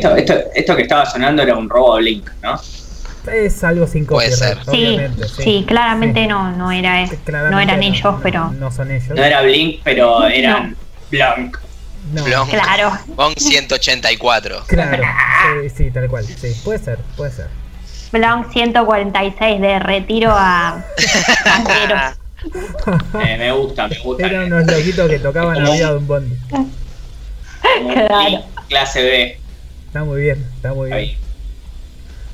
Esto, esto, esto que estaba sonando era un robo Blink, ¿no? Es algo sin Puede copyright, ser. Sí, obviamente. sí, claramente Sí. no, no era, Claramente no eran no, ellos, no, pero No son ellos. No era Blink, pero eran Blanc. No, Blonk. claro. Bong 184. Claro, sí, sí, tal cual. Sí, puede ser, puede ser. Blanc 146 de retiro a. Eh, me gusta, me gusta. Eran unos loquitos que tocaban la vida de un bondi. Como Claro. Clase B. Está muy bien, está muy bien. Ahí.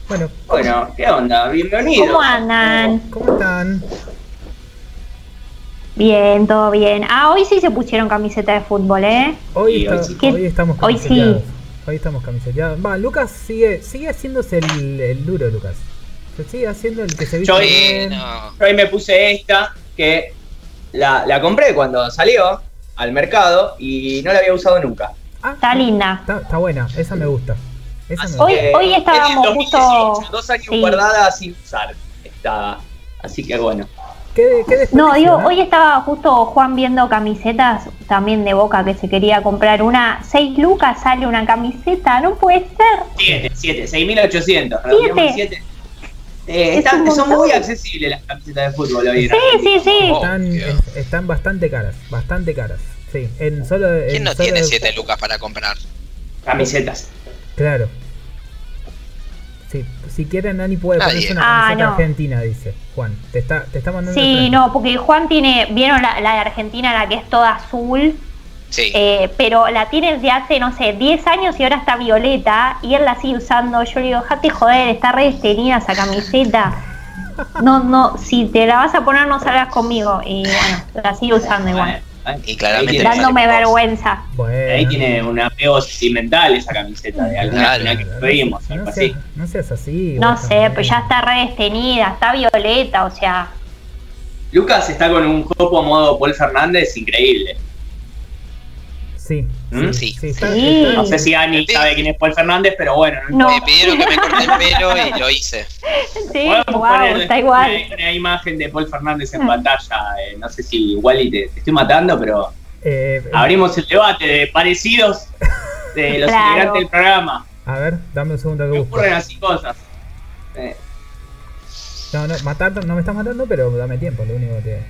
Bueno, Bueno, ¿qué onda? Bienvenido. ¿Cómo andan? ¿cómo están? Bien, todo bien. Ah, hoy sí se pusieron camiseta de fútbol, ¿eh? Hoy, Sí, está- hoy sí. hoy estamos Hoy sí. camiseteados. Hoy estamos camiseteados. Va, Lucas sigue, sigue haciéndose el, el duro, Lucas. Se sigue haciendo el que se viste Yo- bien. no. Yo ahí me puse esta, que la, la compré cuando salió al mercado y no la había usado nunca. Ah, Está linda. Está, está buena, esa me gusta. Esa me gusta. Hoy- hoy estábamos es del 2018, justo- Dos años sí. guardada sin usar. Estaba. Así que bueno. ¿Qué, qué desperdicio, No, digo, hoy estaba justo Juan viendo camisetas también de Boca que se quería comprar una. 6 lucas sale una camiseta, no puede ser. 7, 7, 6.800. redondeamos Siete. siete. Eh, Es están- son muy accesibles las camisetas de fútbol hoy Sí, sí, sí. Oh, Están, Dios. es- están bastante caras, bastante caras. Sí, en solo. ¿Quién en no solo- tiene 7 lucas para comprar? Camisetas. Claro. Sí, si quieren, Nani puede Nadie. ponerse una Ah, camiseta no. argentina, dice Juan. Te está, te está mandando. Sí, no, porque Juan tiene, vieron la, la de Argentina, la que es toda azul, Sí. eh, pero la tiene desde hace, no sé, 10 años y ahora está violeta y él la sigue usando. Yo le digo, jate joder, está re detenida esa camiseta. No, no, si te la vas a poner no salgas conmigo. Y bueno, la sigue usando igual. Bueno. Y claramente Dándome vergüenza. Bueno, Ahí tiene un apego sentimental esa camiseta de alguna Claro. final que no, tuvimos, no seas, así. no seas así. No sé, también. pero ya está re detenida, está violeta, o sea. Lucas está con un jopo modo Paul Fernández increíble. Sí, ¿Mm? sí, Sí. sí, No sé si Ani sabe quién es Paul Fernández, pero bueno, no. Me pidieron que me corte el pelo y lo hice. Sí, wow, poner está igual. Una, una imagen de Paul Fernández en pantalla. eh, no sé si igual y te, te estoy matando, pero eh, abrimos el debate de parecidos de los Claro. integrantes del programa. a ver, dame un segundo que Me busco. ocurren así cosas. Eh, No, no, matar, no me estás matando, pero dame tiempo, lo único que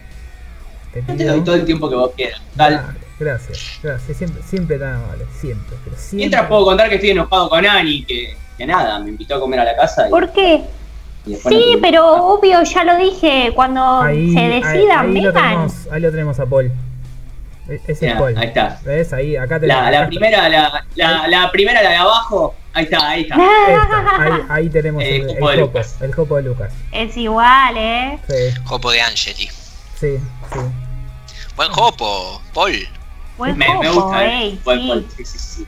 te, todo el tiempo que vos quieras. Dale. Ah, gracias, gracias, siempre, siempre tan amable, siempre, pero siempre. Mientras puedo contar que estoy enojado con Ani, que, que nada, me invitó a comer a la casa. Y, ¿Por qué? y después no Sí, pero obvio, ya lo dije, cuando Ahí, se ahí- decidan, ahí, lo vengan. tenemos, ahí lo tenemos a Paul. Es Mira, Paul. ahí está. ¿Ves? Ahí, acá te La, la primera, la, la, la primera, la de abajo, ahí está, ahí está. Esta, ahí, ahí tenemos El el, el, jopo de jopo, Lucas. el jopo de Lucas. Es igual, ¿eh? Sí, Jopo de Angeli. sí, sí. Buen jopo, Paul. Buen Me, me copo, gusta, eh. ey, Buen sí, gol, sí, sí, sí.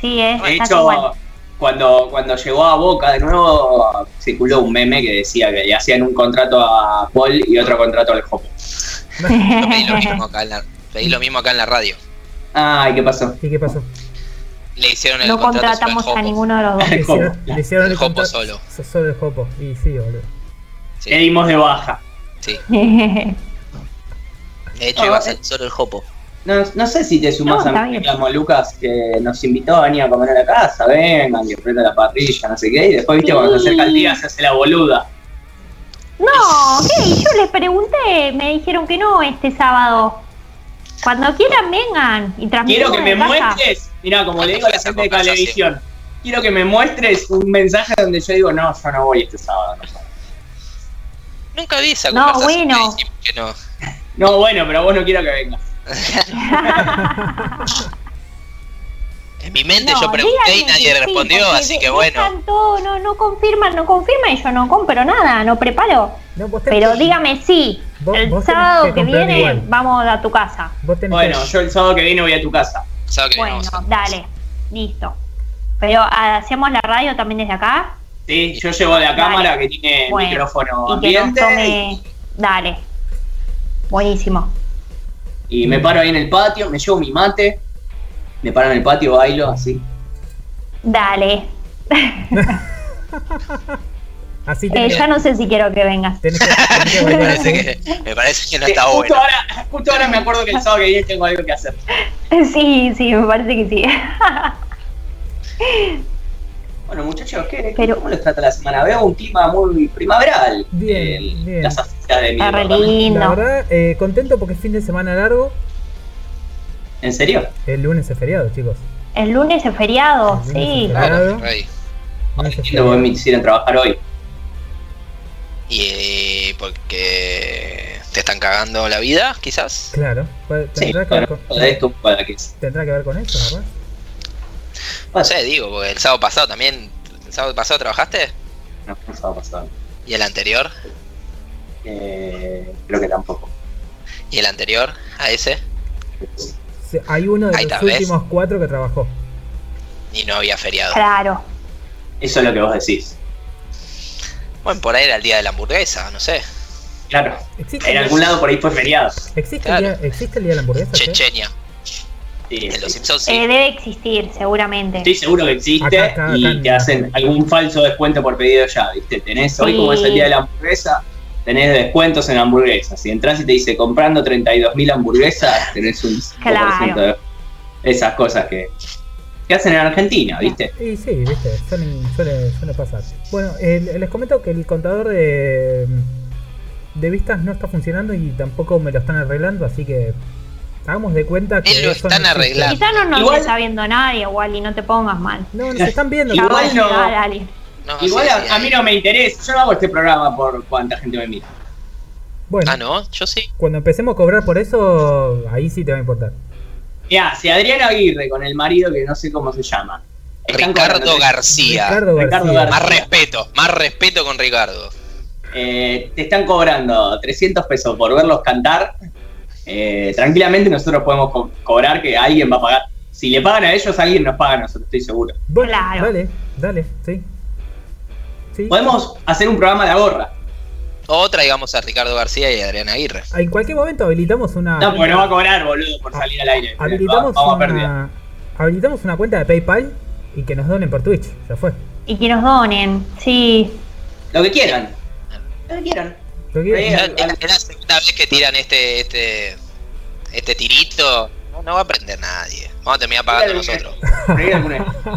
sí, es, De estás hecho, igual. cuando, cuando llegó a Boca de nuevo, circuló un meme que decía que le hacían un contrato a Paul y otro contrato al Jopo. Yo pedí lo mismo acá en la, pedí lo mismo acá en la radio. Ay, ¿qué pasó? ¿Y qué pasó? Le hicieron el No contrato contratamos solo a Jopo. ninguno de los dos. Le hicieron, jopo. le hicieron El el, jopo solo. so- Solo el jopo. Y sí, boludo. Sí, Le dimos de baja. sí. De hecho, iba a ser solo el jopo. No, no sé si te sumás No, a mi reclamo, Lucas, que nos invitó a venir a comer a la casa, vengan, que prenda la parrilla, no sé qué, y después, viste, cuando se acerca el día se hace la boluda. No, ¿qué? Yo les pregunté, me dijeron que no este sábado. Cuando quieran, vengan y Quiero que me casa. muestres, mira, como le digo a la gente de televisión, quiero que me muestres un mensaje donde yo digo, no, yo no voy este sábado. No, Nunca vi esa No, bueno. que no. No, bueno, pero vos no quiero que vengas. En mi mente No, yo pregunté y nadie sí, respondió, así que bueno. todo, no, no confirman, no confirman y yo no compro nada, no preparo. No, vos tenés Pero que- dígame sí, Vos- el vos sábado que viene igual. vamos a tu casa. Bueno, que- yo el sábado que viene voy a tu casa. Sábado que viene Bueno, dale, listo. Pero ah, hacemos la radio también desde acá Sí, yo llevo la Dale. cámara que tiene Bueno, micrófono y que nos ambiente. Dale. Buenísimo. y me paro ahí en el patio, me llevo mi mate, me paro en el patio, bailo así. Dale. Así Eh, ya no sé si quiero que vengas. tenés que, tenés que Me parece que, me parece que no Sí, está justo, bueno. ahora, justo ahora me acuerdo que el sábado que viene tengo algo que hacer. Sí, sí, me parece que sí. Bueno, muchachos, ¿qué, Pero- ¿cómo les trata la semana? Veo un clima muy primaveral. Bien, en bien. Las de mi Está re departamento. lindo. La verdad, eh, contento porque es fin de semana largo. ¿En serio? El lunes es feriado, chicos. El lunes es feriado, lunes sí. es Claro, Claro. rey. Lunes es Entiendo que me feriado. quisieran trabajar hoy. Y eh, porque te están cagando la vida, quizás. Claro, Sí, tendrá, que ver con, tendrá que ver con eso, capaz. No sé, digo, porque el sábado pasado también. ¿El sábado pasado trabajaste? No, no estaba pasando. ¿Y el anterior? Eh, creo que tampoco. ¿Y el anterior a ese? Se- Hay uno de Ahí los últimos cuatro que trabajó. Y no había feriado. Claro. Eso es lo que vos decís. Bueno, por ahí era el día de la hamburguesa, no sé. Claro. ¿Existe, En el, algún lado por ahí fue feriado. ¿existe, Claro. el, día, ¿existe el día de la hamburguesa? che? Chechenia. Sí, En los sí. Simpsons sí. Eh, debe existir, seguramente. Estoy seguro que existe Acá, acá, y acá te en- hacen algún falso descuento por pedido ya, ¿viste? Tenés hoy, Sí. como es el día de la hamburguesa, tenés descuentos en hamburguesas. Si entras y te dice comprando 32.000 hamburguesas, tenés un 5% de esas cosas que, que hacen en Argentina, ¿viste? Y sí, viste, suelen- suele, suele pasar. Bueno, eh, les comento que el contador de, de vistas no está funcionando y tampoco me lo están arreglando, así que hagamos de cuenta que. Él lo están no arreglando. Quizá no nos Igual- está viendo nadie, igual, y no te pongas mal. No, nos están viendo. Igual no. No, Igual sí, a, sí, a mí no me interesa, yo no hago este programa por cuánta gente me mira. Bueno, Ah, no, yo sí. cuando empecemos a cobrar por eso, ahí sí te va a importar. Mirá, si Adriana Aguirre con el marido que no sé cómo se llama. Ricardo García. Ricardo. García. Más respeto, más respeto con Ricardo. eh, te están cobrando 300 pesos por verlos cantar, eh, tranquilamente nosotros podemos co- cobrar que alguien va a pagar. Si le pagan a ellos, alguien nos paga a nosotros, estoy seguro. Bueno, Claro. dale, dale, sí. Sí. Podemos hacer un programa de agorra. O traigamos a Ricardo García y a Adriana Aguirre. En cualquier momento habilitamos una. No, porque no va a cobrar, boludo, por salir al aire. habilitamos, Vamos a una, habilitamos una cuenta de PayPal y que nos donen por Twitch. Ya fue. Y que nos donen, sí. Lo que quieran. Lo que quieran. Es la- segunda vez que tiran este, este, este tirito. No, no va a aprender nadie. Vamos a terminar pagando nosotros.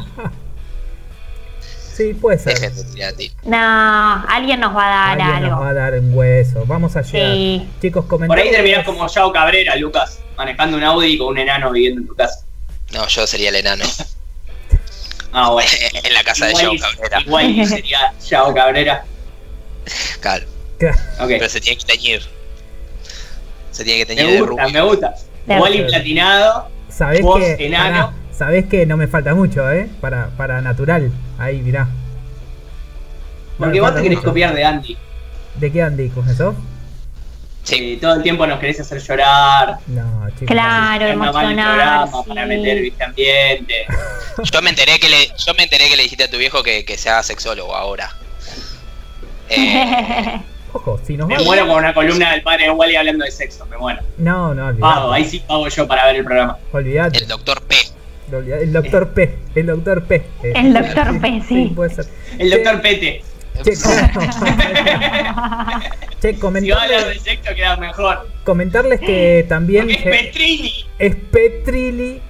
Sí, puede ser. Dejen de tirar ti. No, alguien nos va a dar Alguien nos algo. va a dar un hueso. Vamos a llegar. Sí. Chicos, Por ahí terminás como Yao Cabrera, Lucas, manejando un Audi con un enano viviendo en tu casa. No, yo sería el enano. Ah, bueno. en la casa de Igual Joe y- Cabrera. Igual sería Yao Cabrera. Claro. Pero se tiene que teñir. Se tiene que teñir Me de gusta, rubio. me gusta. Igual y platinado. Sabés Vos, que. enano. pará, sabés que no me falta mucho, ¿eh? Para, para natural. Ahí, mirá. No Porque vos te querés mucho. copiar de Andy. ¿De qué Andy? ¿Con eso? Sí. Eh, todo el tiempo nos querés hacer llorar. No, chicos. Claro, emocionar. programa para sí. meter viste ambiente. Yo me enteré que le, yo me enteré que le dijiste a tu viejo que, que se haga sexólogo ahora. Eh, Ojo, si nos Me va muero con una columna del padre de Wally hablando de sexo, me muero. No, no, Pago, olvidate. ahí sí pago yo para ver el programa. Olvidate. el doctor P. El doctor P. El doctor P. eh. El doctor P, sí. puede ser. El doctor Pete. Che, che, Si comentarles, sexo queda mejor. comentarles que también Porque es Petrilli. es Petrilli.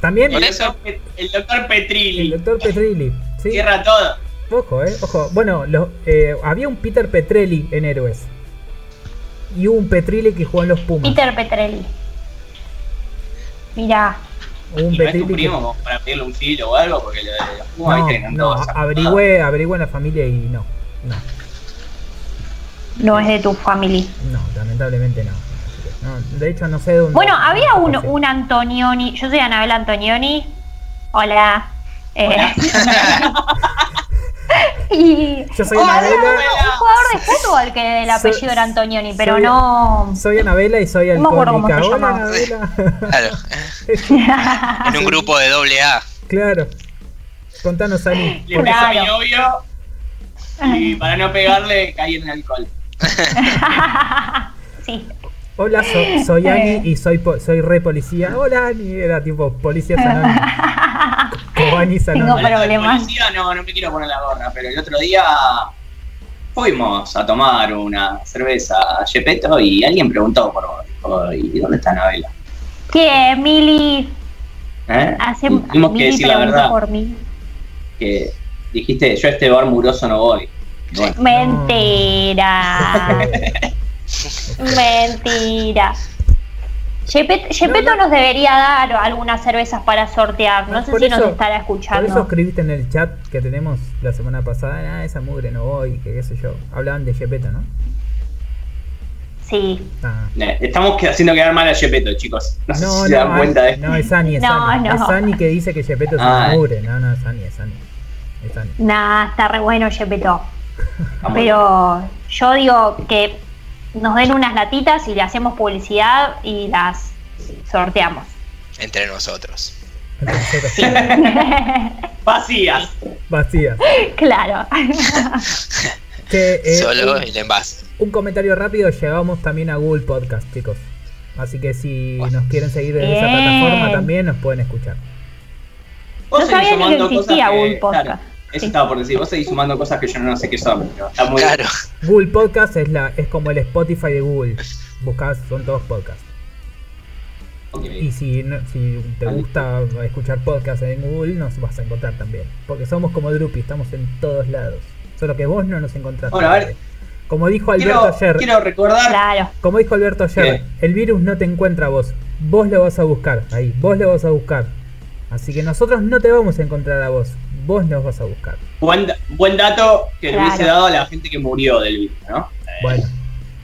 También Por El eso. el doctor el Petrilli. doctor Petrilli. ¿sí? Cierra todo. Ojo, eh, ojo. Bueno, lo- eh, había un Peter Petrelli en Héroes. Y hubo un Petrilli que jugó en los Pumas. Peter Petrelli. Mira, un Y no es tu que- primo para pedirle un filo o algo, porque lo de los Pumas, No, viste, que no, todos esas averigüé, averigüé en la familia y no. No, no es de tu familia. no, lamentablemente no. De hecho, no sé dónde. Bueno, había un Antonioni. Yo soy Anabel Antonioni. Hola. Eh, y Yo soy había Anabela. un, un jugador de fútbol que el Soy- apellido era Antonioni, pero soy- no. Soy Anabela y soy No me acuerdo cómo alcohólica. Hola. Anabela. Claro. En un grupo de doble A. claro. Contanos, Ani. Le beso a mi Claro. novio y para no pegarle caí en el alcohol. sí. Hola, so- soy Ani y soy po- soy re policía. Hola, Ani. Era tipo policía Cobanis Tengo problemas. policía, no, no me quiero poner la gorra, pero el otro día fuimos a tomar una cerveza a Gepetto y alguien preguntó por vos. dijo, ¿Y dónde está Anabela? ¿Qué, Mili? ¿Eh? Hace, Tuvimos que Mili decir la verdad. por mí. Que dijiste, yo a este bar muroso no voy. Bueno, Mentira. Mentira. Gepet- Gepetto No, no. nos debería dar algunas cervezas para sortear. No sé Por si nos estará Por escuchando. eso escribiste en el chat que tenemos la semana pasada, ah, esa mugre no voy, que qué sé yo. Hablaban de Gepetto, ¿no? Sí. Ah. eh, estamos haciendo quedar mal a Gepetto, chicos. No, sé No, si no, se dan cuenta de ah, esto. no, es Ani, es No, Ani. no. Es Ani que dice que Gepetto es Ah, una eh. mugre. No, no, es Ani, es Ani. Es Ani. Nah, está re bueno Gepetto. Pero yo digo que nos den unas latitas y le hacemos publicidad y las sorteamos. Entre nosotros. Entonces, Vacías. Vacía. claro. Eh, Solo un, el envase. un comentario rápido, llegamos también a Google Podcast, chicos. Así que si nos quieren seguir en esa plataforma también nos pueden escuchar. No sabía ni que existía Google Podcast. claro, eso estaba por decir. Vos seguís sumando cosas que yo no sé qué son. Pero está muy Claro. Google Podcast es la es como el Spotify de Google. Buscás, son todos podcasts. Y si, no- si te Vale. gusta escuchar podcasts en Google, nos vas a encontrar también. Porque somos como Drupi, estamos en todos lados. Solo que vos no nos encontraste. Bueno, a ver. Como dijo Alberto Quiero, ayer, quiero recordar. Claro. como dijo Alberto ayer, el virus no te encuentra a vos. Vos lo vas a buscar, ahí, vos lo vas a buscar. Así que nosotros no te vamos a encontrar a vos, vos nos vas a buscar. Buen, buen dato que le hubiese dado a la gente que murió del virus, ¿no? Bueno,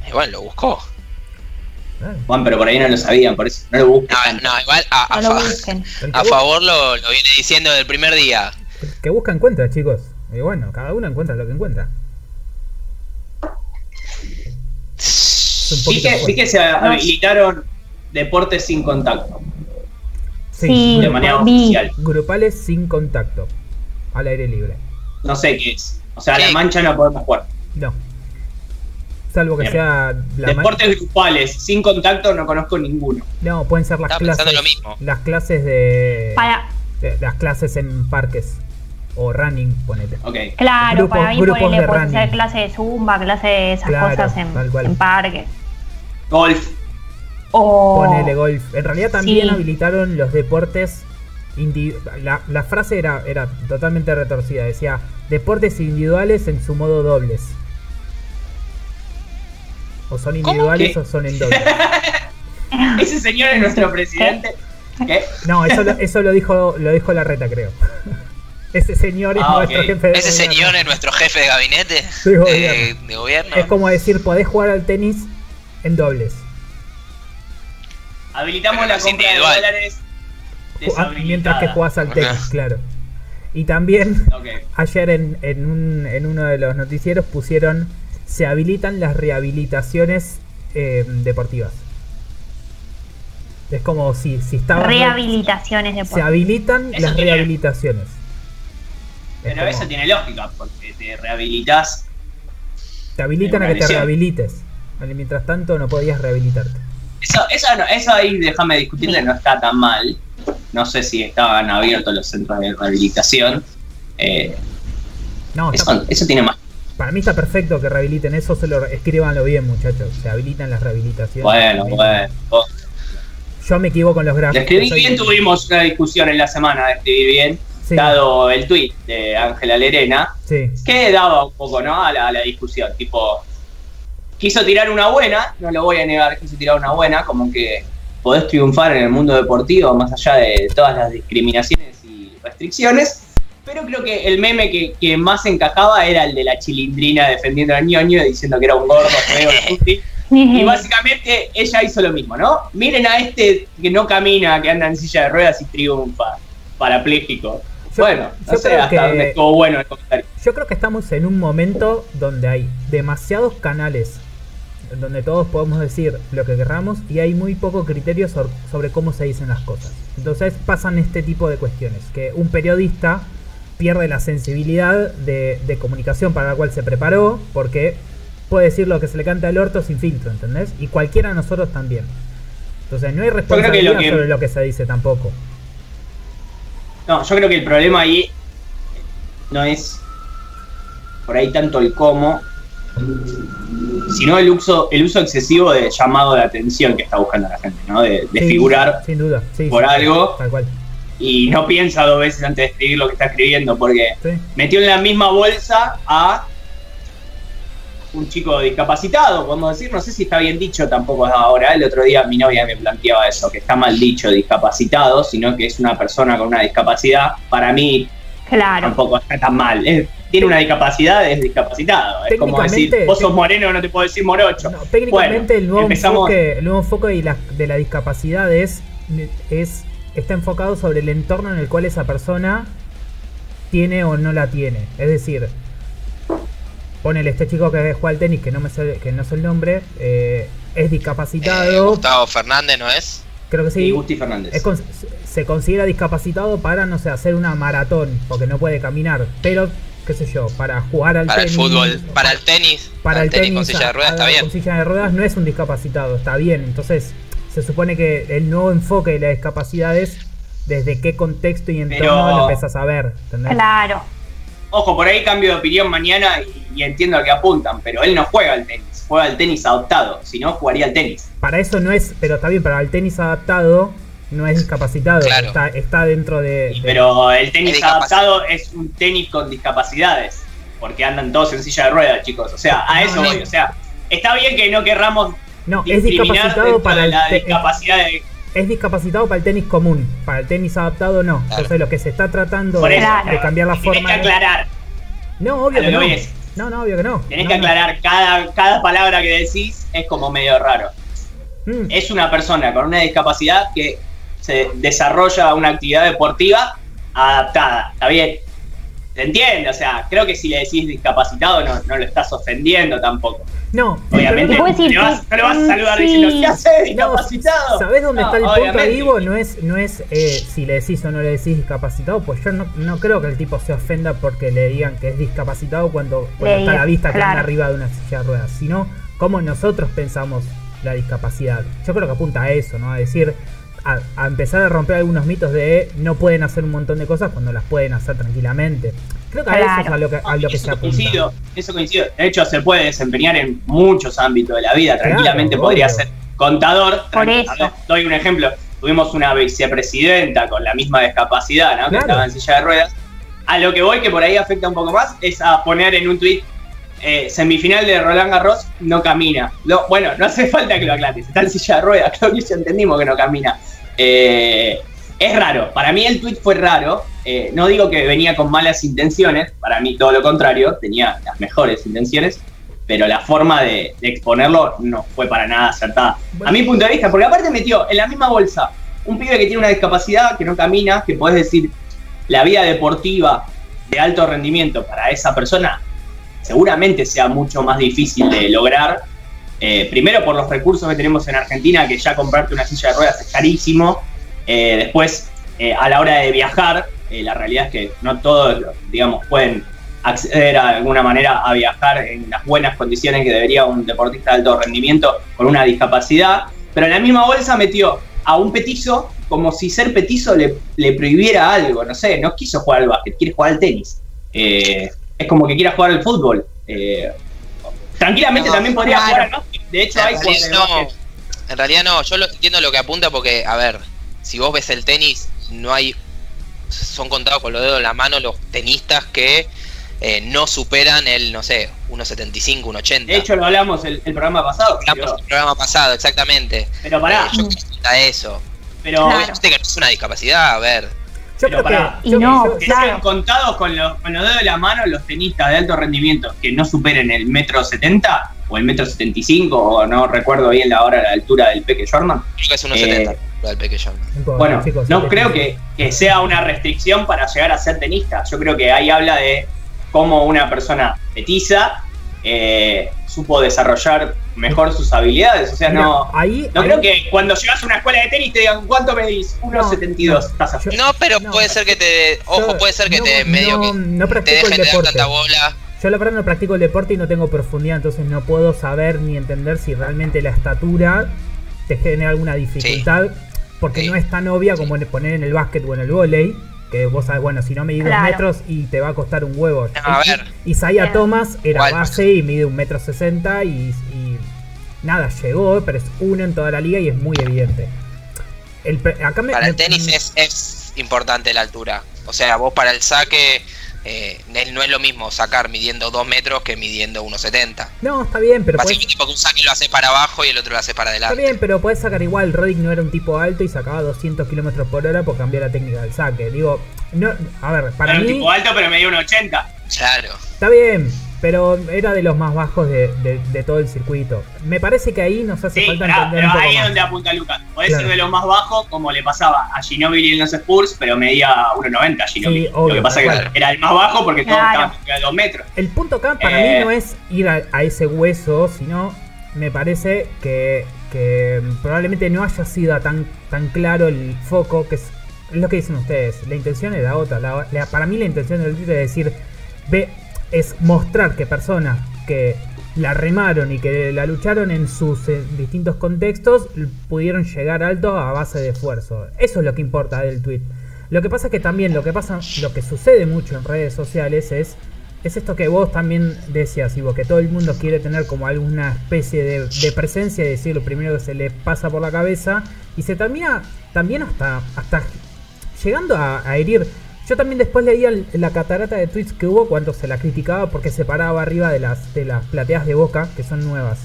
Igual lo buscó. claro. Juan, pero por ahí no lo sabían, por eso no lo buscan. No, no igual a, a No lo fa- busquen. A favor lo, lo viene diciendo del primer día. el que busca encuentra, chicos. Y bueno, cada uno encuentra lo que encuentra. Vi poquito que, vi que se habilitaron deportes sin contacto, Sí, de manera vi. oficial. Grupales sin contacto. Al aire libre. No sé qué es. O sea, ¿Qué? la mancha no podemos jugar. No. Salvo que Bien. sea la Deportes grupales sin contacto no conozco ninguno. No, pueden ser las Estaba clases. pensando lo mismo. Las clases de, Para, de- Las clases en parques. O running, ponete. Ok. claro, Grupos- para mí grupos ponele, de puede running. ser clase de zumba, clase de esas Claro, cosas en, tal cual. en parque. Golf. O Ponele golf. En realidad también Sí. habilitaron los deportes. La, la frase era, era totalmente retorcida. Decía deportes individuales en su modo dobles. O son individuales o son en dobles. Ese señor es nuestro presidente. ¿Qué? No, eso, lo- eso lo dijo lo dijo la reta, creo. Ese señor es Ah, nuestro jefe de Ese gobierno. señor es nuestro jefe de gabinete De de, gobierno. de gobierno. Es como decir, podés jugar al tenis en dobles. Habilitamos Pero la compra de dólares Mientras que jugás al tenis, claro. Y también ayer en, en, un- en uno de los noticieros pusieron se habilitan las rehabilitaciones eh, deportivas. Es como si, si estaba rehabilitaciones de se habilitan Eso las tiene- rehabilitaciones. Es Pero como, eso tiene lógica, porque te rehabilitas. te habilitan a que te rehabilites. Mientras tanto no podías rehabilitarte. Eso, eso, no- eso ahí déjame discutirle, no está tan mal. No sé si estaban abiertos los centros de rehabilitación. Eh, No, eso, eso tiene más. para mí está perfecto que rehabiliten eso, solo escríbanlo bien muchachos. Se habilitan las rehabilitaciones. Bueno, bueno. Vos- Yo me equivoco en los Lo gráficos. escribí bien, tuvimos una discusión en la semana de escribir bien, Sí. dado el tweet de Ángela Lerena, Sí. que daba un poco ¿no? a, la, a la discusión. Tipo, quiso tirar una buena, no lo voy a negar, quiso tirar una buena, como que podés triunfar en el mundo deportivo más allá de todas las discriminaciones y restricciones. Pero creo que el meme que, que más encajaba era el de la chilindrina defendiendo al ñoño diciendo que era un gordo feo. Y básicamente ella hizo lo mismo, ¿no? Miren a este que no camina, que anda en silla de ruedas y triunfa, parapléjico. Yo- bueno, no yo sé creo hasta que- dónde estuvo bueno el comentario. Yo creo que estamos en un momento donde hay demasiados canales donde todos podemos decir lo que querramos y hay muy poco criterio sobre cómo se dicen las cosas. Entonces pasan este tipo de cuestiones, que un periodista pierde la sensibilidad de, de comunicación para la cual se preparó, porque puede decir lo que se le canta al orto sin filtro, ¿entendés? Y cualquiera de nosotros también. Entonces no hay responsabilidad lo que- sobre lo que se dice tampoco. No, yo creo que el problema ahí no es por ahí tanto el cómo, sino el uso, el uso excesivo de llamado de atención que está buscando la gente, ¿no? De, de Sí, figurar Sin duda, sí, por sí, algo. Tal cual. y no piensa dos veces antes de escribir lo que está escribiendo, porque metió en la misma bolsa a un chico discapacitado, podemos decir, no sé si está bien dicho tampoco ahora, el otro día mi novia me planteaba eso, que está mal dicho discapacitado, sino que es una persona con una discapacidad, para mí Claro. tampoco está tan mal, Es- tiene una discapacidad, es discapacitado, es como decir, vos sos moreno, no te puedo decir morocho. No, técnicamente Bueno, el, nuevo empezamos- enfoque, el nuevo enfoque y la- de la discapacidad es, es- está enfocado sobre el entorno en el cual esa persona tiene o no la tiene. Es decir, ponele este chico que juega al tenis, que no me sé, que no sé el nombre, eh, es Eh, discapacitado. Gustavo Fernández, ¿no es? Creo que sí. Y Gusti Fernández. es con- se considera discapacitado para, no sé, hacer una maratón, porque no puede caminar. Pero, qué sé yo, para jugar al Para el tenis. fútbol, para el tenis, para el tenis, con silla de ruedas a- está a- bien. Con silla de ruedas no es un discapacitado, está bien. Entonces, se supone que el nuevo enfoque de la discapacidad es desde qué contexto y entorno Pero- lo empezás a ver. ¿entendés? Claro. Ojo, por ahí cambio de opinión mañana y, y entiendo a qué apuntan, pero él no juega al tenis, juega al tenis adoptado, si no jugaría al tenis. Para eso no es, pero está bien, para el tenis adaptado no es discapacitado, Claro. está, está dentro de... Y- de- Pero el tenis adaptado es un tenis con discapacidades, porque andan todos en silla de ruedas, chicos. O sea, a eso voy. O sea, está bien que no querramos no, es discapacitado para el la discapacidad de... es discapacitado para el tenis común, para el tenis adaptado no. Claro. Entonces lo que se está tratando Por de, eso, Claro. de cambiar la forma... que de- aclarar, No, obvio que que no. No, no, obvio que no. tenés No, que no. aclarar cada, cada palabra que decís es como medio raro. Mm, Es una persona con una discapacidad que se desarrolla una actividad deportiva adaptada, ¿está bien? ¿Se entiende? O sea, creo que si le decís discapacitado no, no lo estás ofendiendo tampoco. No, Obviamente, no decir le vas, que- no le vas a saludar sí. diciendo, ¿qué haces, No, discapacitado? ¿Sabés dónde No, está el punto obviamente. ahí, Ivo? No es, no es eh, si le decís o no le decís discapacitado, pues yo no, no creo que el tipo se ofenda porque le digan que es discapacitado cuando, está a la vista que claro. anda arriba de una silla de ruedas, sino cómo nosotros pensamos la discapacidad. Yo creo que apunta a eso, ¿no? A decir, a, a empezar a romper algunos mitos de no pueden hacer un montón de cosas cuando las pueden hacer tranquilamente. Creo que a eso es a lo que, a lo que se eso apunta. coincido, eso coincido. De hecho, se puede desempeñar en muchos ámbitos de la vida. Tranquilamente Claro, podría obvio. ser contador. Por eso. ver, doy un ejemplo. Tuvimos una vicepresidenta con la misma discapacidad, ¿no? Que estaba en silla de ruedas. A lo que voy, que por ahí afecta un poco más, es a poner en un tweet semifinal de Roland Garros, no camina. No, bueno, no hace falta que lo aclares. Está en silla de ruedas, creo que ya entendimos que no camina. Eh, es raro. Para mí el tweet fue raro. Eh, no digo que venía con malas intenciones, para mí todo lo contrario, tenía las mejores intenciones, pero la forma de, de exponerlo no fue para nada acertada. A mi punto de vista, porque aparte metió en la misma bolsa un pibe que tiene una discapacidad, que no camina, que podés decir, la vida deportiva de alto rendimiento para esa persona seguramente sea mucho más difícil de lograr. Eh, primero por los recursos que tenemos en Argentina, que ya comprarte una silla de ruedas es carísimo. Eh, después, eh, a la hora de viajar, la realidad es que no todos, digamos, pueden acceder a alguna manera a viajar en las buenas condiciones que debería un deportista de alto rendimiento con una discapacidad. Pero en la misma bolsa metió a un petizo como si ser petizo le, le prohibiera algo, no sé, no quiso jugar al básquet, quiere jugar al tenis. Eh, es como que quiera jugar al fútbol. Eh, tranquilamente No, también podría claro. jugar al básquet. De hecho, En hay realidad, no, en realidad no, yo lo, entiendo lo que apunta porque, a ver, si vos ves el tenis, no hay, son contados con los dedos de la mano los tenistas que eh, no superan el, no sé, 1.75, 1.80. De hecho, lo hablamos el, el programa pasado. Hablamos Pero, en el programa pasado, exactamente. pero pará, Eh, yo creo que eso. pero Claro. Que no es una discapacidad, a ver. Yo Pero creo que. yo- no, yo- que Claro. sean contados con los, con los dedos de la mano los tenistas de alto rendimiento que no superen el metro 70 o el metro 75 o no recuerdo bien la hora, la altura del Peque Jordan. Creo que es 1.70 Eh, del no importa, Bueno, chicos, no creo que, que sea una restricción para llegar a ser tenista. Yo creo que ahí habla de cómo una persona petiza eh, supo desarrollar mejor sus habilidades. O sea, Mira, no, ahí, no ahí- creo que cuando llegas a una escuela de tenis te digan cuánto medís, 1,72. Estás así. yo- No, pero no, puede ser que te. Ojo, yo puede ser que no- te medio no- que no te practico el dejen de dar deporte. tanta bola. Yo la verdad no practico el deporte y no tengo profundidad, entonces no puedo saber ni entender si realmente la estatura te genera alguna dificultad, porque Sí. no es tan obvia como en poner en el básquet o en el vóley, Que vos sabés, bueno, si no medís Claro. dos metros y te va a costar un huevo. A ver. Isaiah. Thomas era Igual. base y mide un metro sesenta y, y nada, llegó, pero es uno en toda la liga y es muy evidente. El pre- acá me- Para el me- tenis es, es importante la altura. O sea, vos para el saque eh, no es lo mismo sacar midiendo 2 metros que midiendo 1,70. No, está bien, pero podés- Básicamente porque un saque lo hace para abajo y el otro lo hace para Está adelante. bien, pero podés sacar igual. Roddick no era un tipo alto y sacaba 200 kilómetros por hora por cambiar la técnica del saque. Digo, no, a ver, para Era un mí tipo alto, pero medía un 80. Claro. está bien, pero era de los más bajos de, de- de todo el circuito. Me parece que ahí nos hace Sí, falta pará, entender pero un poco ahí es donde apunta Lucas. Podés Claro. ser de lo más bajo, como le pasaba a Ginobili en los Spurs, pero medía 1,90 Ginobili. Sí, obvio, lo que pasa es claro. que era el más bajo porque todos Claro. estaban cerca de 2 metros. El punto acá para Eh. mí no es ir a, a ese hueso, sino me parece que, que probablemente no haya sido tan, tan claro el foco, que es, es lo que dicen ustedes. La intención era otra. La- la- para mí la intención del tweet es decir, ve, es mostrar que personas que la remaron y que la lucharon en sus eh, distintos contextos pudieron llegar alto a base de esfuerzo. Eso es lo que importa del tweet. Lo que pasa es que también lo que pasa, lo que sucede mucho en redes sociales es es esto que vos también decías, Ivo, que todo el mundo quiere tener como alguna especie de, presencia y decir lo primero que se le pasa por la cabeza y se termina también hasta, hasta llegando a herir. Yo también después leía la catarata de tweets que hubo cuando se la criticaba porque se paraba arriba de las, de las plateas de boca, que son nuevas.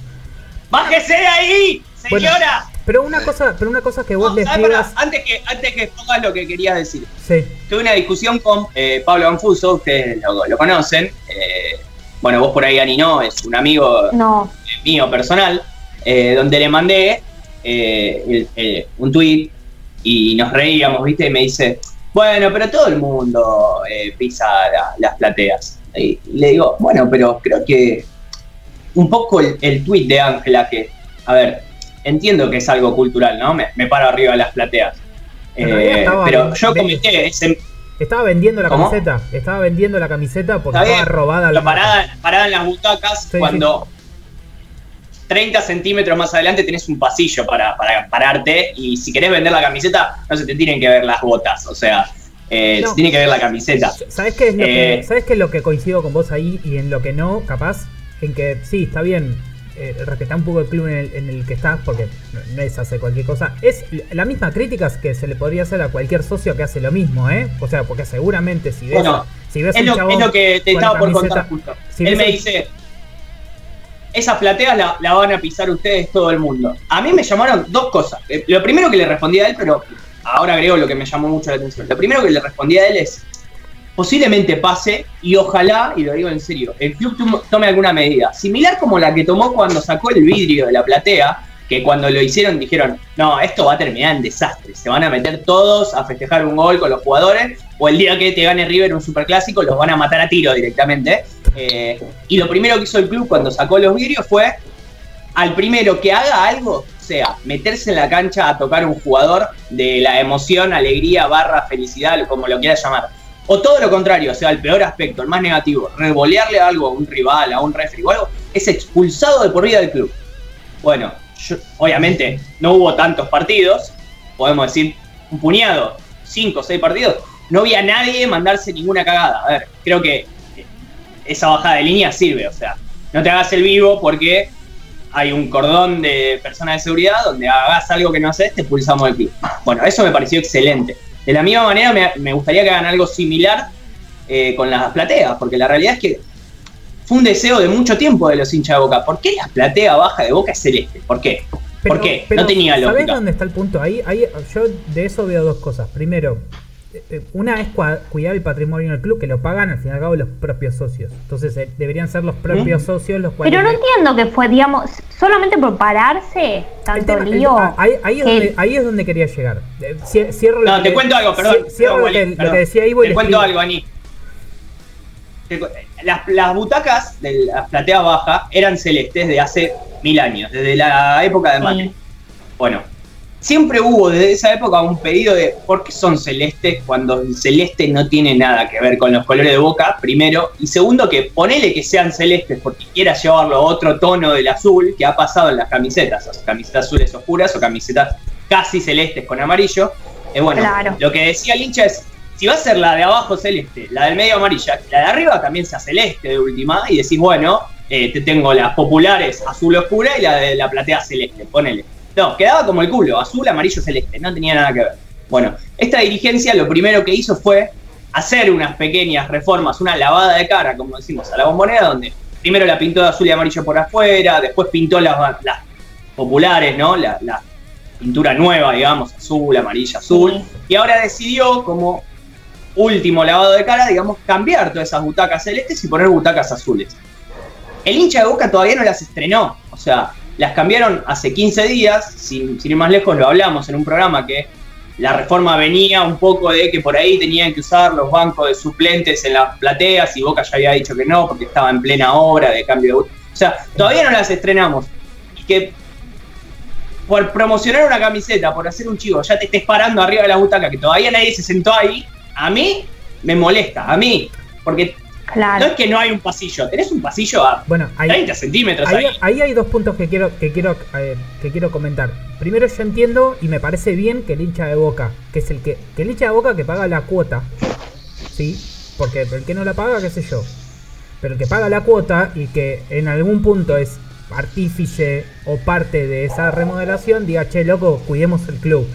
¡Bájese de ahí, Bueno, señora! pero una cosa, pero una cosa que vos No, le ¿sabes? Pará, escribas. antes, que, antes que pongas lo que querías decir. Sí, Tuve una discusión con eh, Pablo Anfuso, ustedes lo, lo conocen. eh, bueno, vos por ahí, Ani, no, es un amigo No, mío personal, eh, donde le mandé eh, el- el- un tweet y nos reíamos, ¿viste? Y me dice, bueno, pero todo el mundo eh, pisa la- las plateas. Y le digo, bueno, pero creo que un poco el, el tweet de Ángela, que, a ver, entiendo que es algo cultural, ¿no? Me, me paro arriba de las plateas. Eh, pero yo comenté ese, estaba vendiendo la ¿Cómo? camiseta. Estaba vendiendo la camiseta porque estaba robada la parada, parada en las butacas, Sí, cuando 30 centímetros más adelante tenés un pasillo para, para pararte y si querés vender la camiseta, no se te tienen que ver las botas, o sea, eh, No. se tiene que ver la camiseta. ¿Sabes qué es lo que, Eh, ¿sabes qué es lo que coincido con vos ahí y en lo que no, capaz? En que sí, está bien, eh, respetar un poco el club en el, en el que estás, porque no, es hacer cualquier cosa. Es la misma crítica que se le podría hacer a cualquier socio que hace lo mismo, ¿eh? O sea, porque seguramente si ves, Bueno, si ves Es un lo, es lo que te estaba por contar justo. si Él me dice, esas plateas la, la van a pisar ustedes todo el mundo. A mí me llamaron dos cosas. Eh, Lo primero que le respondí a él, pero ahora agrego lo que me llamó mucho la atención. Lo primero que le respondí a él es, posiblemente pase y ojalá, y lo digo en serio, el club tom- tome alguna medida. Similar como la que tomó cuando sacó el vidrio de la platea, que cuando lo hicieron dijeron, no, esto va a terminar en desastre, se van a meter todos a festejar un gol con los jugadores, o el día que te gane River un superclásico los van a matar a tiro directamente. Eh, y lo primero que hizo el club cuando sacó los vidrios fue, al primero que haga algo, sea meterse en la cancha a tocar un jugador de la emoción, alegría, barra, felicidad, como lo quieras llamar. O todo lo contrario, o sea, el peor aspecto, el más negativo, revolearle algo a un rival, a un referee o algo, es expulsado de por vida del club. Bueno, obviamente no hubo tantos partidos, podemos decir un puñado, cinco o seis partidos, no vi a nadie mandarse ninguna cagada. A ver, creo que esa bajada de línea sirve, o sea, no te hagas el vivo porque hay un cordón de personas de seguridad donde hagas algo que no haces, te expulsamos del club. Bueno, eso me pareció excelente. De la misma manera me, me gustaría que hagan algo similar eh, con las plateas, porque la realidad es que fue un deseo de mucho tiempo de los hinchas de Boca. ¿Por qué la platea baja de Boca es celeste? ¿Por qué? ¿Por qué? pero no tenía ¿Sabés lógica. dónde está el punto? Ahí, ahí yo de eso veo dos cosas. Primero, una es cuidar el patrimonio del club, que lo pagan al fin y al cabo los propios socios. Entonces eh, deberían ser los propios socios los cuales... pero no entiendo que fue, digamos, solamente por pararse, El tanto tema- el- lío. ahí, ahí es que- donde, ahí es donde quería llegar. Eh, cier- Cierro lo No, que- te cuento algo, perdón. cier- Cierro perdón, lo, que, lo perdón. que decía Ivo y Te cuento algo, Ani. Las, las butacas de la platea baja eran celestes de hace mil años, desde la época de Sí. Macri. Bueno, siempre hubo desde esa época un pedido de por qué son celestes cuando el celeste no tiene nada que ver con los colores de boca, primero, y segundo que ponele que sean celestes porque quieras llevarlo a otro tono del azul que ha pasado en las camisetas, o sea, camisetas azules oscuras o camisetas casi celestes con amarillo. Eh, bueno, Claro. lo que decía el hincha es, si va a ser la de abajo celeste, la del medio amarilla, la de arriba también sea celeste de última, y decís, bueno, eh, te tengo las populares azul oscura y la de la platea celeste, ponele. No, quedaba como el culo, azul, amarillo, celeste, no tenía nada que ver. Bueno, esta dirigencia lo primero que hizo fue hacer unas pequeñas reformas, una lavada de cara, como decimos, a la bombonera, donde primero la pintó de azul y amarillo por afuera, después pintó las, populares, ¿no? La, pintura nueva, digamos, azul, amarilla, azul, y ahora decidió como último lavado de cara, digamos, cambiar todas esas butacas celestes y poner butacas azules. El hincha de Boca todavía no las estrenó, o sea, las cambiaron hace 15 días, sin, ir más lejos lo hablamos en un programa que la reforma venía un poco de que por ahí tenían que usar los bancos de suplentes en las plateas y Boca ya había dicho que no porque estaba en plena obra de cambio de... O sea, todavía no las estrenamos. Y que por promocionar una camiseta, por hacer un chivo, ya te estés parando arriba de la butaca, que todavía nadie se sentó ahí, a mí me molesta, a mí. Porque Claro. no es que no hay un pasillo, tenés un pasillo a Bueno, ahí, 30 centímetros ahí, ahí. ahí hay dos puntos que quiero, que quiero, eh, que quiero comentar. Primero yo entiendo y me parece bien que el hincha de boca, que es el que, que el hincha de boca que paga la cuota, ¿sí? Porque el que no la paga, qué sé yo. Pero el que paga la cuota y que en algún punto es artífice o parte de esa remodelación, diga, che, loco, cuidemos el club.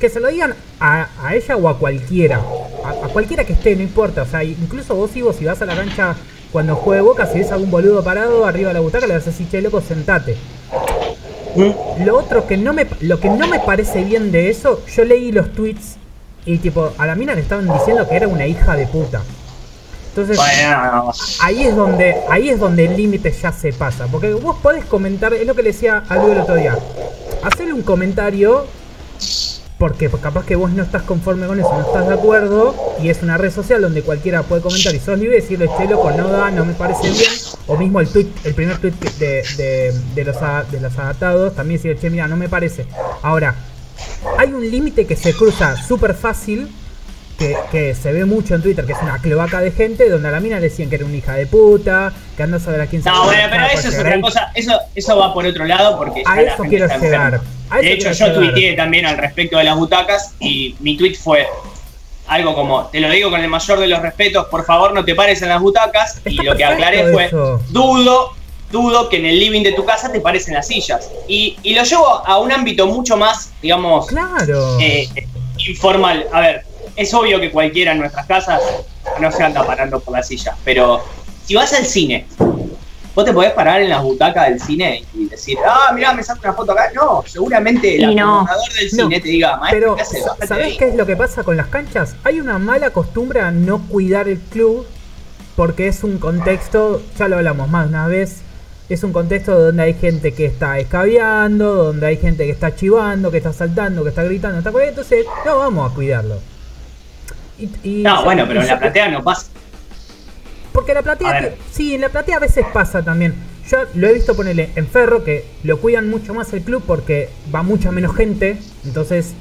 Que se lo digan a, a ella o a cualquiera. A, a cualquiera que esté, no importa. O sea, incluso vos y vos si vas a la cancha cuando juegue Boca, si ves a algún boludo parado arriba de la butaca, le vas a decir, che, loco, sentate. Lo otro que no me lo que no me parece bien de eso, yo leí los tweets y tipo a la mina le estaban diciendo que era una hija de puta. Entonces, Bueno, ahí es donde ahí es donde el límite ya se pasa, porque vos podés comentar, es lo que le decía a Luis el otro día. Hacerle un comentario porque capaz que vos no estás conforme con eso, no estás de acuerdo, y es una red social donde cualquiera puede comentar y sos libre y decirle, che loco, no da, no me parece bien, o mismo el tweet, el primer tweet de, de, de los, a- de los adaptados, también decir, che, mira, no me parece. Ahora, hay un límite que se cruza súper fácil, que, que se ve mucho en Twitter, que es una cloaca de gente, donde a la mina le decían que era una hija de puta, que anda a saber a quién se No, bueno, pero eso es otra cosa. Eso, eso va por otro lado porque A la eso gente quiero llegar. A De hecho, yo llegar. tuiteé también al respecto de las butacas y mi tweet fue algo como, te lo digo con el mayor de los respetos, por favor no te pares en las butacas. y lo que aclaré fue, eso. dudo, dudo que en el living de tu casa te pares en las sillas. Y, y lo llevo a un ámbito mucho más, digamos, Claro. eh, informal. A ver, es obvio que cualquiera en nuestras casas no se anda parando por la silla, pero si vas al cine, vos te podés parar en las butacas del cine y decir, ah, mirá, me saco una foto acá. No, seguramente el no. acomodador del No, cine te diga, maestro, Pero, ¿sabés ahí". qué es lo que pasa con las canchas? Hay una mala costumbre a no cuidar el club porque es un contexto, ya lo hablamos más de una vez, es un contexto donde hay gente que está escabeando, donde hay gente que está chivando, que está saltando, que está gritando, está entonces no vamos a cuidarlo. Y- y No, bueno, pero en la platea no pasa. porque la platea, te- sí, en la platea a veces pasa también. Yo lo he visto ponerle en Ferro, que lo cuidan mucho más el club porque va mucha menos gente. Entonces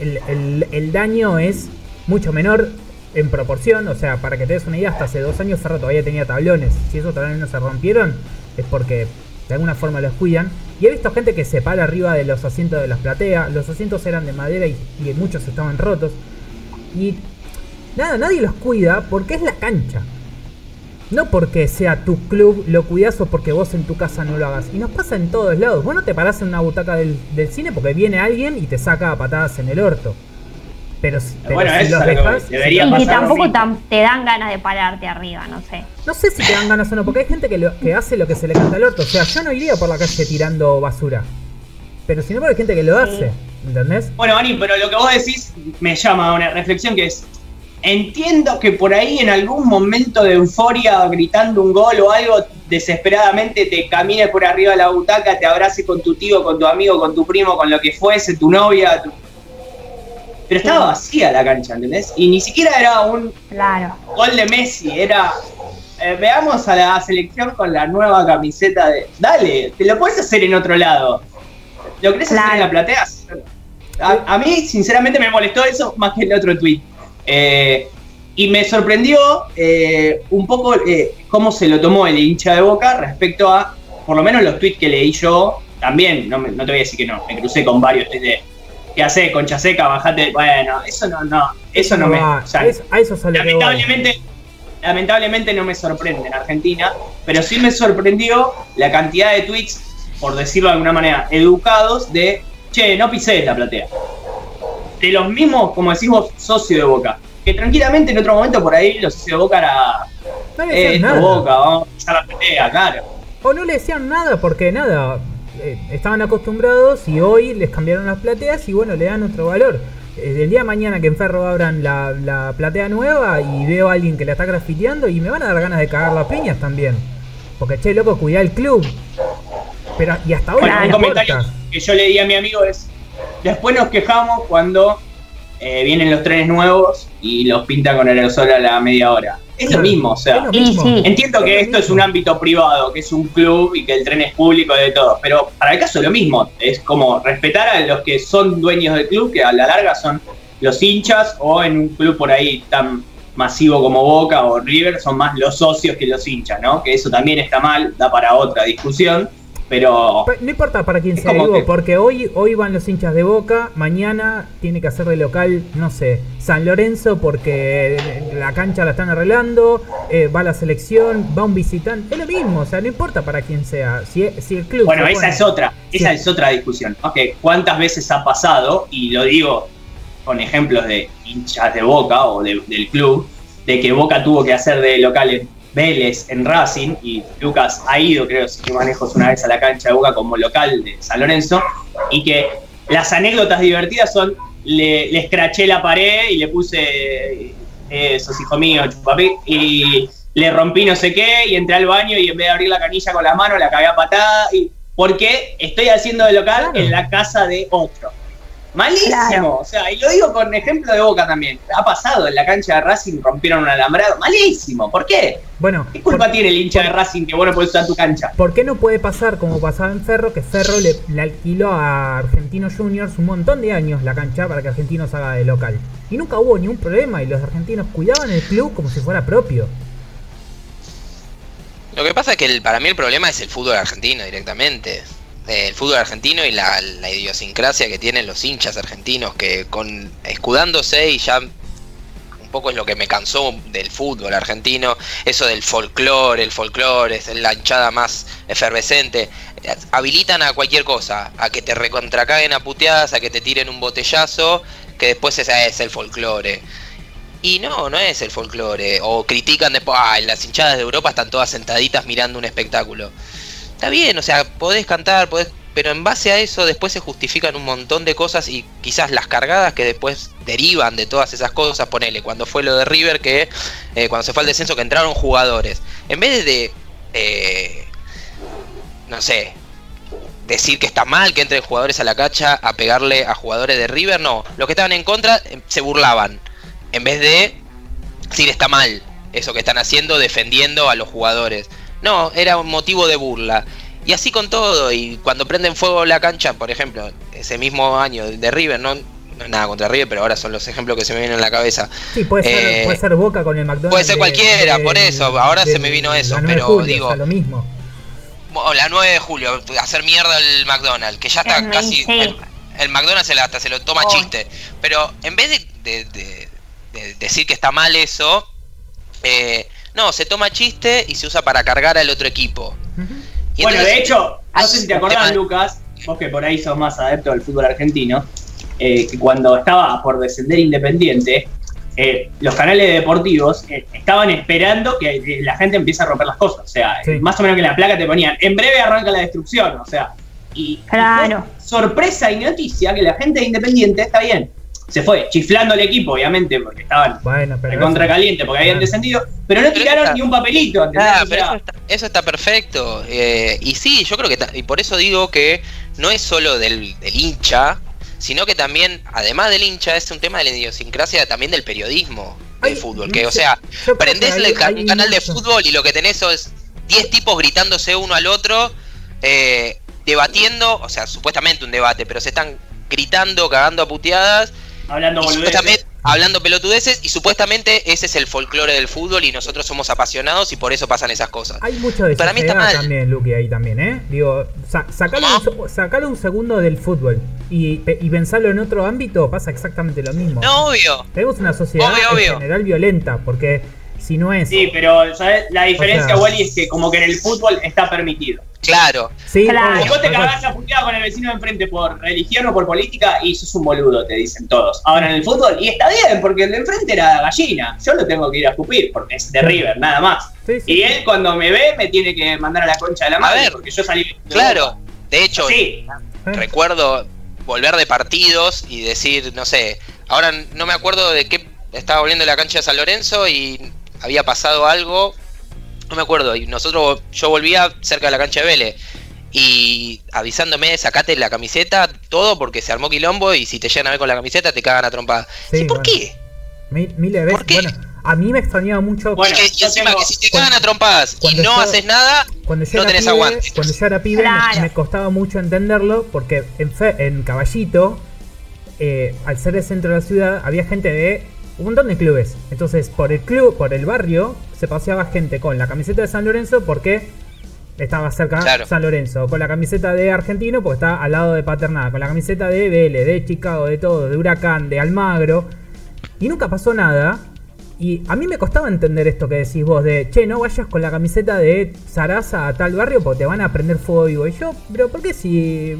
el, el- el daño es mucho menor en proporción. O sea, para que te des una idea, hasta hace dos años Ferro todavía tenía tablones. Si esos tablones no se rompieron, es porque de alguna forma los cuidan. Y he visto gente que se para arriba de los asientos de las plateas. Los asientos eran de madera y, y muchos estaban rotos. Y nada, nadie los cuida porque es la cancha. No porque sea tu club lo cuidas o porque vos en tu casa no lo hagas. Y nos pasa en todos lados. Vos no te parás en una butaca del, del cine porque viene alguien y te saca a patadas en el orto. Pero, si- pero Bueno, si eso los dejas, debería Y que pasar tampoco tam- te dan ganas de pararte arriba, no sé. no sé si te dan ganas o no, porque hay gente que, lo- que hace lo que se le canta al orto. O sea, yo no iría por la calle tirando basura. Pero si no, hay gente que lo hace. ¿Entendés? Bueno, Ani, pero lo que vos decís me llama a una reflexión que es, entiendo que por ahí en algún momento de euforia, gritando un gol o algo, desesperadamente te camines por arriba de la butaca, te abraces con tu tío, con tu amigo, con tu primo, con lo que fuese, tu novia. tu- Pero estaba vacía la cancha, ¿entendés? Y ni siquiera era un Claro. gol de Messi, era... eh, veamos a la selección con la nueva camiseta de... Dale, te lo puedes hacer en otro lado. ¿Lo querés hacer Claro. en la platea? A, a mí, sinceramente, me molestó eso más que el otro tweet. Eh, y me sorprendió eh, un poco eh, cómo se lo tomó el hincha de Boca respecto a, por lo menos los tweets que leí yo, también, no, me- no te voy a decir que no, me crucé con varios tweets de ¿qué hace? Concha seca, bajate. Bueno, eso no, no, eso no me. Ah, o sea, a eso lamentablemente, lamentablemente no me sorprende en Argentina, pero sí me sorprendió la cantidad de tweets, por decirlo de alguna manera, educados de, che, no pisé la platea. De los mismos, como decís vos, socio de Boca. Que tranquilamente en otro momento por ahí los socios de Boca era, No le eh, decían nada. Boca, vamos a la platea, claro. O no le decían nada porque nada, eh, estaban acostumbrados y hoy les cambiaron las plateas y bueno, le dan otro valor. Eh, el día de mañana que en Ferro abran la, la platea nueva y veo a alguien que la está grafiteando y me van a dar ganas de cagar las piñas también. Porque che, loco, cuidá el club. Pero y hasta ahora Bueno, no un comentario que yo le di a mi amigo es, después nos quejamos cuando eh, vienen los trenes nuevos y los pintan con aerosol a la media hora. Es lo mismo, o sea, lo mismo. entiendo que esto es un ámbito privado, que es un club y que el tren es público y de todo, pero para el caso es lo mismo, es como respetar a los que son dueños del club, que a la larga son los hinchas, o en un club por ahí tan masivo como Boca o River, son más los socios que los hinchas, ¿no? Que eso también está mal, da para otra discusión, pero... No importa para quién sea digo, que- porque hoy, hoy van los hinchas de Boca, mañana tiene que hacer de local, no sé, San Lorenzo porque la cancha la están arreglando, eh, va la selección, va un visitante, es lo mismo, o sea, no importa para quién sea, si, si el club... Bueno, esa pone- es otra, esa Sí. es otra discusión. ¿no? Que ¿Cuántas veces ha pasado? Y lo digo con ejemplos de hinchas de Boca o de- del club, de que Boca tuvo que hacer de local en Vélez en Racing, y Lucas ha ido, creo, si no manejo una vez a la cancha de Boca como local de San Lorenzo, y que las anécdotas divertidas son, le, le escraché la pared y le puse, eh, sos hijo mío, chupapi, y le rompí no sé qué, y entré al baño y en vez de abrir la canilla con las manos, la cagué a patada, y, porque estoy haciendo de local en la casa de otro. Malísimo, Claro. o sea, y lo digo con ejemplo de Boca también. Ha pasado en la cancha de Racing, rompieron un alambrado. Malísimo, ¿por qué? Bueno, ¿Qué culpa por- tiene el hincha de Racing que vos no podés usar tu cancha? ¿por qué no puede pasar como pasaba en Ferro, que Ferro le, le alquiló a Argentinos Juniors un montón de años la cancha para que Argentinos haga de local? Y nunca hubo ningún problema y los argentinos cuidaban el club como si fuera propio. Lo que pasa es que el- para mí el problema es el fútbol argentino directamente. El fútbol argentino y la, idiosincrasia que tienen los hinchas argentinos, que con escudándose y ya un poco es lo que me cansó del fútbol argentino, eso del folclore, el folclore es la hinchada más efervescente, habilitan a cualquier cosa, a que te recontracaguen a puteadas, a que te tiren un botellazo, que después esa es el folclore. Y no, no es el folclore. O critican después, ah, las hinchadas de Europa están todas sentaditas mirando un espectáculo. Está bien, o sea, podés cantar, podés, pero en base a eso después se justifican un montón de cosas y quizás las cargadas que después derivan de todas esas cosas, ponele, cuando fue lo de River, que eh, cuando se fue al descenso que entraron jugadores. En vez de, eh, no sé, decir que está mal que entren jugadores a la cancha a pegarle a jugadores de River, no. Los que estaban en contra eh, se burlaban. En vez de decir está mal eso que están haciendo defendiendo a los jugadores. No, era un motivo de burla. Y así con todo. Y cuando prenden fuego la cancha, por ejemplo, ese mismo año de River, no, no es nada contra River, pero ahora son los ejemplos que se me vienen en la cabeza. Sí, puede ser, Eh, puede ser Boca con el McDonald's. puede ser cualquiera, de- por eso, ahora se me vino eso, la 9 de pero julio, digo- o sea, lo mismo. O la 9 de julio, hacer mierda el McDonald's, que ya está casi. El, el McDonald's se la- hasta se lo toma Oh. chiste. Pero en vez de, de- de- de decir que está mal eso, eh, no, se toma chiste y se usa para cargar al otro equipo. Y bueno, entonces- de hecho, no sé si te acordás, tema- Lucas, vos que por ahí sos más adepto del fútbol argentino, eh, que cuando estaba por descender Independiente, eh, los canales deportivos eh, estaban esperando que eh, la gente empiece a romper las cosas. O sea, Sí. más o menos que en la placa te ponían, en breve arranca la destrucción. O sea, y, y Claro. sorpresa y noticia que la gente de Independiente está bien. Se fue chiflando el equipo, obviamente, porque estaban Bueno, pero. contra eso- caliente, porque habían descendido, pero no Pero tiraron ni un papelito. eso está, eso está perfecto. eh, y sí, yo creo que, y por eso digo que no es solo del, del hincha, sino que también, además del hincha, es un tema de la idiosincrasia también del periodismo del fútbol. Que, o sea, prendés el hay canal de fútbol y lo que tenés es 10 tipos gritándose uno al otro, eh, debatiendo, o sea, supuestamente un debate, pero se están gritando, cagando a puteadas. Hablando boludeces. supuestamente, hablando pelotudeces y supuestamente ese es el folclore del fútbol y nosotros somos apasionados y por eso pasan esas cosas. Hay mucho de Para mí está mal. también, Luque, ahí también, ¿eh? Digo, sa- sacalo, un, se- sacalo un segundo del fútbol y, y pensarlo en otro ámbito, pasa exactamente lo mismo. No, obvio. Tenemos una sociedad Obvio, en general violenta, porque si no es... Sí, pero ¿sabes? la diferencia, O sea- Wally, es que como que en el fútbol está permitido. Claro. Sí, Claro. obvio, Si vos te cagás a puteada con el vecino de enfrente por religión o por política, y sos un boludo, te dicen todos. Ahora en el fútbol, y está bien, porque el de enfrente era gallina. Yo lo tengo que ir a escupir, porque es de River, nada más. Sí, sí, Y sí. él cuando me ve me tiene que mandar a la concha de la madre, ver, porque yo salí. de Claro. Boca. De hecho, Sí, ¿Eh? recuerdo volver de partidos y decir, no sé, ahora no me acuerdo de qué estaba volviendo de la cancha de San Lorenzo y había pasado algo, no me acuerdo, y nosotros, yo volvía cerca de la cancha de Vélez y avisándome, sacate la camiseta, todo porque se armó quilombo y si te llegan a ver con la camiseta te cagan a trompada. Sí, Sí, ¿Por bueno. qué? Mil- miles de veces. ¿Por qué? Bueno, a mí me extrañaba mucho Bueno, y, que- y yo encima tengo- que si te cuando- cagan a trompadas y no yo- haces nada, cuando yo no tenés pibe, aguante. Cuando yo era pibe me- me, costaba mucho entenderlo porque en, Fe- en Caballito, eh, al ser el centro de la ciudad, había gente de un montón de clubes. Entonces, por el club, por el barrio, se paseaba gente con la camiseta de San Lorenzo porque estaba cerca Claro. San Lorenzo, con la camiseta de Argentino porque estaba al lado de Paternal, con la camiseta de Vélez, de Chicago, de todo, de Huracán, de Almagro. Y nunca pasó nada. Y a mí me costaba entender esto que decís vos de, che, no vayas con la camiseta de Sarasa a tal barrio porque te van a prender fuego vivo. Y yo, pero ¿por qué si...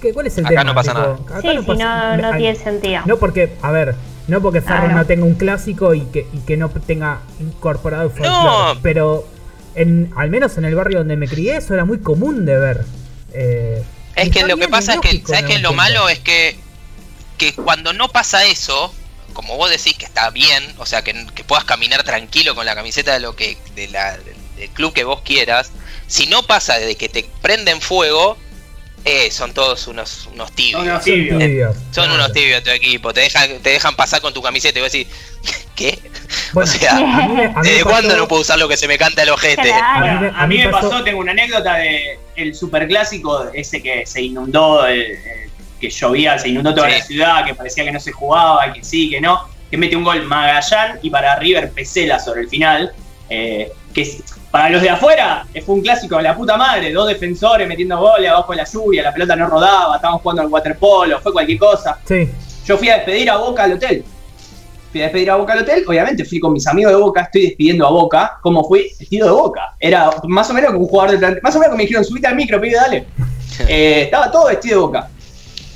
¿Qué, ¿Cuál es el Acá tema? no pasa nada. acá Sí, pasa- no, tiene sentido. No porque, a ver, no porque Ferro Claro. no tenga un clásico y que, y que no tenga incorporado el folclore, No. pero en, al menos en el barrio donde me crié eso era muy común de ver. Eh, Es que lo que pasa es que, ¿sabes un Lo malo es que, que cuando no pasa eso, como vos decís que está bien, o sea, que, que puedas caminar tranquilo con la camiseta de lo que de la, del club que vos quieras, si no pasa de que te prenden fuego, eh, son todos unos, unos tibios. Son tibios. tibios, Son claro. unos tibios tu equipo, te dejan, te dejan pasar con tu camiseta y vos decís, ¿qué? Bueno, o sea, a mí me- a mí me ¿desde pasó- cuándo no puedo usar lo que se me canta el ojete? Claro. A mí me- Bueno, a mí me pasó- pasó, tengo una anécdota de el superclásico, ese que se inundó, el- el- que llovía, se inundó toda Sí. la ciudad, que parecía que no se jugaba, que sí, que no, que mete un gol Magallán y para River Pesela sobre el final, eh, que para los de afuera fue un clásico de la puta madre, dos defensores metiendo goles abajo de la lluvia, la pelota no rodaba, estábamos jugando al waterpolo, fue cualquier cosa. Sí, Yo fui a despedir a Boca al hotel. Fui a despedir a Boca al hotel, obviamente fui con mis amigos de Boca, estoy despidiendo a Boca, como fui vestido de Boca. Era más o menos como un jugador de plantel, más o menos como me dijeron, subite al micro, pibe, dale. Eh, estaba todo vestido de Boca.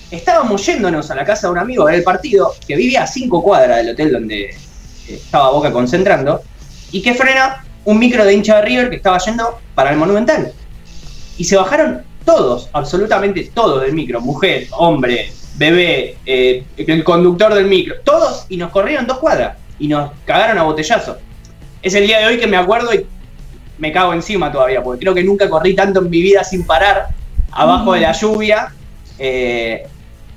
Estábamos yéndonos a la casa de un amigo a ver el partido, que vivía a cinco cuadras del hotel donde eh, estaba Boca concentrando, y que frena un micro de hincha de River que estaba yendo para el Monumental. Y se bajaron todos, absolutamente todos del micro, mujer, hombre, bebé, eh, el conductor del micro, todos, y nos corrieron dos cuadras, y nos cagaron a botellazo. Es el día de hoy que me acuerdo y me cago encima todavía, porque creo que nunca corrí tanto en mi vida sin parar, abajo de la lluvia, eh,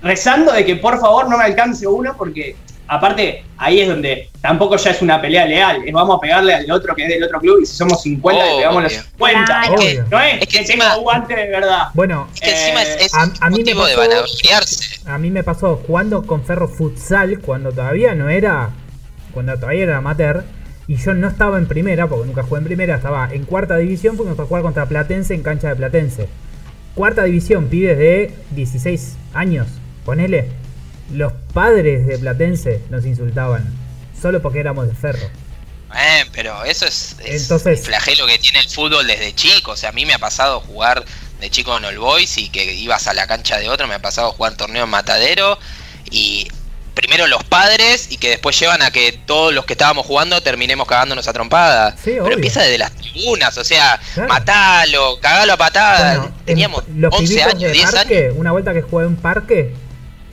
rezando de que por favor no me alcance uno, porque aparte ahí es donde tampoco ya es una pelea leal, es vamos a pegarle al otro que es del otro club, y si somos 50, le Obvio. pegamos los 50. Claro. Obvio. No es, Es que que, encima- tengo guante de verdad. bueno, Es que encima es, es a- a mí me de pasó- vanagloriarse. a mí me pasó jugando con Ferro Futsal cuando todavía no era, cuando todavía era amateur, y yo no estaba en primera, porque nunca jugué en primera, estaba en cuarta división, fuimos a jugar contra Platense en cancha de Platense. Cuarta división, pibes de 16 años, ponele. Los padres de Platense nos insultaban, solo porque éramos de Ferro. Eh, pero eso es, es Entonces- el flagelo que tiene el fútbol desde chico. O sea, a mí me ha pasado jugar de chico en All Boys y que ibas a la cancha de otro. Me ha pasado jugar torneo en Matadero. Y primero los padres y que después llevan a que todos los que estábamos jugando terminemos cagándonos a trompadas. Sí, pero obvio. empieza desde las tribunas. O sea, Claro. matalo, cagalo a patadas. Bueno, Teníamos en- los 11 pibitos años, de 10 parque, años. una vuelta que jugué en parque,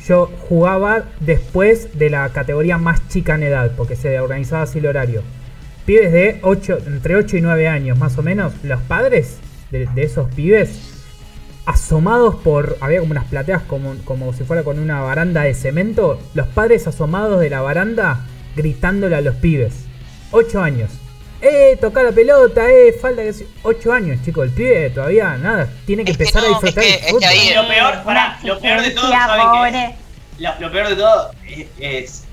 yo jugaba después de la categoría más chica en edad, porque se organizaba así el horario. Pibes de 8, entre 8 y 9 años más o menos, los padres de, esos pibes, asomados por, había como unas plateas como, como si fuera con una baranda de cemento, los padres asomados de la baranda gritándole a los pibes. 8 años. ¡Eh, toca la pelota! ¡Eh, falta que... 8 años, chicos, el pibe todavía nada, tiene que Es que empezar no, a disfrutar es que- es que ahí- Lo peor, pará, Una lo peor de todo, exigencia, ¿saben qué es? pobre. Lo, lo peor de todo es, es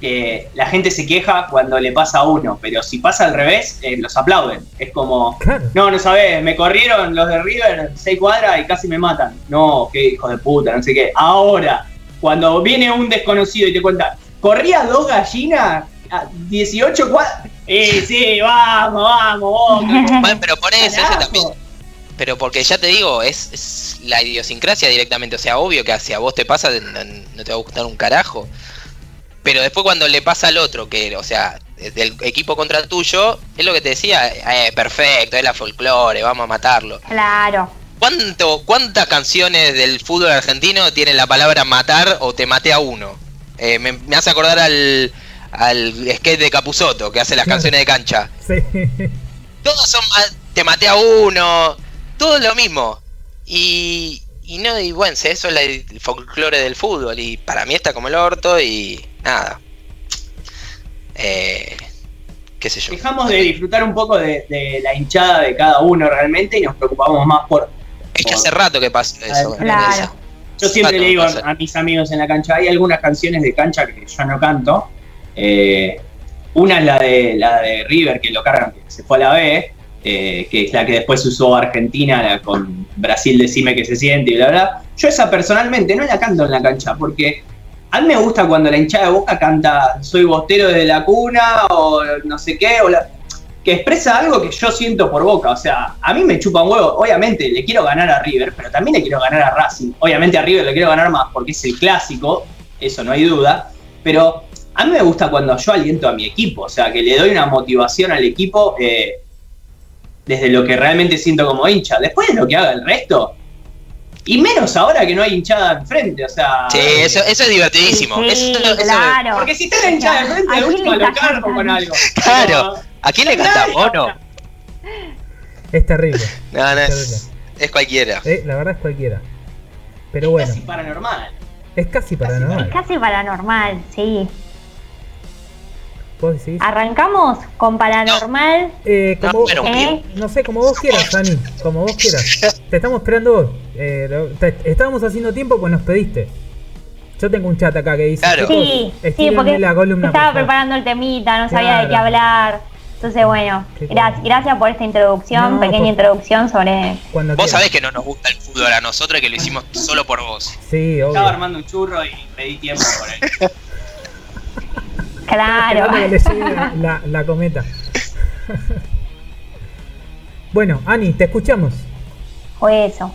que la gente se queja cuando le pasa a uno, pero si pasa al revés, eh, los aplauden. Es como, Claro. no, no sabes, me corrieron los de River seis cuadras y casi me matan. No, qué hijo de puta, no sé qué. Ahora, cuando viene un desconocido y te cuenta, corría dos gallinas 18 cuadras. Eh, sí, vamos, vamos, Boca. Bueno, pero por eso, ese también. Pero porque ya te digo, es, es la idiosincrasia directamente. O sea, obvio que si a vos te pasa, no, no te va a gustar un carajo. Pero después cuando le pasa al otro, que, o sea, del equipo contra el tuyo, es lo que te decía, eh, perfecto, es la folclore, vamos a matarlo. Claro. ¿Cuánto, ¿Cuántas canciones del fútbol argentino tienen la palabra matar o te maté a uno? Eh, me, me hace acordar al, al skate de Capuzoto, que hace las canciones de cancha. Sí. Todos son te maté a uno, todo es lo mismo. Y, y no, y bueno, eso es la- el folclore del fútbol. Y para mí está como el orto y nada. Eh, qué sé yo. Dejamos de disfrutar un poco de, de la hinchada de cada uno realmente y nos preocupamos más por... Es que hace rato que pasa eso. Claro. Yo siempre Rato le digo a mis amigos en la cancha, hay algunas canciones de cancha que yo no canto. Eh, una es la de, la de River, que lo cargan, que se fue a la B, eh, que es la que después usó Argentina la- con Brasil Decime que se siente y bla, bla. Yo esa personalmente no la canto en la cancha, porque a mí me gusta cuando la hinchada de boca canta Soy bostero desde la cuna o no sé qué, o que expresa algo que yo siento por boca. O sea, a mí me chupa un huevo. Obviamente le quiero ganar a River, pero también le quiero ganar a Racing. Obviamente a River le quiero ganar más porque es el clásico, eso no hay duda. Pero a mí me gusta cuando yo aliento a mi equipo, o sea, que le doy una motivación al equipo eh, desde lo que realmente siento como hincha. Después de lo que haga el resto. Y menos ahora que no hay hinchada enfrente, o sea. Sí, eso, eso es divertidísimo. Sí, Eso- eso- claro. Porque si está la hinchada enfrente, ¿A de le lo cargo con algo. Claro. ¿A quién le canta mono? Es terrible. No, no, Es es, es cualquiera. Eh, la verdad es cualquiera. Pero bueno, Casi paranormal. es casi Es paranormal. casi paranormal, sí. ¿Vos decís? Arrancamos con paranormal. Eh, No, como, ¿eh? no sé, como vos quieras, Dani. Como vos quieras. Te estamos esperando vos. Eh, lo- te- estábamos haciendo tiempo pues nos pediste. Yo tengo un chat acá que dice: Claro. "Chicos, Sí, sí, porque la columna. estaba por favor". preparando el temita, no sabía de qué hablar. Entonces, bueno, gracias, bueno. gracias por esta introducción, No, pequeña por- introducción sobre... Cuando Vos quieras. sabés que no nos gusta el fútbol a nosotros y que lo hicimos solo por vos. Sí, obvio. Estaba armando un churro y pedí tiempo por él. Claro. Esperando que le llegue la, cometa. bueno, Ani, te escuchamos. O eso.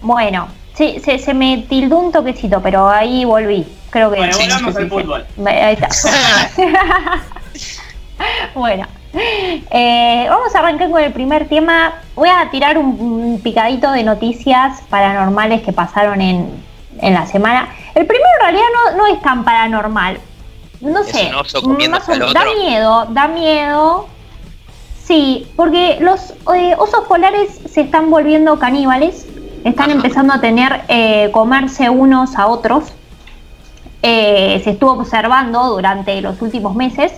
Bueno, sí, se, se me tildó un toquecito, pero ahí volví. Creo que... Bueno, Sí, volvamos al fútbol. Ahí está. bueno, eh, vamos a arrancar con el primer tema. Voy a tirar un, un picadito de noticias paranormales que pasaron en, en la semana. El primero en realidad no, no es tan paranormal. No Es sé. un oso más da miedo, da miedo. Sí, porque los eh, osos polares se están volviendo caníbales. Están Ajá. empezando a tener eh, comerse unos a otros eh, se estuvo observando durante los últimos meses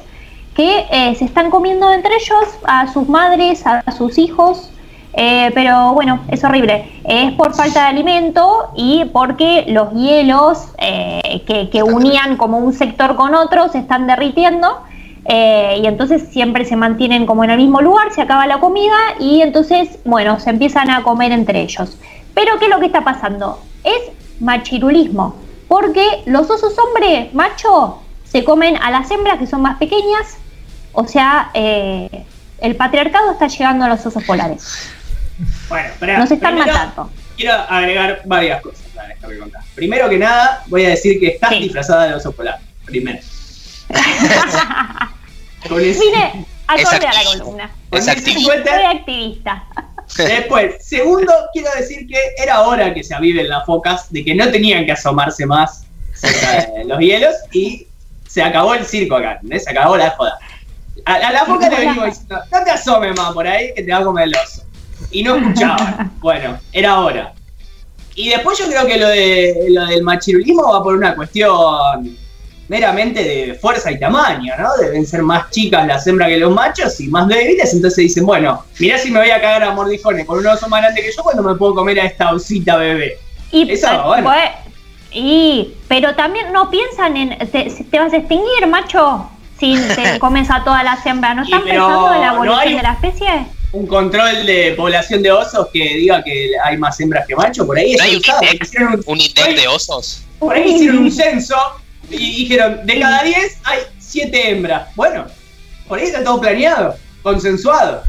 que eh, se están comiendo entre ellos a sus madres, a sus hijos, eh, pero bueno, es horrible. Es por falta de alimento y porque los hielos eh, que, que unían como un sector con otro se están derritiendo. eh, y entonces siempre se mantienen como en el mismo lugar, se acaba la comida y entonces, bueno, se empiezan a comer entre ellos. Pero ¿qué es lo que está pasando? Es machirulismo, porque los osos hombre, macho, se comen a las hembras que son más pequeñas, o sea, el patriarcado está llegando a los osos polares. Bueno, esperá, Nos están primero matando. Quiero agregar varias cosas a esta pregunta. Primero que nada, voy a decir que estás Sí. disfrazada de oso polar. Primero. Vine acorde a la columna. Es Soy activista. Después, segundo, quiero decir que era hora que se aviven las focas, de que no tenían que asomarse más cerca de los hielos y se acabó el circo acá, ¿entendés? Se acabó la joda. A, a la foca le venimos diciendo, no te asomes más por ahí que te va a comer el oso. Y no escuchaban. Bueno, era hora. Y después yo creo que lo, de, lo del machirulismo va por una cuestión meramente de fuerza y tamaño, ¿no? Deben ser más chicas las hembras que los machos y más débiles, entonces dicen, bueno, mirá si me voy a cagar a mordijones con un oso más grande que yo cuando me puedo comer a esta osita bebé. Y Eso, eh, bueno. pues, Y, pero también no piensan en, te, te vas a extinguir, macho, si te comes a todas las hembras. ¿No están pensando en la no evolución hay- de la especie? Un control de población de osos que diga que hay más hembras que machos, por ahí ¿No hay es un INDEC de osos? Por ahí hicieron un censo y dijeron, de cada 10 hay 7 hembras. Bueno, por ahí está todo planeado, consensuado.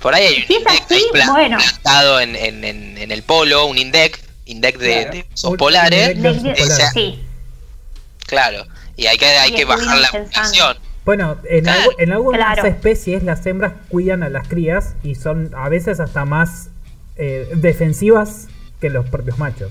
Por ahí hay un Si es INDEC así, bueno. plantado en, en- en- en el polo, un INDEC, INDEC de, Claro. de osos polares. Sí. claro. Y hay que, hay Y que bajar la población. Bueno, en, algu- en algunas Claro. especies las hembras cuidan a las crías y son a veces hasta más eh, defensivas que los propios machos.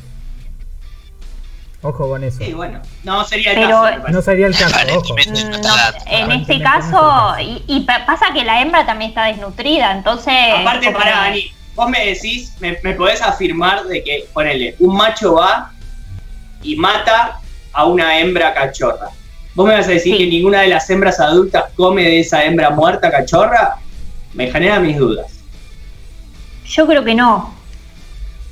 Ojo con eso. Sí, bueno, no sería el Pero- caso. No sería el caso, ojo. No está- en este caso, y, y pa- pasa que la hembra también está desnutrida, entonces... Aparte, para Dani, vos me decís, me, me podés afirmar de que, ponele, un macho va y mata a una hembra cachorra. ¿Vos me vas a decir Sí. que ninguna de las hembras adultas come de esa hembra muerta cachorra? Me genera mis dudas. Yo creo que no.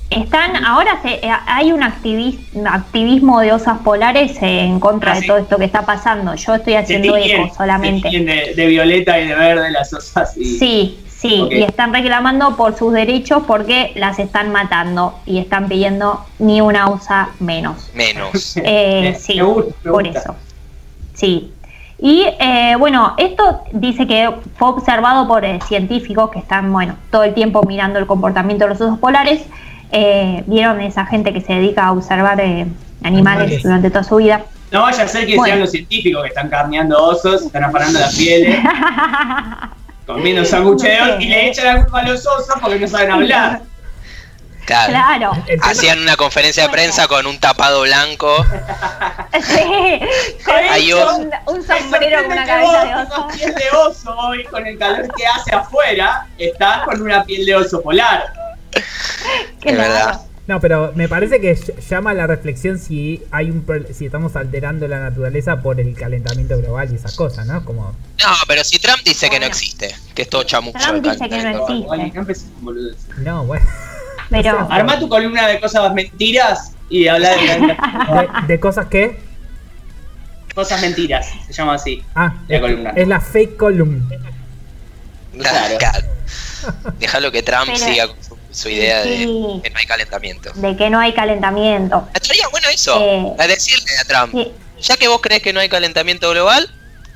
Están, ahora se- eh, hay un activis- activismo de osas polares en contra Ah, de sí. todo esto que está pasando. Yo estoy haciendo tiñen, eco solamente. se de, de violeta y de verde las osas. Y, Sí, sí, y están reclamando por sus derechos porque las están matando y están pidiendo ni una osa menos. Menos. Eh, sí, me gusta, me por eso. Sí. Y eh, bueno, esto dice que fue observado por eh, científicos que están, bueno, todo el tiempo mirando el comportamiento de los osos polares. Eh, Vieron esa gente que se dedica a observar eh, animales, Animales. durante toda su vida. No vaya a ser que Bueno. sean los científicos que están carneando osos, están afanando las pieles, comiendo sangucheos y le echan la culpa a los osos porque no saben hablar. Claro. Hacían una conferencia de prensa con un tapado blanco. Sí, con Hay un, sombrero con una cabeza de oso. con piel de oso hoy, con el calor que hace afuera, estás con una piel de oso polar. Es verdad. No, pero me parece que ll- llama a la reflexión si hay un si estamos alterando la naturaleza por el calentamiento global y esas cosas, ¿no? Como No, pero si Trump dice que no existe, que es todo chamucho. Trump dice que no existe. No, bueno, Pero Armá tu columna de cosas mentiras y habla de de, de cosas que cosas mentiras, se llama así. ah, La es, columna. es la fake column. Claro. Claro. Déjalo que Trump Pero- siga con su, su idea de que no hay calentamiento. de que no hay calentamiento. Estaría bueno eso, Eh, a decirle a Trump, Sí, ya que vos crees que no hay calentamiento global,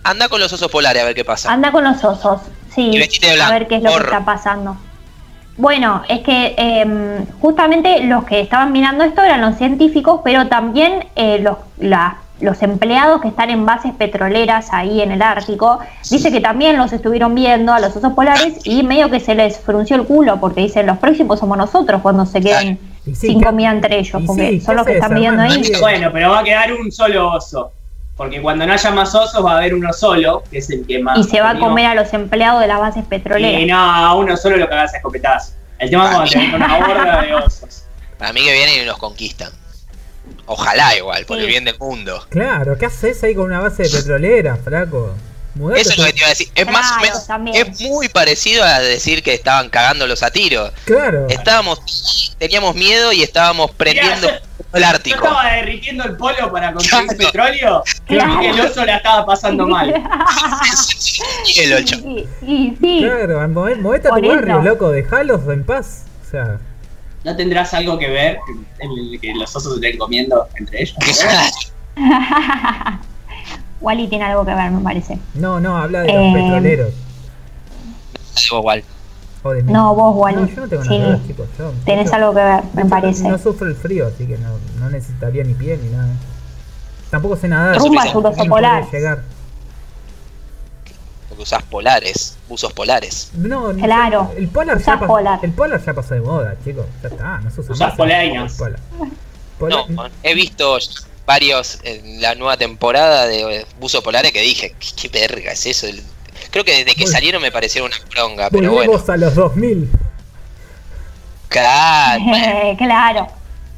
anda con los osos polares a ver qué pasa. Anda con los osos, sí. Y vestite de blanco, a ver qué es lo que está pasando. Bueno, es que em, justamente los que estaban mirando esto eran los científicos, pero también eh, los, la- los empleados que están en bases petroleras ahí en el Ártico, dice que también los estuvieron viendo a los osos polares y medio que se les frunció el culo porque dicen los próximos somos nosotros cuando se queden sí, sin ¿qué- comida entre ellos, porque sí, son ¿qué los que están viviendo ahí. Bueno, pero va a quedar un solo oso. Porque cuando no haya más osos va a haber uno solo, que es el que más. Y se va a comer a los empleados de las bases petroleras. Y no, a uno solo lo cagas a escopetazo. El tema es cuando tenés una horda de osos. Para mí que vienen y nos conquistan. Ojalá igual, por Sí. el bien del mundo. Claro, ¿qué haces ahí con una base de petrolera, flaco? Mudate Eso es lo que te iba a decir. Es más o menos, también. es muy parecido a decir que estaban cagándolos a tiros. Claro. Estábamos, teníamos miedo y estábamos prendiendo Mirá, el Yo Ártico. estaba derritiendo el polo para conseguir Claro. petróleo y Claro. el oso la estaba pasando mal. Hielo, el chavo. y, y sí, Claro, move- movete a Por tu barrio, loco, dejalos en paz. O sea, ¿No tendrás algo que ver en el que los osos estén comiendo entre ellos? Wally tiene algo que ver, me parece. no, no, habla de los Eh, petroleros. Igual. O de mí. No, vos, Wally. No, yo no tengo Sí. nada que ver, chicos. Yo, Tenés yo- algo que ver, me parece. No sufro el frío, así que no, no necesitaría ni pie ni nada. Tampoco sé nadar. Rumba no polar. llegar. Porque usás polares, buzos polares. No, no, Claro, El polar, ya pasó, polar. el polar ya pasó de moda, chicos. Ya está, no se usa Usás más polar. Polar- No, he visto varios en la nueva temporada de buzos polares que dije, ¿qué, qué verga es eso? El- Creo que desde que salieron me parecieron una pronga, pero bueno. Volvemos a los 2000. Claro, claro.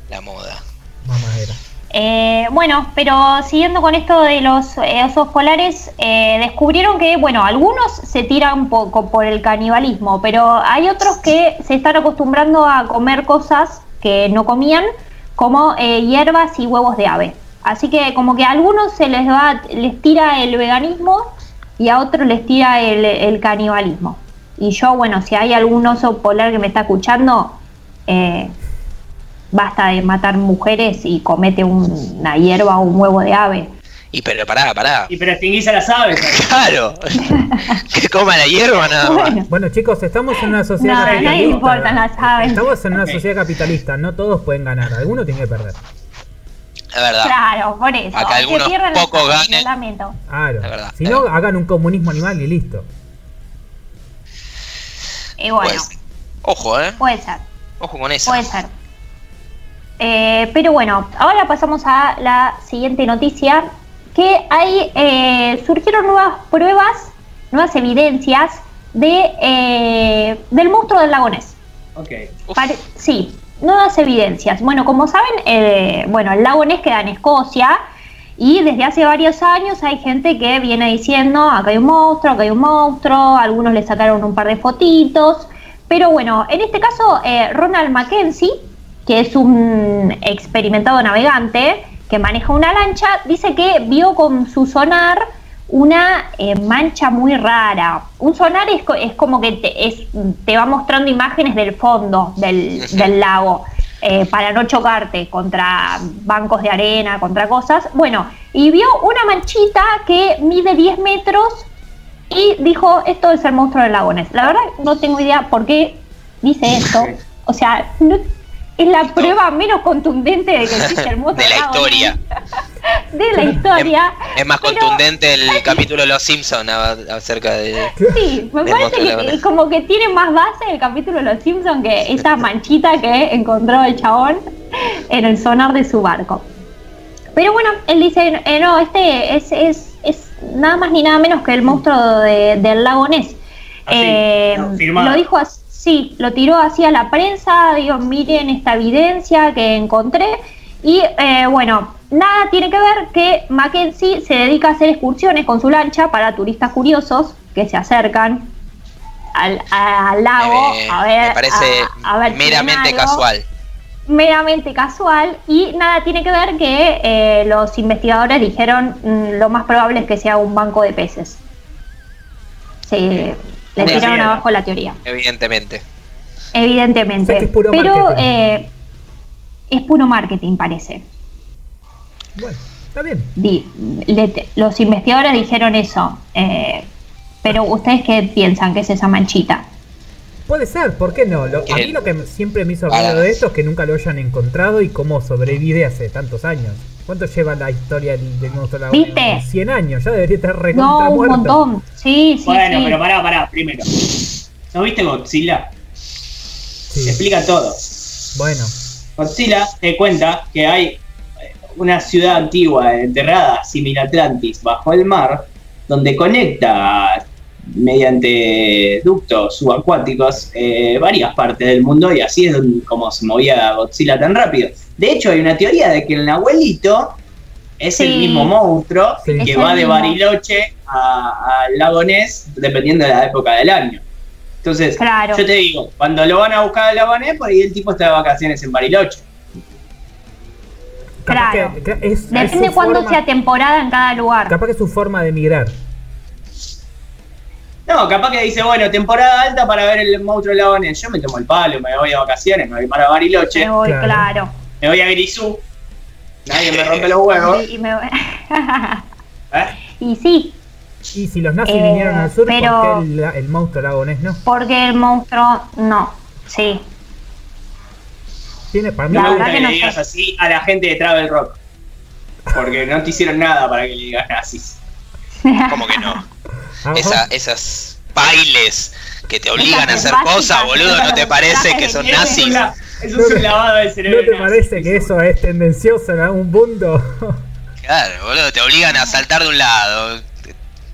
la moda. Mamadera. Eh, bueno, pero siguiendo con esto de los eh, osos polares, eh, descubrieron que, bueno, algunos se tiran un poco por el canibalismo, pero hay otros que se están acostumbrando a comer cosas que no comían, como eh, hierbas y huevos de ave. Así que como que a algunos se les va, les tira el veganismo y a otros les tira el, el canibalismo. Y yo, bueno, si hay algún oso polar que me está escuchando, eh, basta de matar mujeres y comete un- una hierba o un huevo de ave. Y pero pará, pará. Y pero extinguís a las aves. Claro. que coma la hierba nada más. Bueno, Bueno, chicos, estamos en una sociedad No, a nadie capitalista. le importan las aves. Estamos en una sociedad capitalista, no todos pueden ganar, alguno tiene que perder. Es verdad. claro, por eso. Acá algunos pocos ganen. lamento. Claro. Es verdad, si es no, verdad. hagan un comunismo animal y listo. Y bueno, Pues, ojo, eh. puede ser. Ojo con eso. Puede ser. Eh, pero bueno, ahora pasamos a la siguiente noticia, que hay eh, surgieron nuevas pruebas, nuevas evidencias de eh, del monstruo del lago Ness. Ok. Uf, sí, nuevas evidencias. Bueno, como saben, eh, bueno, el lago Ness queda en Escocia y desde hace varios años hay gente que viene diciendo, acá hay un monstruo, acá hay un monstruo, algunos le sacaron un par de fotitos, pero bueno, en este caso eh, Ronald Mackenzie, que es un experimentado navegante que maneja una lancha, dice que vio con su sonar una eh, mancha muy rara. Un sonar es, es como que te, es- te va mostrando imágenes del fondo del, lago eh, para no chocarte contra bancos de arena, contra cosas. Bueno, y vio una manchita que mide 10 metros y dijo, esto es el monstruo del lago Ness. La verdad no tengo idea por qué dice esto. O sea, no- es la prueba menos contundente de que existe el monstruo de la historia. De la historia. Es más pero- contundente el capítulo de Los Simpsons acerca de. Sí, me parece que como que tiene más base el capítulo de Los Simpsons que esa manchita que encontró el chabón en el sonar de su barco. Pero bueno, él dice, eh, no, este es, es, es nada más ni nada menos que el monstruo de- del lago Ness. Así, Eh, no, lo dijo así, sí, lo tiró así a la prensa, digo, miren esta evidencia que encontré. Y eh, bueno, nada tiene que ver que Mackenzie se dedica a hacer excursiones con su lancha para turistas curiosos que se acercan al, al lago Eh, a ver. me parece a- a ver si ven meramente algo casual. meramente casual y nada tiene que ver que eh, los investigadores dijeron mm, lo más probable es que sea un banco de peces. Sí, le tiraron abajo la teoría, Evidentemente. Evidentemente. sea que es puro Pero eh, es puro marketing, parece. Bueno, está bien. Di- le- los investigadores dijeron eso. eh, pero ustedes qué piensan que es esa manchita? Puede ser, ¿por qué no? Lo- a mí lo que siempre me hizo ruido de esto es que nunca lo hayan encontrado y cómo sobrevive hace tantos años. ¿Cuánto lleva la historia del, del monstruo de la ¿Viste? 100 años, ya debería estar recontra No, un muerto. montón. Sí, sí, Bueno, sí. pero pará, pará, primero. ¿No viste Godzilla? Sí. Te explica todo. Bueno, Godzilla te cuenta que hay eh, una ciudad antigua enterrada, similar Atlantis, bajo el mar, donde conecta mediante ductos subacuáticos eh, varias partes del mundo y así es donde- como se movía Godzilla tan rápido. De hecho, hay una teoría de que el Nahuelito es el mismo monstruo Sí. que Es va de. Bariloche a- al lago Ness dependiendo de la época del año. Entonces, Claro. yo te digo, cuando lo van a buscar al lago Ness, por ahí el tipo está de vacaciones en Bariloche. Claro. que, que es, es Depende cuándo forma- sea temporada en cada lugar. Capaz que es su forma de migrar. No, capaz que dice, bueno, temporada alta para ver el monstruo del lago Ness. Yo me tomo el palo, me voy de vacaciones, me voy para Bariloche, Me voy, Claro. claro. Me voy a Grisú. Nadie me rompe los huevos. Y, me voy- ¿eh? y sí, Y si los nazis Eh, vinieron al sur, pero- ¿por qué el, el monstruo lagonés no? porque el monstruo no. Sí. Tiene para mí. No La gusta que que, no le sé. digas así a la gente de Travel Rock. Porque no te hicieron nada para que le digas nazis. ¿Cómo que no? Esa- esas bailes que te obligan a hacer cosas, boludo, ¿no te parece que son nazis? Eso es un lavado de cerebro. ¿No te parece que eso es tendencioso en algún punto? Claro, boludo, te obligan a saltar de un lado.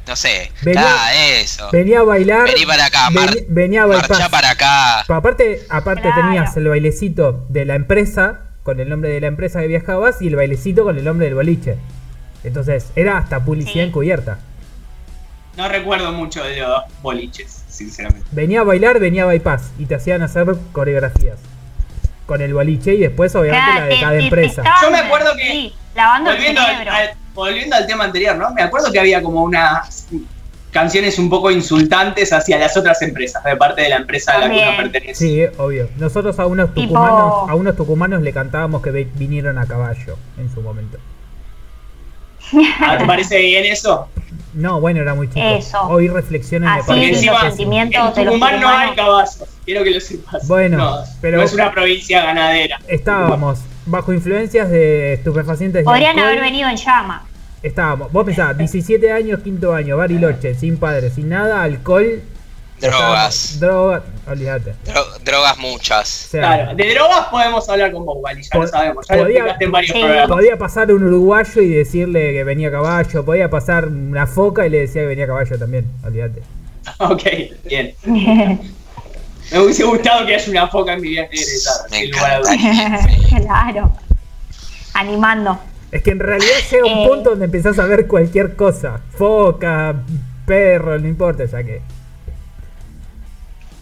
No sé, Venía- ah, eso. venía a bailar. Vení para acá, mar- venía a Marchá bypass. para acá. Pa- Aparte, aparte Claro. tenías el bailecito de la empresa, con el nombre de la empresa que viajabas, y el bailecito con el nombre del boliche. Entonces, era hasta publicidad Sí. encubierta. No recuerdo mucho de los boliches, sinceramente. Venía a bailar, venía a bypass, y te hacían hacer coreografías. Con el boliche y después obviamente la de Te- cada te- empresa. Yo me acuerdo que- sí, lavando el volviendo, al, volviendo al tema anterior, ¿no? Me acuerdo que había como unas canciones un poco insultantes hacia las otras empresas, de parte de la empresa a la que uno pertenece. Sí, obvio. Nosotros a unos Tipo- tucumanos, a unos tucumanos le cantábamos que ve- vinieron a caballo en su momento. Ah, ¿Te parece bien eso? No, bueno, era muy chico. Eso. Hoy reflexiones Así Porque encima los pésimo. sentimientos En de los Tucumán no hay caballos, quiero que lo sepas. Bueno, no, pero- no es una provincia ganadera. Estábamos bajo influencias de estupefacientes Podrían alcohol. haber venido en llama. Estábamos, vos pensás, 17 años, quinto año, Bariloche, sin padre, sin nada, alcohol. Drogas. Drogas, olvídate. Dro- drogas O muchas. sea, Claro, de drogas podemos hablar con vos, Wally, ya lo sabemos, ya lo podía- explicaste en varios Sí. programas. podía pasar un uruguayo y decirle que venía a caballo, podía pasar una foca y le decía que venía a caballo también, olvídate. Ok, bien. Me hubiese gustado que haya una foca en mi viaje Me lugar encantaría. claro. Animando. Es que en realidad llega un Eh. punto donde empezás a ver cualquier cosa. Foca, perro, no importa, ya que.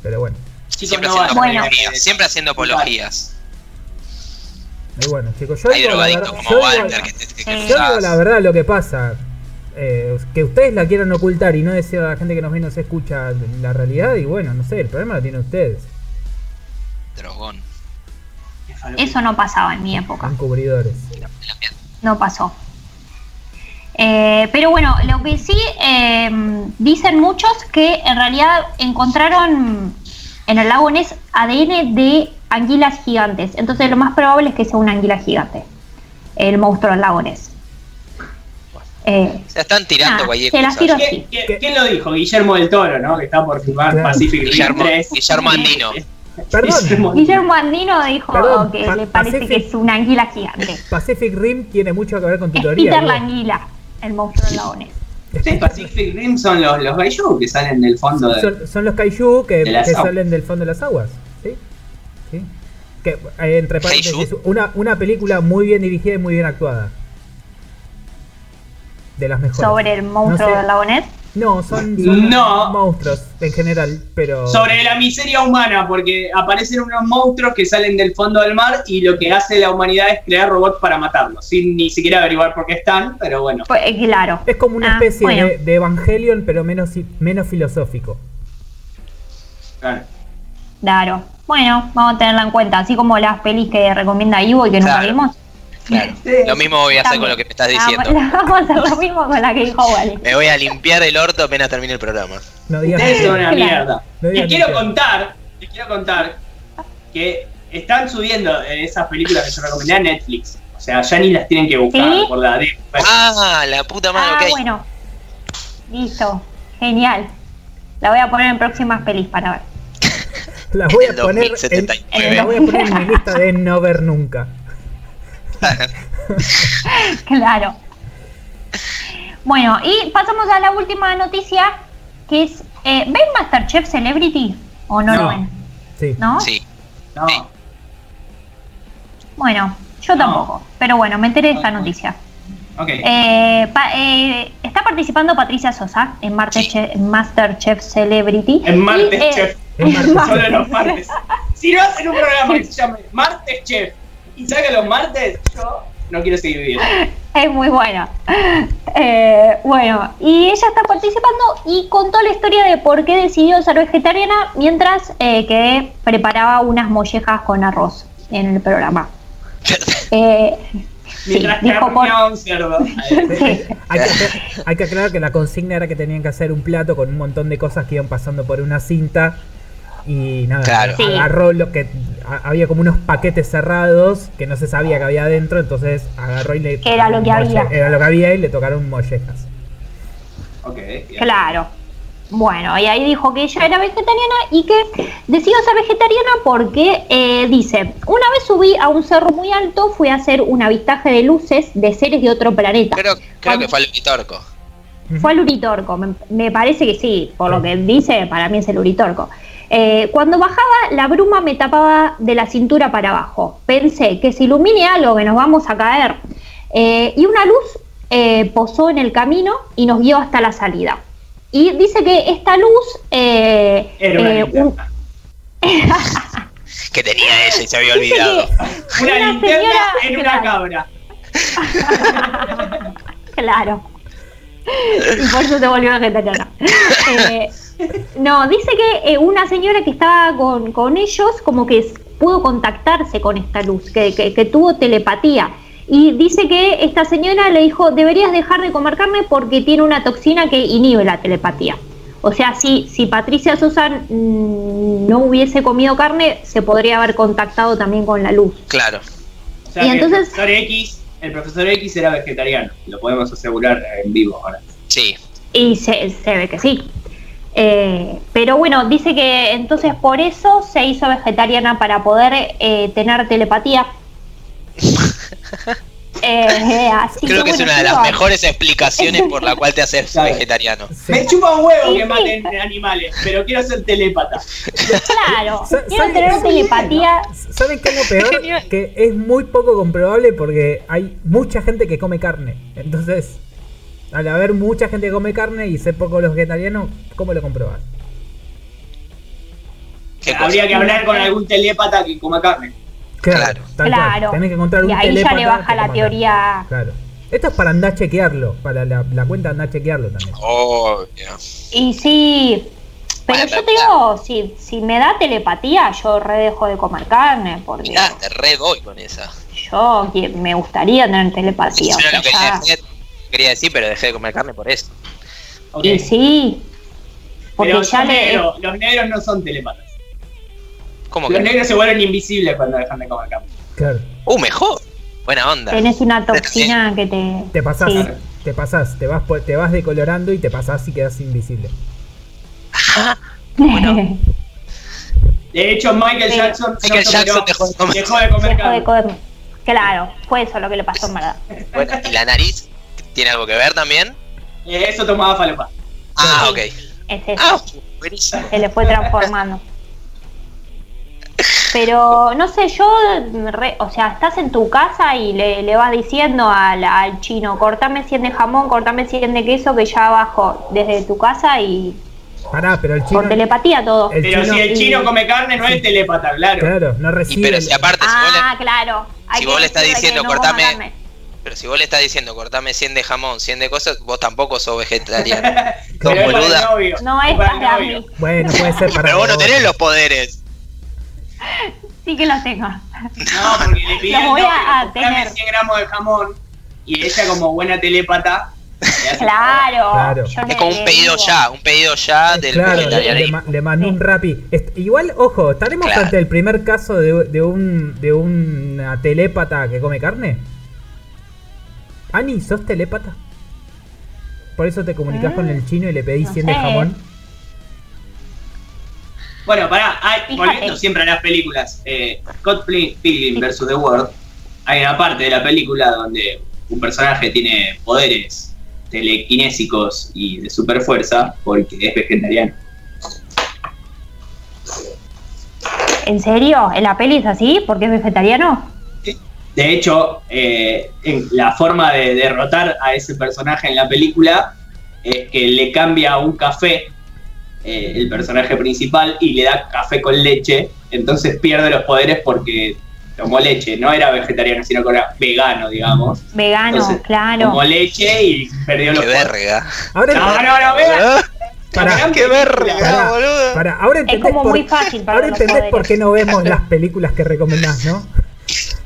Pero bueno, Chicos, Siempre no haciendo Bueno. Siempre haciendo apologías. muy bueno, chicos. Yo Hay digo la drogadictos verdad- como yo digo- Walter que, te- que Sí. cruzás. Yo digo la verdad lo que pasa. eh, que ustedes la quieran ocultar y no decir a la gente que nos ve y nos escucha la realidad. Y bueno, no sé, el problema lo tienen ustedes. Drogón. Eso no pasaba en mi época. Encubridores. No pasó. Eh, pero bueno, lo que sí eh, dicen muchos que en realidad encontraron en el lago Ness ADN de anguilas gigantes. Entonces lo más probable es que sea una anguila gigante. El monstruo del lago Ness. Eh, Se están tirando Ah, cualquier se las tiro. ¿Quién, quién- quién lo dijo? Guillermo del Toro, ¿no? Que está por filmar Claro. Pacific Rim Guillermo, 3. Guillermo Andino. Perdón, Guillermo Andino dijo Perdón, que Pa- le parece Pacific- que es una anguila gigante. Pacific Rim tiene mucho que ver con tu Es teoría. Peter la anguila, el monstruo Ness. Sí, Pacific Rim son los, los Gaiju que salen del fondo de. Son, son los kaiju que, De salen del fondo de las aguas. ¿sí? ¿Sí? Que, eh, entre paréntesis, ¿Kaiju? una, una película muy bien dirigida y muy bien actuada. De las mejores. Sobre el monstruo No sé. Ness. No, son, son No. monstruos en general, pero. Sobre la miseria humana, porque aparecen unos monstruos que salen del fondo del mar y lo que hace la humanidad es crear robots para matarlos, sin ni siquiera averiguar por qué están, pero bueno. Pues, eh, claro. Es como una Ah, especie bueno. de, de Evangelion, pero menos, menos filosófico. Claro. Claro. Bueno, vamos a tenerla en cuenta. Así como las pelis que recomienda Ivo y que nunca Claro. vimos. Claro. Sí. Lo mismo voy a hacer También. con lo que me estás diciendo. Vamos a hacer lo mismo con la que dijo Wally. Me voy a limpiar el orto apenas termine el programa. No digas Ustedes son una Claro. mierda. No Les quiero contar, les quiero contar que están subiendo en esas películas que yo recomendé a Netflix. O sea, ya ni las tienen que buscar ¿Sí? por la Web. Ah, la puta madre, Ah, ok. bueno. Listo. Genial. La voy a poner en próximas pelis para ver. Las voy a poner en, 2079. las voy a poner en mi lista de no ver nunca. Claro. Bueno, y pasamos a la última noticia, que es, eh, ¿ven Masterchef Celebrity o no, No. lo ven? Sí. ¿No? Sí. No. Sí. Bueno, yo No. tampoco, pero bueno, me enteré de esta noticia. Eh, pa- eh, está participando Patricia Sosa en Masterchef, Masterchef Celebrity. En Martes Y, eh, Chef. En Martes Solo los martes. Si no hacen un programa que se llame Martes Chef y salga los martes, yo no quiero seguir viviendo. Es muy buena. Eh, bueno, y ella está participando y contó la historia de por qué decidió ser vegetariana mientras eh, que preparaba unas mollejas con arroz en el programa. Eh, sí, Mientras que dijo por... un cerdo. Que, hay que aclarar que la consigna era que tenían que hacer un plato con un montón de cosas que iban pasando por una cinta. Y nada, Claro. Agarró lo que. a- había como unos paquetes cerrados que no se sabía que había adentro, entonces agarró y le. Era lo que había. Era lo que había y le tocaron mollejas. Ok. bien. Claro. Bueno, y ahí dijo que ella era vegetariana y que decidió ser vegetariana porque eh, dice, una vez subí a un cerro muy alto, fui a hacer un avistaje de luces de seres de otro planeta. Creo, creo que fue el Uritorco. Fue al Uritorco, me, me parece que sí, por lo que dice, para mí es el Uritorco. Eh, cuando bajaba, la bruma me tapaba de la cintura para abajo. Pensé que se ilumine algo, que nos vamos a caer. Eh, y una luz eh, posó en el camino y nos guió hasta la salida. Y dice que esta luz... eh, Era una eh. Que tenía ella. Sí, se había olvidado. que Una Una linterna señora- en una cabra. Claro. Y por eso te volvió vegetariana. Eh, no, dice que eh, una señora que estaba con, con ellos como que pudo contactarse con esta luz, que, que- que tuvo telepatía. Y dice que esta señora le dijo, deberías dejar de comer carne porque tiene una toxina que inhibe la telepatía. O sea, si, si Patricia Susan mm, no hubiese comido carne, se podría haber contactado también con la luz. Claro. O sea Y entonces- el profesor X, el profesor X era vegetariano, lo podemos asegurar en vivo ahora. Sí. Y se, se ve que sí. Eh, pero bueno, dice que entonces por eso se hizo vegetariana para poder eh, tener telepatía. Eh, así Creo que es bueno, una de las mejores explicaciones por la cual te haces Claro. vegetariano. Sí. Me chupa un huevo Sí, que sí. maten animales, pero quiero ser telépata. Claro, quiero ¿saben- tener telepatía. ¿Saben qué es lo peor? Genial. Que es muy poco comprobable porque hay mucha gente que come carne. Entonces, al haber mucha gente que come carne y ser poco los vegetarianos, ¿cómo lo comprobas? Habría que hablar con algún telépata que coma carne. Claro. Claro. Tenés que encontrar un Y ahí ya le baja la teoría. carne. Claro. Esto es para andar a chequearlo. Para la, la cuenta andar a chequearlo también. Obvio. Y sí, pero Bueno, yo te digo, si, si me da telepatía, yo re dejo de comer carne, porque Mirá, te re doy con esa. yo que- me gustaría tener telepatía. Eso o era sea, lo que ya- dejé- quería decir, pero dejé de comer carne por eso. Ok. Y sí, porque Pero ya le... los negros no son telépatas. ¿Cómo Los que? negros se vuelven invisibles cuando dejan de comer carne. Claro. Uh, mejor. Buena onda. Tenés una toxina que te... Te pasás. Sí. Te pasás. Te vas, te vas decolorando y te pasás y quedas invisible. De hecho, Michael Sí. Jackson, Michael Jackson dejó de comer. dejó de comer Dejó de carne. comer. Claro, fue eso lo que le pasó en verdad. Bueno, ¿Y la nariz tiene algo que ver también? Eh, Eso tomaba falopa. Ah, Sí. ok. Es eso. Ah, buenísimo. se le fue transformando. Pero no sé, yo, re- o sea, estás en tu casa y le, le vas diciendo al, al chino, cortame 100 de jamón, cortame 100 de queso, que ya bajo desde tu casa y Pará, pero el chino. por telepatía todo. El Pero chino- si el chino come carne, no es telépata, claro. Claro, no Y recibe. pero el- si aparte, si vos Ah, le, claro. Si vos le estás decirle que diciendo, no cortame-. Pero si vos le estás diciendo cortame 100 de jamón, 100 de cosas, vos tampoco sos vegetariano. Pero es para el boluda. novio. No es para mí. Bueno, puede ser para. Pero vos no tenés los poderes. Sí que los tengo. No, porque le al voy novio, a- tener. 100 gramos de jamón y ella como buena telépata le hace Claro. Claro. Es como un pedido ya, un pedido ya del Claro, le, le mandó un rapi. Est- Igual, ojo, ¿estaremos Claro. ante el primer caso de, de un de una telépata que come carne? Ani, ¿sos telépata? Por eso te comunicás Mm, con el chino y le pedís no 100 de jamón. Bueno, pará, hay, volviendo siempre a las películas, eh, Scott Pil- Pilgrim vs. The World, hay una parte de la película donde un personaje tiene poderes telequinésicos y de super fuerza porque es vegetariano. ¿En serio? ¿En la peli es así? ¿Porque es vegetariano? De hecho, eh, en la forma de derrotar a ese personaje en la película es que le cambia un café eh, el personaje principal y le da café con leche, entonces pierde los poderes porque tomó leche, no era vegetariano, sino que era vegano, digamos. Vegano, Entonces, claro. Tomó leche y perdió los Qué poderes. verga. Ahora, No, no, no, vea. Pará. Gran Qué película. verga, Pará, boludo. pará, ahora entendés, como por, muy fácil para ahora entendés por qué no vemos las películas que recomendás, ¿no?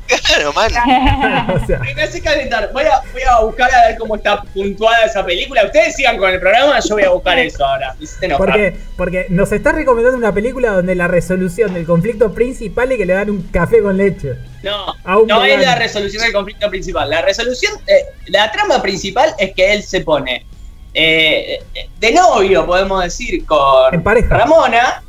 Claro, man. o sea, Me hace calentar. Voy a, voy a buscar a ver cómo está puntuada esa película. Ustedes sigan con el programa, yo voy a buscar eso ahora. Porque, porque nos estás recomendando una película donde la resolución del conflicto principal es que le dan un café con leche. No, no es la resolución del conflicto principal. La resolución, eh, la trama principal es que él se pone eh, de novio, podemos decir, con En pareja. Ramona.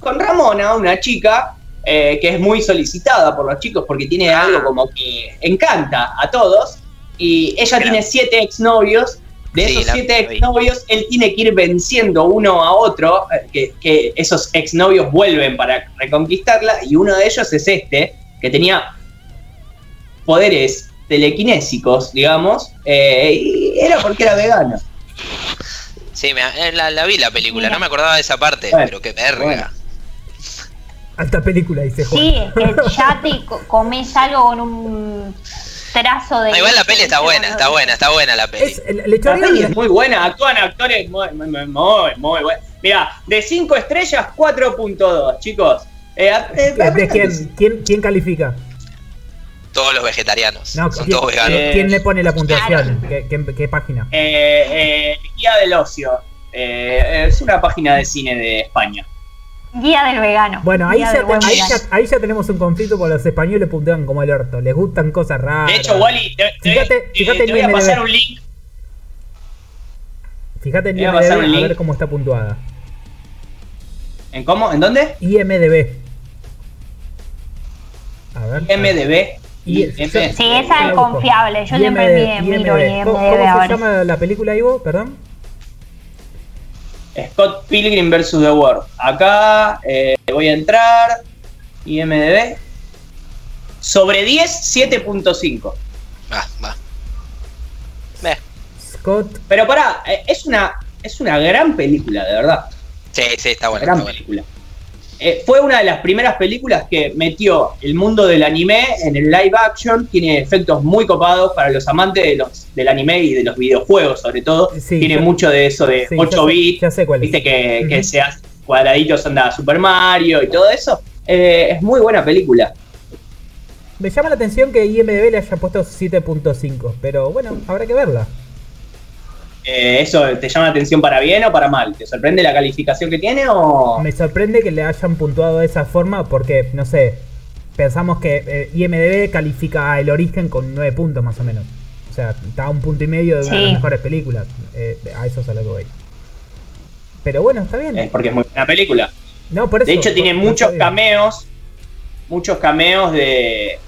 Con Ramona, una chica eh, que es muy solicitada por los chicos porque tiene algo como que encanta a todos. Y ella Claro. tiene siete exnovios. De Sí, esos siete exnovios, él tiene que ir venciendo uno a otro, eh, que, que esos exnovios vuelven para reconquistarla, y uno de ellos es este, que tenía poderes telequinésicos, digamos, eh, y era porque era vegano. Sí, me- la, la vi la película, no me acordaba de esa parte, Bueno, pero qué verga. bueno. Alta película, dice Juan. Sí, que ya te co- comes algo con un trazo de. No, igual la peli está buena, está buena, está buena la peli. Es, La chorearon peli la- es muy buena, actúan actores muy, muy, muy, muy, buenos. Mira, de 5 estrellas, 4.2, chicos. Eh, eh, ¿De, de quién, quién, quién califica? Todos los vegetarianos. No, son ¿quién, todos veganos. Eh, ¿quién le pone la puntuación? ¿Qué, qué- qué página? Eh, eh, Guía del Ocio. Eh, es una página de cine de España. Guía del vegano. Bueno, ahí ya, del te- buen ahí, vegano. ya, ahí ya tenemos un conflicto porque los españoles puntean como el orto. Les gustan cosas raras. De hecho, Wally, te, te- Fíjate- te- fíjate te voy a IMDb. pasar un link. Fíjate en Te voy a pasar IMDB a link. ver cómo está puntuada. ¿En cómo? ¿En dónde? IMDB. A ver. MDB. Y- IM. Sí, esa es confiable. Yo siempre mi- miro IMDb. ¿Cómo, IMDb se llama la película, Ivo? Perdón. Scott Pilgrim vs. The World. Acá eh, voy a entrar. IMDB. Sobre 10, 7.5. Va, va. Ve. Scott. Pero pará, eh, es una, es una gran película, de verdad. Sí, sí, está bueno. gran Está película. Eh, fue una de las primeras películas que metió el mundo del anime en el live action. Tiene efectos muy copados para los amantes de los, del anime y de los videojuegos, sobre todo. Sí, Tiene ya- mucho de eso de sí, 8 ya sé- bits. Ya sé cuál es. Viste que, que Ujú. se hace cuadraditos anda Super Mario y todo eso. Eh, es muy buena película. Me llama la atención que IMDB le haya puesto 7.5. Pero bueno, habrá que verla. Eh, ¿Eso te llama la atención para bien o para mal? ¿Te sorprende la calificación que tiene o...? Me sorprende que le hayan puntuado de esa forma porque, no sé, pensamos que eh, IMDB califica el origen con 9 puntos más o menos. O sea, está a un punto y medio de una de las mejores películas. Eh, a eso es a lo que voy. Pero bueno, está bien. Es porque es muy buena película. No, por eso, De hecho, tiene por- muchos cameos, muchos cameos de,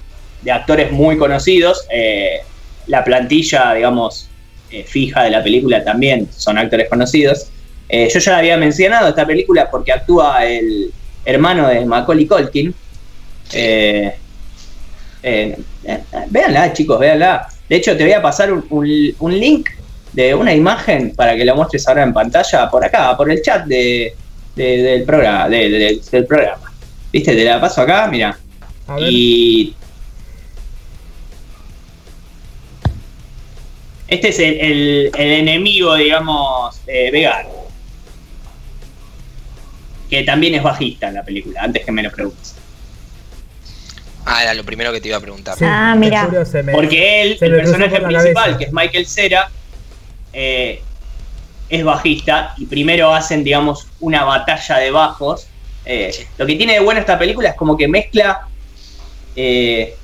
de actores muy conocidos. Eh, la plantilla, digamos, eh, fija de la película también son actores conocidos. Eh, yo ya la había mencionado esta película porque actúa el hermano de Macaulay Culkin. Eh, eh, véanla, chicos, véanla. De hecho, te voy a pasar un, un- un link de una imagen para que la muestres ahora en pantalla por acá, por el chat de, de- del programa, de- de- del programa. ¿Viste? Te la paso acá, mira. Y este es el, el- el enemigo, digamos, eh, vegano. Que también es bajista en la película, antes que me lo preguntes. Ah, era lo primero que te iba a preguntar. sí, Ah, mira. me- Porque él, el personaje principal, que es Michael Cera, eh, es bajista y primero hacen, digamos, una batalla de bajos. Eh, Sí. Lo que tiene de bueno esta película es como que mezcla eh,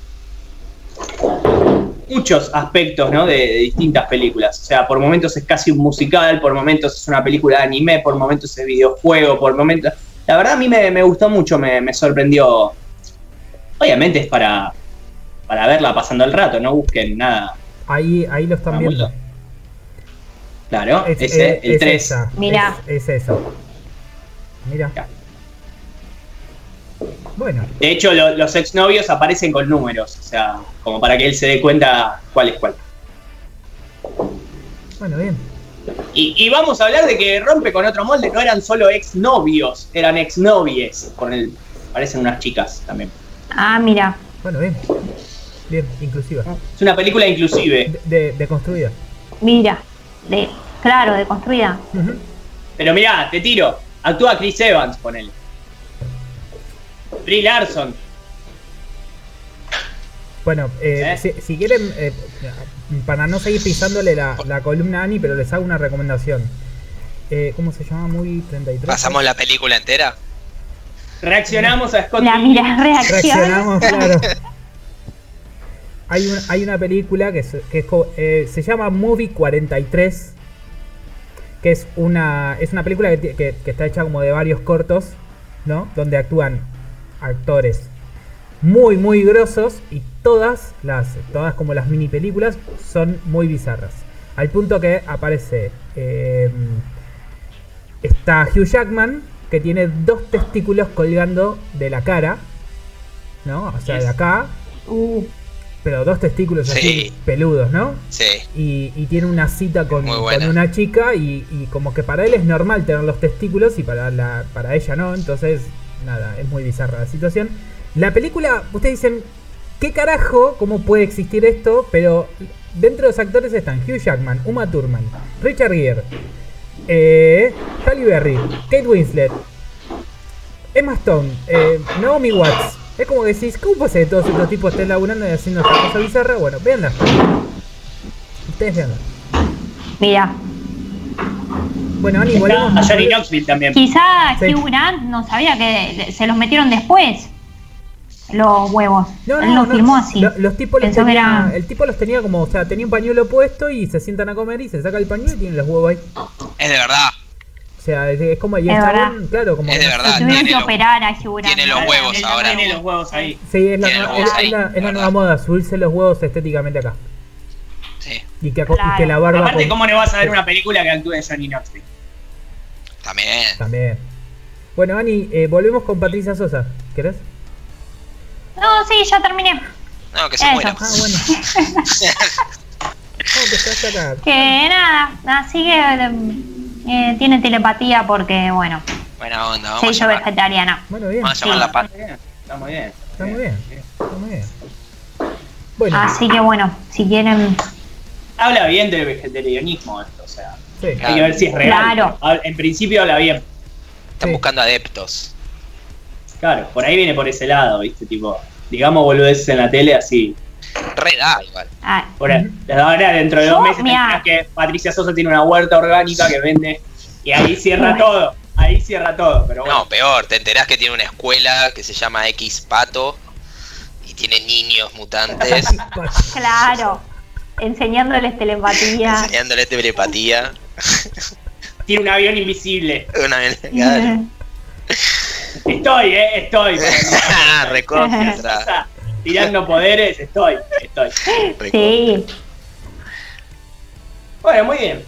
muchos aspectos ¿no? de, de distintas películas. O sea, por momentos es casi un musical, por momentos es una película de anime, por momentos es videojuego, por momentos... La verdad a mí me, me gustó mucho, me, me sorprendió. Obviamente es para, para verla pasando el rato, no busquen nada. Ahí, ahí lo están viendo. Claro, Es- ese, eh, el es 3. esa, Mirá. Es, es eso. Mira. Bueno, De hecho, lo- los exnovios aparecen con números, o sea, como para que él se dé cuenta cuál es cuál. bueno, bien. Y, y vamos a hablar de que rompe con otro molde, no eran solo exnovios, eran exnovies. Con el, parecen unas chicas también. Ah, mira. Bueno, bien. Bien, inclusiva. Es una película inclusive, De, de, de construida. Mira. De, claro, de construida. Pero mirá, te tiro, actúa Chris Evans con él. Brie Larson, Bueno, eh, ¿Eh? si, si quieren, eh, para no seguir pisándole la, la columna a Ani, pero les hago una recomendación. Eh, ¿Cómo se llama? Movie 33. ¿Pasamos la película entera? reaccionamos a Scott La mira, reacción. Reaccionamos, claro. Hay, una- hay una película que, se, que es eh, se llama Movie 43, que es una, es una película que- que está hecha como de varios cortos, ¿no? Donde actúan actores muy, muy grosos y todas las, todas como las mini películas son muy bizarras. Al punto que aparece, eh, está Hugh Jackman, que tiene dos testículos colgando de la cara, ¿no? O sea, de acá, Uh, pero dos testículos así Sí. peludos, ¿no? Sí. Y, y tiene una cita con, con una chica y, y como que para él es normal tener los testículos y para la para ella no, entonces nada, es muy bizarra la situación. La película, ustedes dicen, ¿qué carajo? ¿Cómo puede existir esto? Pero dentro de los actores están Hugh Jackman, Uma Thurman, Richard Gere, eh, Halle Berry, Kate Winslet, Emma Stone, eh, Naomi Watts. Es como que decís, ¿cómo ser que todos estos tipos estén laburando y haciendo esta cosa bizarra? Bueno, veanla. Ustedes veanla. Mira, Bueno, Ani, volvemos. a Johnny Knoxville también. quizá Sí. Hugh Grant no sabía que se los metieron después. Los huevos. No, Él no, lo no. filmó así. Lo- los tipos los tenía, era- el tipo los tenía como, o sea, tenía un pañuelo puesto y se sientan a comer y se saca el pañuelo y tienen los huevos ahí. Es de verdad. O sea, es, es como y Es chabón, claro, como Es de verdad. Tuvieron tiene que los- operar a Hugh Grant. tiene los huevos ahora. Tiene los huevos ahí. Sí, es la, los es- ahí, es la- nueva moda, subirse los huevos estéticamente acá. Sí, Y que, aco- y Claro. que la barba Aparte, con- ¿cómo no vas a ver una película que actúe Johnny Knoxville? también. también. Bueno, Ani, eh, volvemos con Patricia Sosa. ¿Querés? No, sí, ya terminé. No, que se Eso. muera. Ah, bueno. ¿Cómo que nada, así que eh, tiene telepatía porque, bueno, Buena onda, vamos se hizo vegetariana. Bueno, bien. Vamos a llamar Sí. la pata. Está muy bien. Está muy bien. Está muy bien. Está muy bien. Bueno, Así que, bueno, si quieren. Habla bien del vegetarianismo esto, o sea. sí. Claro. Hay que ver si es real. Claro. En principio habla bien. Están Sí. buscando adeptos. Claro, por ahí viene por ese lado, ¿viste? Tipo, digamos boludeces en la tele así. Re da igual. ah, Por ahí. Ahora dentro de dos meses te mirá. enterás que Patricia Sosa tiene una huerta orgánica que vende y ahí cierra todo. Ahí cierra todo, pero bueno. No, peor, te enterás que tiene una escuela que se llama X Pato y tiene niños mutantes claro. Enseñándoles telepatía. enseñándole telepatía. Tiene un avión invisible. Una vez. Claro. Estoy, eh, estoy. Recontra. Tirando poderes, estoy, estoy. recontra. Sí. Bueno, muy bien.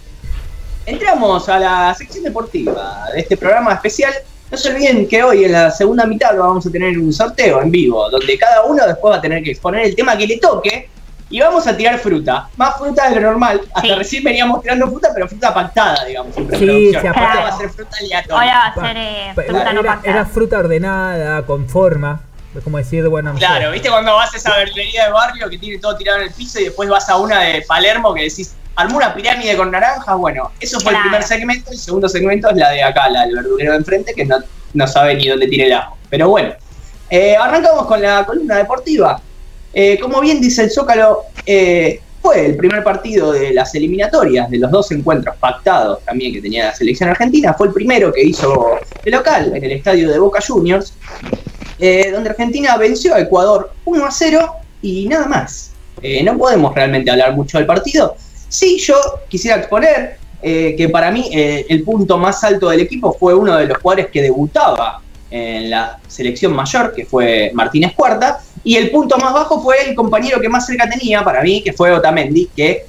Entramos a la sección deportiva de este programa especial. No se olviden que hoy en la segunda mitad lo vamos a tener un sorteo en vivo, donde cada uno después va a tener que exponer el tema que le toque y vamos a tirar fruta. Más fruta de lo normal. Hasta Sí. recién veníamos tirando fruta, pero fruta pactada, digamos, en Sí, Ahora aparte- va a ser fruta aleatoria. Ahora va a ser eh, fruta no era, pactada. era fruta ordenada, con forma. Es como decir, bueno, no sé. Claro, ¿viste cuando vas a esa verdulería de barrio que tiene todo tirado en el piso y después vas a una de Palermo que decís, armó una pirámide con naranjas? Bueno, eso fue Claro. el primer segmento. El segundo segmento es la de acá, la del verdulero de enfrente, que no, no sabe ni dónde tiene el ajo. Pero bueno, eh, arrancamos con la columna deportiva. Eh, como bien dice el Zócalo, eh, fue el primer partido de las eliminatorias, de los dos encuentros pactados también que tenía la selección argentina. Fue el primero que hizo de local en el estadio de Boca Juniors eh, donde Argentina venció a Ecuador 1 a 0 y nada más. No podemos realmente hablar mucho del partido. Sí, yo quisiera exponer que para mí el punto más alto del equipo fue uno de los jugadores que debutaba en la selección mayor, que fue Martínez Cuarta, y el punto más bajo fue el compañero que más cerca tenía para mí, que fue Otamendi, que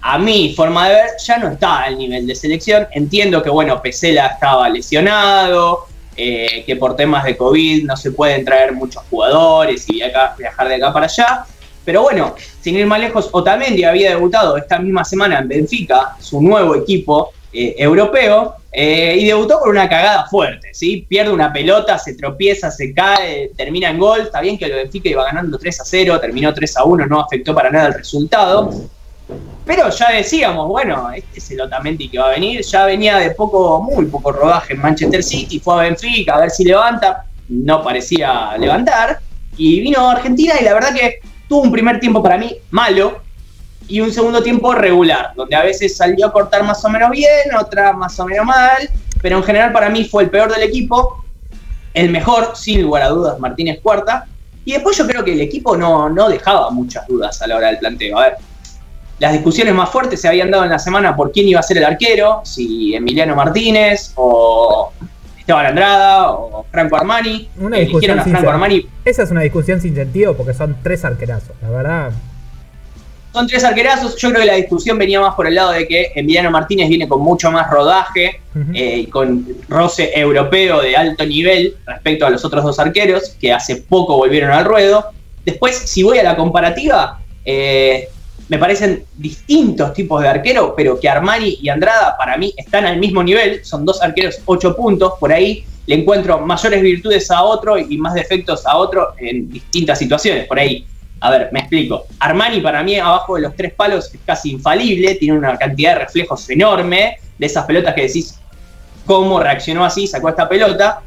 a mi forma de ver ya no está al nivel de selección. Entiendo que, bueno, Pesela estaba lesionado, eh, que por temas de COVID no se pueden traer muchos jugadores y viaja- viajar de acá para allá. Pero bueno, sin ir más lejos, Otamendi había debutado esta misma semana en Benfica, su nuevo equipo eh, europeo, eh, y debutó con una cagada fuerte, ¿sí? Pierde una pelota, se tropieza, se cae, termina en gol. Está bien que el Benfica iba ganando 3 a 0, terminó 3 a 1, no afectó para nada el resultado. Pero ya decíamos, bueno, este es el Otamendi que va a venir. Ya venía de poco, muy poco rodaje en Manchester City, fue a Benfica a ver si levanta. No parecía levantar. Y vino a Argentina y la verdad que tuvo un primer tiempo para mí malo y un segundo tiempo regular, donde a veces salió a cortar más o menos bien, otra más o menos mal. Pero en general para mí fue el peor del equipo. El mejor, sin lugar a dudas, Martínez Cuarta. Y después yo creo que el equipo no, no dejaba muchas dudas a la hora del planteo. A ver, las discusiones más fuertes se habían dado en la semana por quién iba a ser el arquero, si Emiliano Martínez o Esteban Andrada o Franco Armani. Una discusión a Franco Armani. Esa es una discusión sin sentido porque son tres arquerazos, la verdad. Son tres arquerazos. Yo creo que la discusión venía más por el lado de que Emiliano Martínez viene con mucho más rodaje eh, y con roce europeo de alto nivel respecto a los otros dos arqueros que hace poco volvieron al ruedo. Después, si voy a la comparativa, eh, me parecen distintos tipos de arquero, pero que Armani y Andrada para mí están al mismo nivel, son dos arqueros 8 puntos, por ahí le encuentro mayores virtudes a otro y más defectos a otro en distintas situaciones, por ahí. A ver, me explico. Armani para mí abajo de los tres palos es casi infalible, tiene una cantidad de reflejos enorme, de esas pelotas que decís cómo reaccionó así, sacó esta pelota,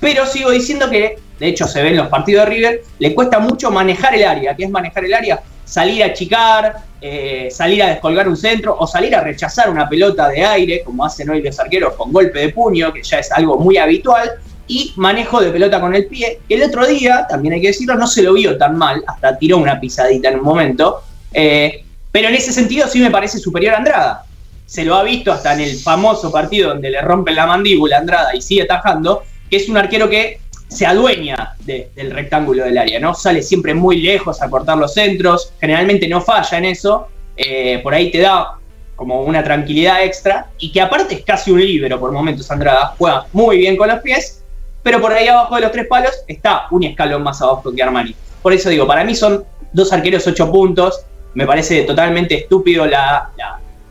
pero sigo diciendo que, de hecho se ve en los partidos de River, le cuesta mucho manejar el área, que es manejar el área, salir a achicar, eh, salir a descolgar un centro o salir a rechazar una pelota de aire, como hacen hoy los arqueros con golpe de puño, que ya es algo muy habitual, y manejo de pelota con el pie, el otro día, también hay que decirlo, no se lo vio tan mal, hasta tiró una pisadita en un momento, eh, pero en ese sentido sí me parece superior a Andrada. Se lo ha visto hasta en el famoso partido donde le rompen la mandíbula a Andrada y sigue atajando, que es un arquero que se adueña del rectángulo del área, ¿no? Sale siempre muy lejos a cortar los centros, generalmente no falla en eso, eh, por ahí te da como una tranquilidad extra, y que aparte es casi un libero por momentos Andrada, juega muy bien con los pies, pero por ahí abajo de los tres palos está un escalón más abajo que Armani. Por eso digo, para mí son dos arqueros ocho puntos, me parece totalmente estúpido la,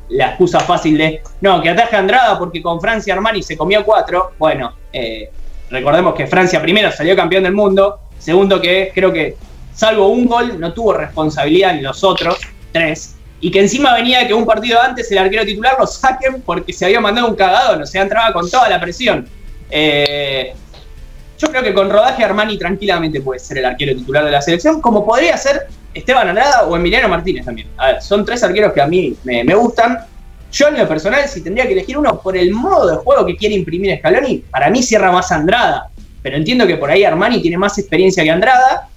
la, excusa fácil de, no, que ataje a Andrada porque con Francia Armani se comió cuatro, bueno, eh, Recordemos que Francia primero salió campeón del mundo, segundo que creo que salvo un gol no tuvo responsabilidad en los otros tres, y que encima venía que un partido antes el arquero titular lo saquen porque se había mandado un cagadón, o sea, entraba con toda la presión. Eh, yo creo que con rodaje Armani tranquilamente puede ser el arquero titular de la selección, como podría ser Esteban Andrada o Emiliano Martínez también. A ver, son tres arqueros que a mí me, gustan. Yo en lo personal, si tendría que elegir uno por el modo de juego que quiere imprimir Scaloni, para mí cierra más Andrada. Pero entiendo que por ahí Armani tiene más experiencia que Andrada,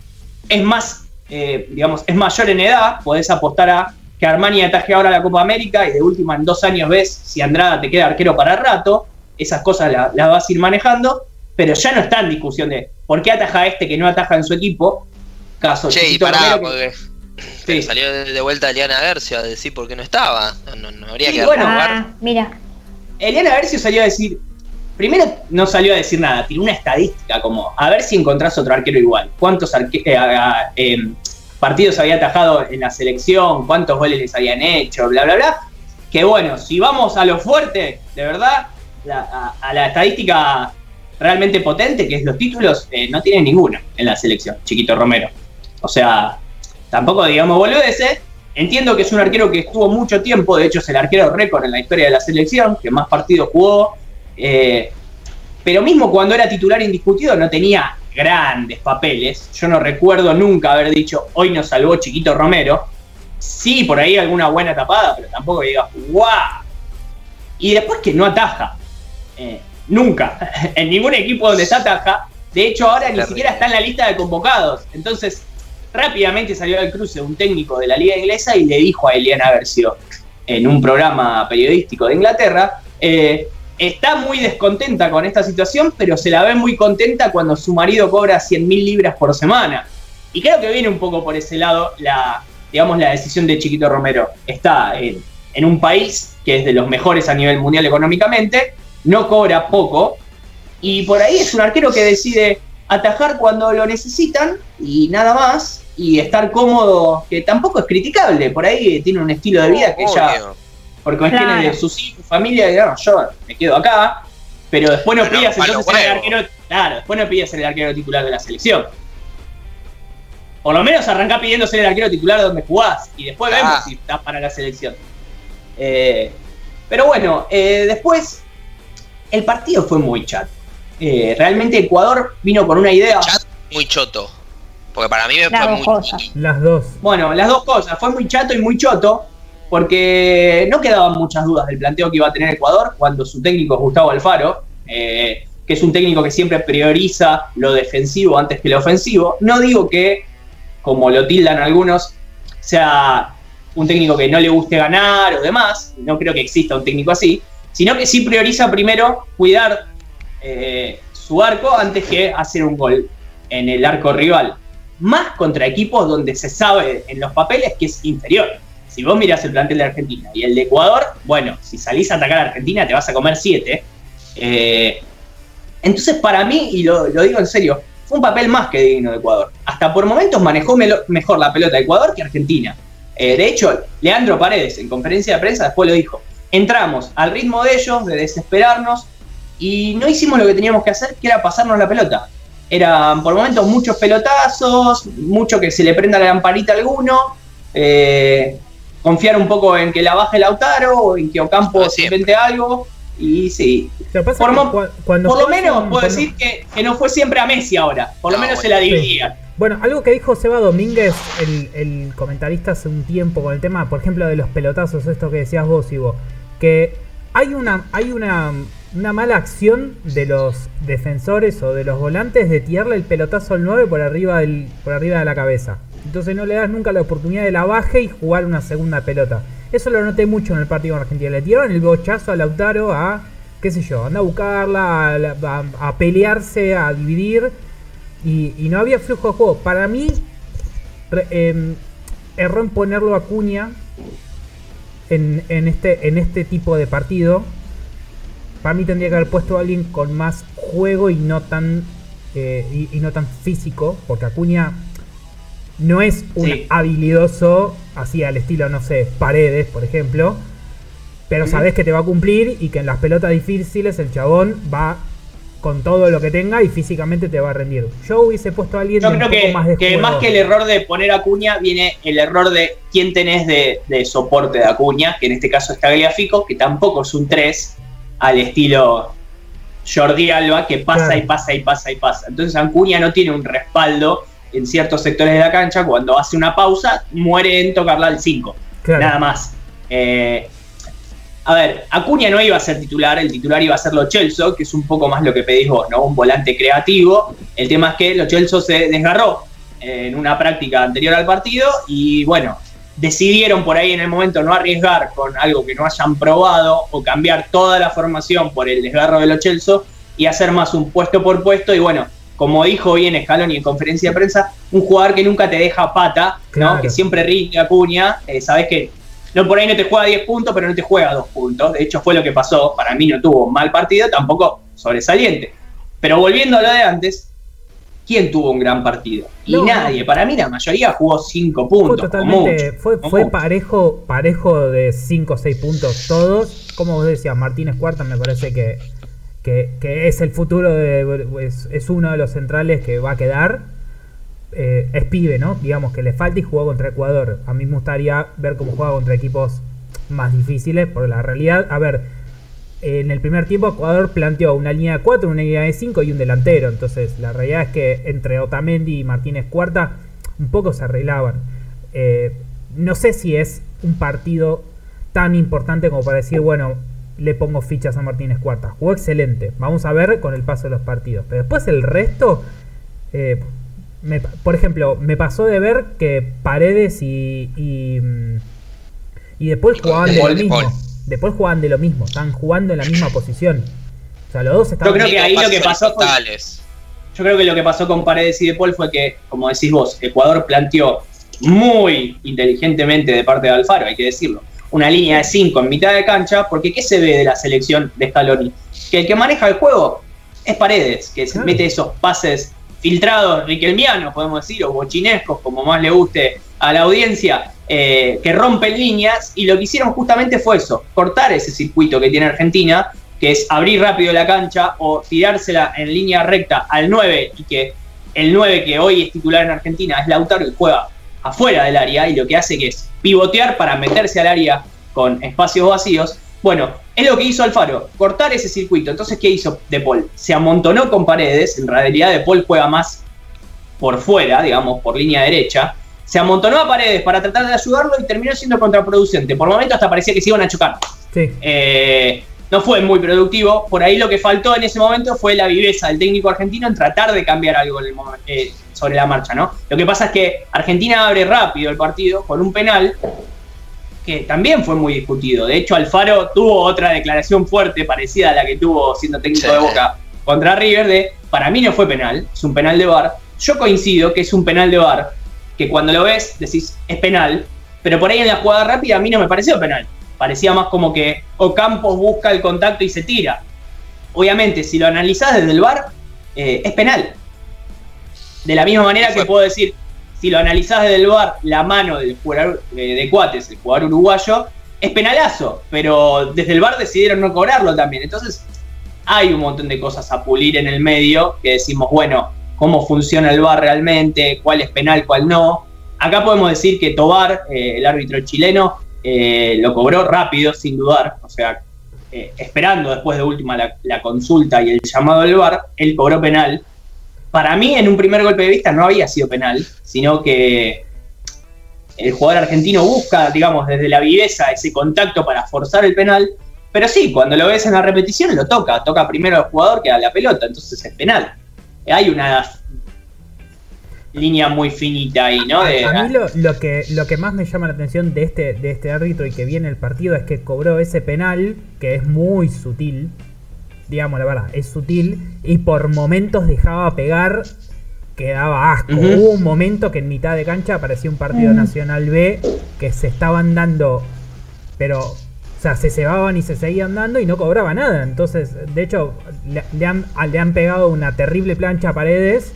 es más, eh, digamos, es mayor en edad, podés apostar a que Armani ataje ahora la Copa América y de última en dos años ves si Andrada te queda arquero para rato, esas cosas las vas a ir manejando, pero ya no está en discusión de por qué ataja este que no ataja en su equipo. Caso che, y pará, porque salió de vuelta Eliana Garcia a decir por qué no estaba. No, no habría que bueno, ah, mira. Eliana Garcia salió a decir. Primero no salió a decir nada, tiró una estadística como a ver si encontrás otro arquero igual. ¿Cuántos eh, em, partidos había atajado en la selección? ¿Cuántos goles les habían hecho? Bla, bla, bla. Que bueno, si vamos a lo fuerte, de verdad, a, la estadística realmente potente, que es los títulos, eh, no tiene ninguno en la selección, Chiquito Romero. O sea, tampoco digamos boludeces. Entiendo que es un arquero que estuvo mucho tiempo, de hecho es el arquero récord en la historia de la selección, que más partidos jugó. Eh, pero mismo cuando era titular indiscutido no tenía grandes papeles. Yo no recuerdo nunca haber dicho, hoy nos salvó Chiquito Romero. Sí, por ahí alguna buena tapada, pero tampoco diga, ¡guau! Y después que no ataja. Eh, nunca. en ningún equipo donde se ataja. De hecho, ahora ni siquiera está en la lista de convocados. Entonces, rápidamente salió al cruce un técnico de la liga inglesa y le dijo a Eliana Versio en un programa periodístico de Inglaterra, eh, está muy descontenta con esta situación, pero se la ve muy contenta cuando su marido cobra 100 mil libras por semana. Y creo que viene un poco por ese lado la, digamos, la decisión de Chiquito Romero. Está en, en un país que es de los mejores a nivel mundial económicamente, no cobra poco, y por ahí es un arquero que decide atajar cuando lo necesitan y nada más, y estar cómodo, que tampoco es criticable, por ahí tiene un estilo de vida que ya, por cuestiones de sus hijos, familia, digamos, yo me quedo acá, pero después no pidas entonces ser el arquero, claro, después no pidas ser el arquero titular de la selección. Por lo menos arrancá pidiendo ser el arquero titular donde jugás y después vemos si estás para la selección. Eh, pero bueno, eh, después el partido fue muy chato. Eh, realmente Ecuador vino con una idea. muy choto. Porque para mí me fue muy Las dos. Bueno, las dos cosas. Fue muy chato y muy choto. Porque no quedaban muchas dudas del planteo que iba a tener Ecuador cuando su técnico Gustavo Alfaro, eh, que es un técnico que siempre prioriza lo defensivo antes que lo ofensivo. No digo que, como lo tildan algunos, sea un técnico que no le guste ganar o demás. No creo que exista un técnico así. Sino que sí prioriza primero cuidar eh, su arco antes que hacer un gol en el arco rival más contra equipos donde se sabe en los papeles que es inferior. Si vos mirás el plantel de Argentina y el de Ecuador, bueno, si salís a atacar a Argentina te vas a comer siete. Eh, entonces, para mí, y lo, digo en serio, fue un papel más que digno de Ecuador. Hasta por momentos manejó mejor la pelota de Ecuador que Argentina. Eh, de hecho, Leandro Paredes en conferencia de prensa después lo dijo. Entramos al ritmo de ellos, de desesperarnos, y no hicimos lo que teníamos que hacer, que era pasarnos la pelota. Eran por momentos muchos pelotazos, mucho que se le prenda la lamparita a alguno, eh, confiar un poco en que la baje Lautaro, o en que Ocampo se invente algo, y sí. por, cuando lo menos puedo decir que, no fue siempre a Messi ahora, por lo menos se la dividía. Bueno, algo que dijo Seba Domínguez, el, comentarista hace un tiempo con el tema, por ejemplo, de los pelotazos, esto que decías vos, Ivo, que hay una, hay una, una mala acción de los defensores o de los volantes de tirarle el pelotazo al 9 por arriba, del, por arriba de la cabeza. Entonces no le das nunca la oportunidad de la baje y jugar una segunda pelota. Eso lo noté mucho en el partido con Argentina. Le tiraron el bochazo a Lautaro a, qué sé yo, anda a buscarla, a pelearse, a dividir y, no había flujo de juego. Para mí, em, erró en ponerlo a Cuña en, este, en este tipo de partido. Para mí tendría que haber puesto a alguien con más juego y no tan, eh, y, no tan físico, porque Acuña no es un habilidoso, así al estilo, no sé, Paredes, por ejemplo. Pero sabes que te va a cumplir y que en las pelotas difíciles el chabón va con todo lo que tenga y físicamente te va a rendir. Yo hubiese puesto a alguien Yo creo que, más, que más que el error de poner a Acuña viene el error de quién tenés de, soporte de Acuña, que en este caso está Gliafico, que tampoco es un 3 al estilo Jordi Alba, que pasa y pasa y pasa y pasa. Entonces Acuña no tiene un respaldo en ciertos sectores de la cancha, cuando hace una pausa, muere en tocarla al 5. Nada más. Eh, a ver, Acuña no iba a ser titular, el titular iba a ser Lo Celso, que es un poco más lo que pedís vos, ¿no? Un volante creativo. El tema es que Lo Celso se desgarró en una práctica anterior al partido y bueno, decidieron por ahí en el momento no arriesgar con algo que no hayan probado o cambiar toda la formación por el desgarro de Lo Celso y hacer más un puesto por puesto y bueno, como dijo bien Scaloni en conferencia de prensa, un jugador que nunca te deja pata, ¿no? que siempre rinde Acuña, eh, sabes que no por ahí no te juega 10 puntos, pero no te juega 2 puntos. De hecho, fue lo que pasó. Para mí no tuvo mal partido, tampoco sobresaliente. Pero volviendo a lo de antes, ¿quién tuvo un gran partido? Y nadie. Para mí la mayoría jugó 5 puntos. Fue totalmente, fue, parejo, parejo de 5 o 6 puntos todos. Como vos decías, Martínez Cuarta me parece que, que, es el futuro, de, es uno de los centrales que va a quedar. Eh, es pibe, ¿no? Digamos que le falta y jugó contra Ecuador. A mí me gustaría ver cómo juega contra equipos más difíciles, porque la realidad, a ver, en el primer tiempo Ecuador planteó una línea de 4, una línea de 5 y un delantero. Entonces, la realidad es que entre Otamendi y Martínez Cuarta un poco se arreglaban. Eh, no sé si es un partido tan importante como para decir, bueno, le pongo fichas a Martínez Cuarta. Jugó excelente. Vamos a ver con el paso de los partidos. Pero después el resto, eh, por ejemplo, me pasó de ver que Paredes y, y, mm, después jugaban de, lo mismo. Después jugaban de lo mismo, están jugando en la misma posición. O sea, los dos estaban Yo creo que ahí lo que pasó Yo creo que lo que pasó con Paredes y De Paul fue que, como decís vos, Ecuador planteó muy inteligentemente de parte de Alfaro, hay que decirlo, una línea de 5 en mitad de cancha, porque ¿qué se ve de la selección de Scaloni? Que el que maneja el juego es Paredes, que mete esos pases filtrados riquelmianos, podemos decir, o bochinescos, como más le guste a la audiencia, eh, que rompen líneas, y lo que hicieron justamente fue eso, cortar ese circuito que tiene Argentina, que es abrir rápido la cancha o tirársela en línea recta al 9, y que el 9 que hoy es titular en Argentina es Lautaro y juega afuera del área, y lo que hace que es pivotear para meterse al área con espacios vacíos, bueno, es lo que hizo Alfaro, cortar ese circuito. Entonces, ¿qué hizo De Paul? Se amontonó con paredes, en realidad De Paul juega más por fuera, digamos, por línea derecha. Se amontonó a paredes para tratar de ayudarlo y terminó siendo contraproducente. Por momentos hasta parecía que se iban a chocar. Eh, no fue muy productivo. Por ahí lo que faltó en ese momento fue la viveza del técnico argentino en tratar de cambiar algo eh, sobre la marcha, ¿no? Lo que pasa es que Argentina abre rápido el partido con un penal que también fue muy discutido. De hecho, Alfaro tuvo otra declaración fuerte, parecida a la que tuvo siendo técnico de Boca contra River, de para mí no fue penal, es un penal de VAR. Yo coincido que es un penal de VAR, que cuando lo ves decís es penal, pero por ahí en la jugada rápida a mí no me pareció penal. Parecía más como que Ocampos busca el contacto y se tira. Obviamente, si lo analizás desde el VAR, eh, es penal. De la misma manera que puedo decir, si lo analizás desde el bar, la mano del jugador eh, de Cuates, el jugador uruguayo, es penalazo, pero desde el bar decidieron no cobrarlo también. Entonces, hay un montón de cosas a pulir en el medio que decimos, bueno, cómo funciona el bar realmente, cuál es penal, cuál no. Acá podemos decir que Tobar, eh, el árbitro chileno, eh, lo cobró rápido, sin dudar, o sea, esperando después de última la, la, consulta y el llamado del bar, él cobró penal. Para mí, en un primer golpe de vista, no había sido penal, sino que el jugador argentino busca, digamos, desde la viveza ese contacto para forzar el penal, pero sí, cuando lo ves en la repetición lo toca, toca primero al jugador que a la pelota, entonces es penal. Hay una línea muy finita ahí, ¿no? De, a, mí lo, lo, que, lo que más me llama la atención de este, de este árbitro y que viene el partido es que cobró ese penal, que es muy sutil, digamos la verdad, es sutil, y por momentos dejaba pegar que daba asco. Uh -huh. Hubo un momento que en mitad de cancha aparecía un partido uh -huh. Nacional B que se estaban dando, pero, o sea, se cebaban y se seguían dando y no cobraba nada. Entonces, de hecho, le, le, han, le han, pegado una terrible plancha a Paredes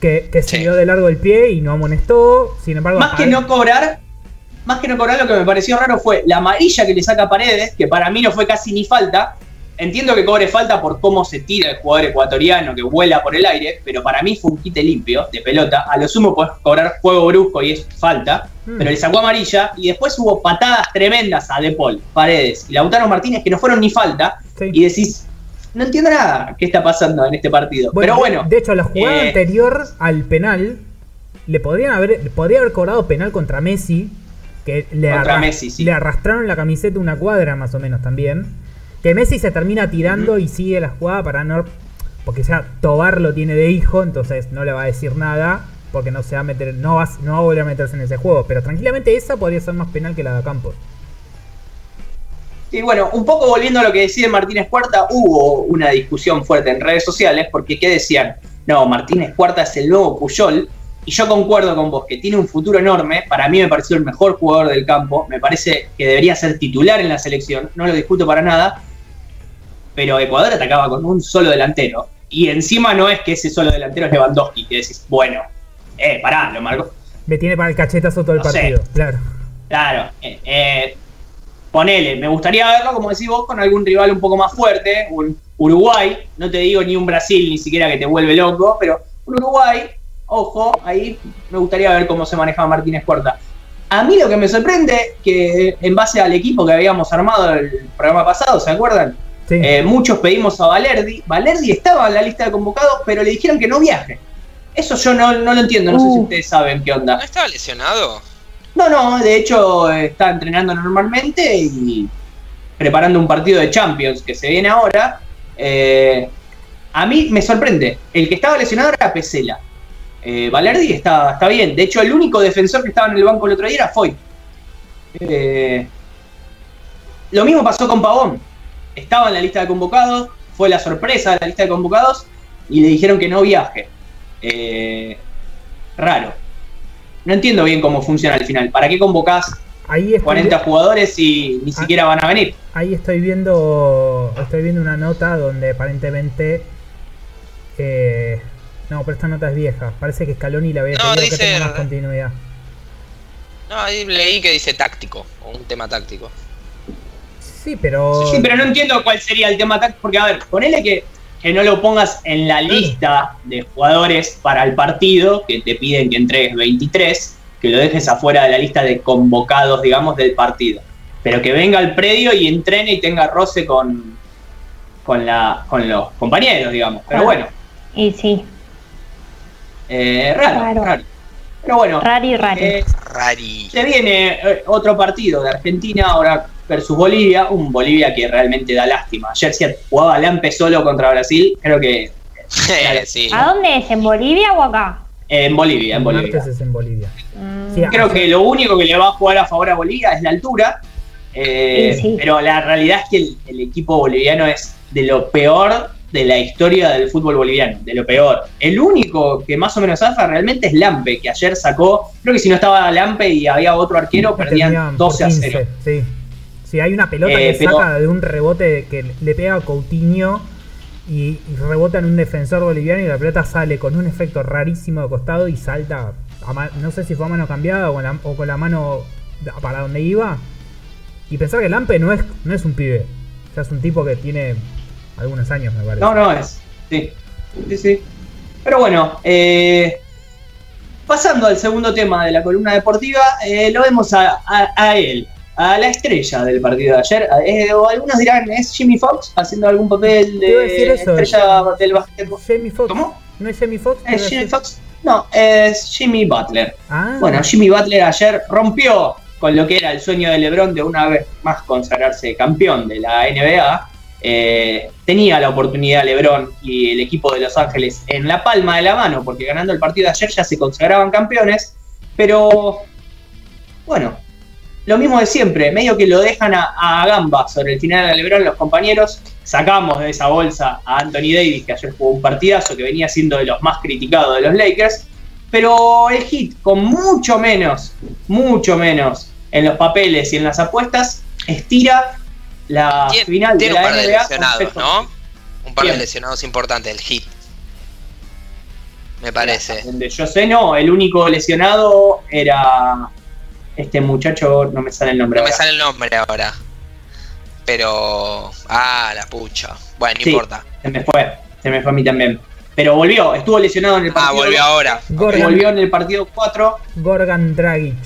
que, que sí. siguió de largo el pie y no amonestó. Sin embargo, más que no cobrar. Más que no cobrar, lo que me pareció raro fue la amarilla que le saca a Paredes, que para mí no fue casi ni falta, Entiendo que cobre falta por cómo se tira el jugador ecuatoriano que vuela por el aire, pero para mí fue un quite limpio de pelota. A lo sumo puedes cobrar juego brusco y es falta, mm. pero le sacó amarilla y después hubo patadas tremendas a De Paul, Paredes y Lautaro Martínez que no fueron ni falta. Sí. Y decís, no entiendo nada qué está pasando en este partido. Bueno, pero bueno. De hecho, la jugada eh, anterior al penal, le podrían haber, podría haber cobrado penal contra Messi, que le, contra Messi, sí. le arrastraron la camiseta una cuadra más o menos también. Que Messi se termina tirando uh -huh. y sigue la jugada para no. Porque ya Tobar lo tiene de hijo, entonces no le va a decir nada. Porque no se va a meter. No va, no va a volver a meterse en ese juego. Pero tranquilamente esa podría ser más penal que la de Campos. Y bueno, un poco volviendo a lo que decía Martínez Cuarta, hubo una discusión fuerte en redes sociales, porque ¿qué decían? No, Martínez Cuarta es el nuevo Puyol, y yo concuerdo con vos, que tiene un futuro enorme, para mí me pareció el mejor jugador del campo, me parece que debería ser titular en la selección, no lo discuto para nada, pero Ecuador atacaba con un solo delantero. Y encima no es que ese solo delantero es Lewandowski, que decís, bueno, eh, pará, lo marco. Me tiene para el cachetazo todo el partido, sé. claro. Claro, eh, eh, ponele, me gustaría verlo, como decís vos, con algún rival un poco más fuerte, un Uruguay, no te digo ni un Brasil, ni siquiera que te vuelve loco, pero un Uruguay, ojo, ahí me gustaría ver cómo se manejaba Martínez Puerta. A mí lo que me sorprende, que en base al equipo que habíamos armado el programa pasado, ¿se acuerdan? Sí. Eh, muchos pedimos a Valerdi. Valerdi estaba en la lista de convocados, pero le dijeron que no viaje. Eso yo no, no lo entiendo, no uh. sé si ustedes saben qué onda. ¿No estaba lesionado? No, no, de hecho está entrenando normalmente y preparando un partido de Champions que se viene ahora. Eh, a mí me sorprende. El que estaba lesionado era Pesela. Eh, Valerdi está, está bien. De hecho, el único defensor que estaba en el banco el otro día era Foy. Eh, lo mismo pasó con Pavón estaba en la lista de convocados, fue la sorpresa de la lista de convocados y le dijeron que no viaje. Eh, raro. No entiendo bien cómo funciona al final. ¿Para qué convocás ahí 40 jugadores y ni siquiera van a venir? Ahí estoy viendo estoy viendo una nota donde aparentemente eh, no, pero esta nota es vieja. Parece que Scaloni la había no, dice, que tenga más continuidad. No, ahí leí que dice táctico, o un tema táctico. Sí, pero. Sí, pero no entiendo cuál sería el tema táctico. Porque, a ver, ponele que, que no lo pongas en la lista de jugadores para el partido, que te piden que entregues 23, que lo dejes afuera de la lista de convocados, digamos, del partido. Pero que venga al predio y entrene y tenga roce con, con, la, con los compañeros, digamos. Pero bueno. Y sí. Eh, raro, raro, raro. Pero bueno. Rari, rari. Eh, rari. Se viene eh, otro partido de Argentina, ahora versus Bolivia, un Bolivia que realmente da lástima. Ayer si jugaba Lampe solo contra Brasil, creo que... sí. ¿A dónde es? ¿En Bolivia o acá? En Bolivia, en Bolivia. es en Bolivia. Mm. Sí, Creo que lo único que le va a jugar a favor a Bolivia es la altura, eh, Sí, sí. pero la realidad es que el, el equipo boliviano es de lo peor de la historia del fútbol boliviano, de lo peor. El único que más o menos zafa realmente es Lampe, que ayer sacó, creo que si no estaba Lampe y había otro arquero, perdían Terminaban por 12 a 0. 15, Sí. Sí, hay una pelota Eh, que pero- saca de un rebote que le pega a Coutinho y, y rebota en un defensor boliviano y la pelota sale con un efecto rarísimo de costado y salta a no sé si fue a mano cambiada o con la, o con la mano para donde iba. Y pensar que Lampe no es, no es un pibe. O sea, es un tipo que tiene algunos años, me parece. No, no es. Sí, sí, sí. Pero bueno, eh, pasando al segundo tema de la columna deportiva, eh, lo vemos a, a- a él, a la estrella del partido de ayer. Eh, o algunos dirán, ¿es Jimmy Fox haciendo algún papel decir de eso, estrella del básquetbol? Jamie Foxx. ¿Cómo? ¿No es? Te iba ¿Es Jimmy Fox? No, es Jimmy Butler. Ah, Bueno, Jimmy Butler ayer rompió con lo que era el sueño de LeBron de una vez más consagrarse campeón de la NBA. Eh, tenía la oportunidad LeBron y el equipo de Los Ángeles en la palma de la mano, porque ganando el partido de ayer ya se consagraban campeones. Pero bueno, lo mismo de siempre, medio que lo dejan a, a gamba sobre el final de LeBron los compañeros. Sacamos de esa bolsa a Anthony Davis, que ayer jugó un partidazo que venía siendo de los más criticados de los Lakers. Pero el Heat, con mucho menos, mucho menos en los papeles y en las apuestas, estira la Tiene, final tiene de un la par de NBA. lesionados. ¿no? Un par de lesionados importantes, el hit. Me parece. Donde yo sé, no, el único lesionado era este muchacho, no me sale el nombre. No me sale el nombre ahora. Pero. Ah, la pucha. Bueno, no Sí. importa. Se me fue, se me fue a mí también. Pero volvió, estuvo lesionado en el Ah, partido. volvió ahora. Gorgan, volvió en el partido 4. Gorgan Dragic.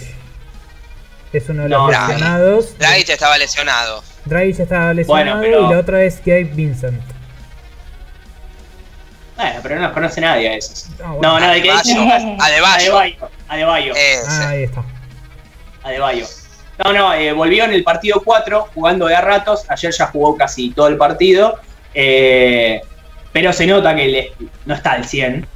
Es uno de los No, lesionados. Dragic estaba lesionado. Dragic estaba lesionado Bueno, pero- y la otra es Gabe Vincent. Bueno, pero no los conoce nadie a esos. Ah, bueno. No, nada, de que Adebayo. Adebayo. Adebayo. Ah, ahí está. Adebayo. No, no, eh, volvió en el partido 4 jugando de a ratos. Ayer ya jugó casi todo el partido. eh, pero se nota que le- no está al 100.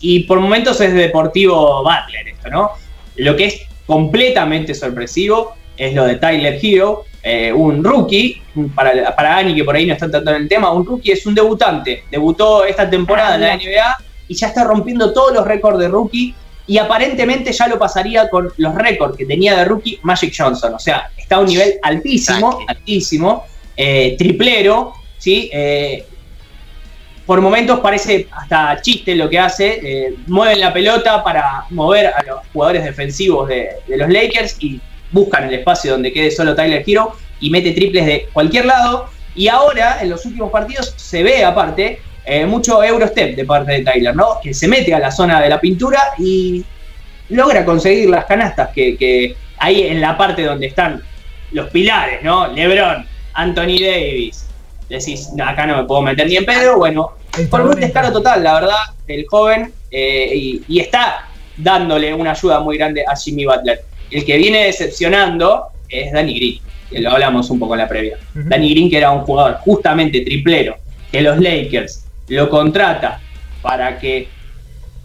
Y por momentos es deportivo Butler esto, ¿no? Lo que es completamente sorpresivo es lo de Tyler Hero, eh, un rookie, para, para Ani que por ahí no está tratando el tema, un rookie es un debutante. Debutó esta temporada en la NBA y ya está rompiendo todos los récords de rookie y aparentemente ya lo pasaría con los récords que tenía de rookie Magic Johnson. O sea, está a un nivel altísimo, Exacto. altísimo, eh, triplero, ¿sí? Eh, por momentos parece hasta chiste lo que hace. eh, mueven la pelota para mover a los jugadores defensivos de, de los Lakers y buscan el espacio donde quede solo Tyler Hero y mete triples de cualquier lado. Y ahora, en los últimos partidos, se ve aparte eh, mucho Eurostep de parte de Tyler, ¿no? Que se mete a la zona de la pintura y logra conseguir las canastas que, que ahí en la parte donde están los pilares, ¿no? LeBron, Anthony Davis. Decís, "No, acá no me puedo meter ni en pedo. Bueno, El por un descaro total, la verdad, el joven, eh, y, y está dándole una ayuda muy grande a Jimmy Butler. El que viene decepcionando es Danny Green, que lo hablamos un poco en la previa. Danny Green, que era un jugador justamente triplero, que los Lakers lo contrata para que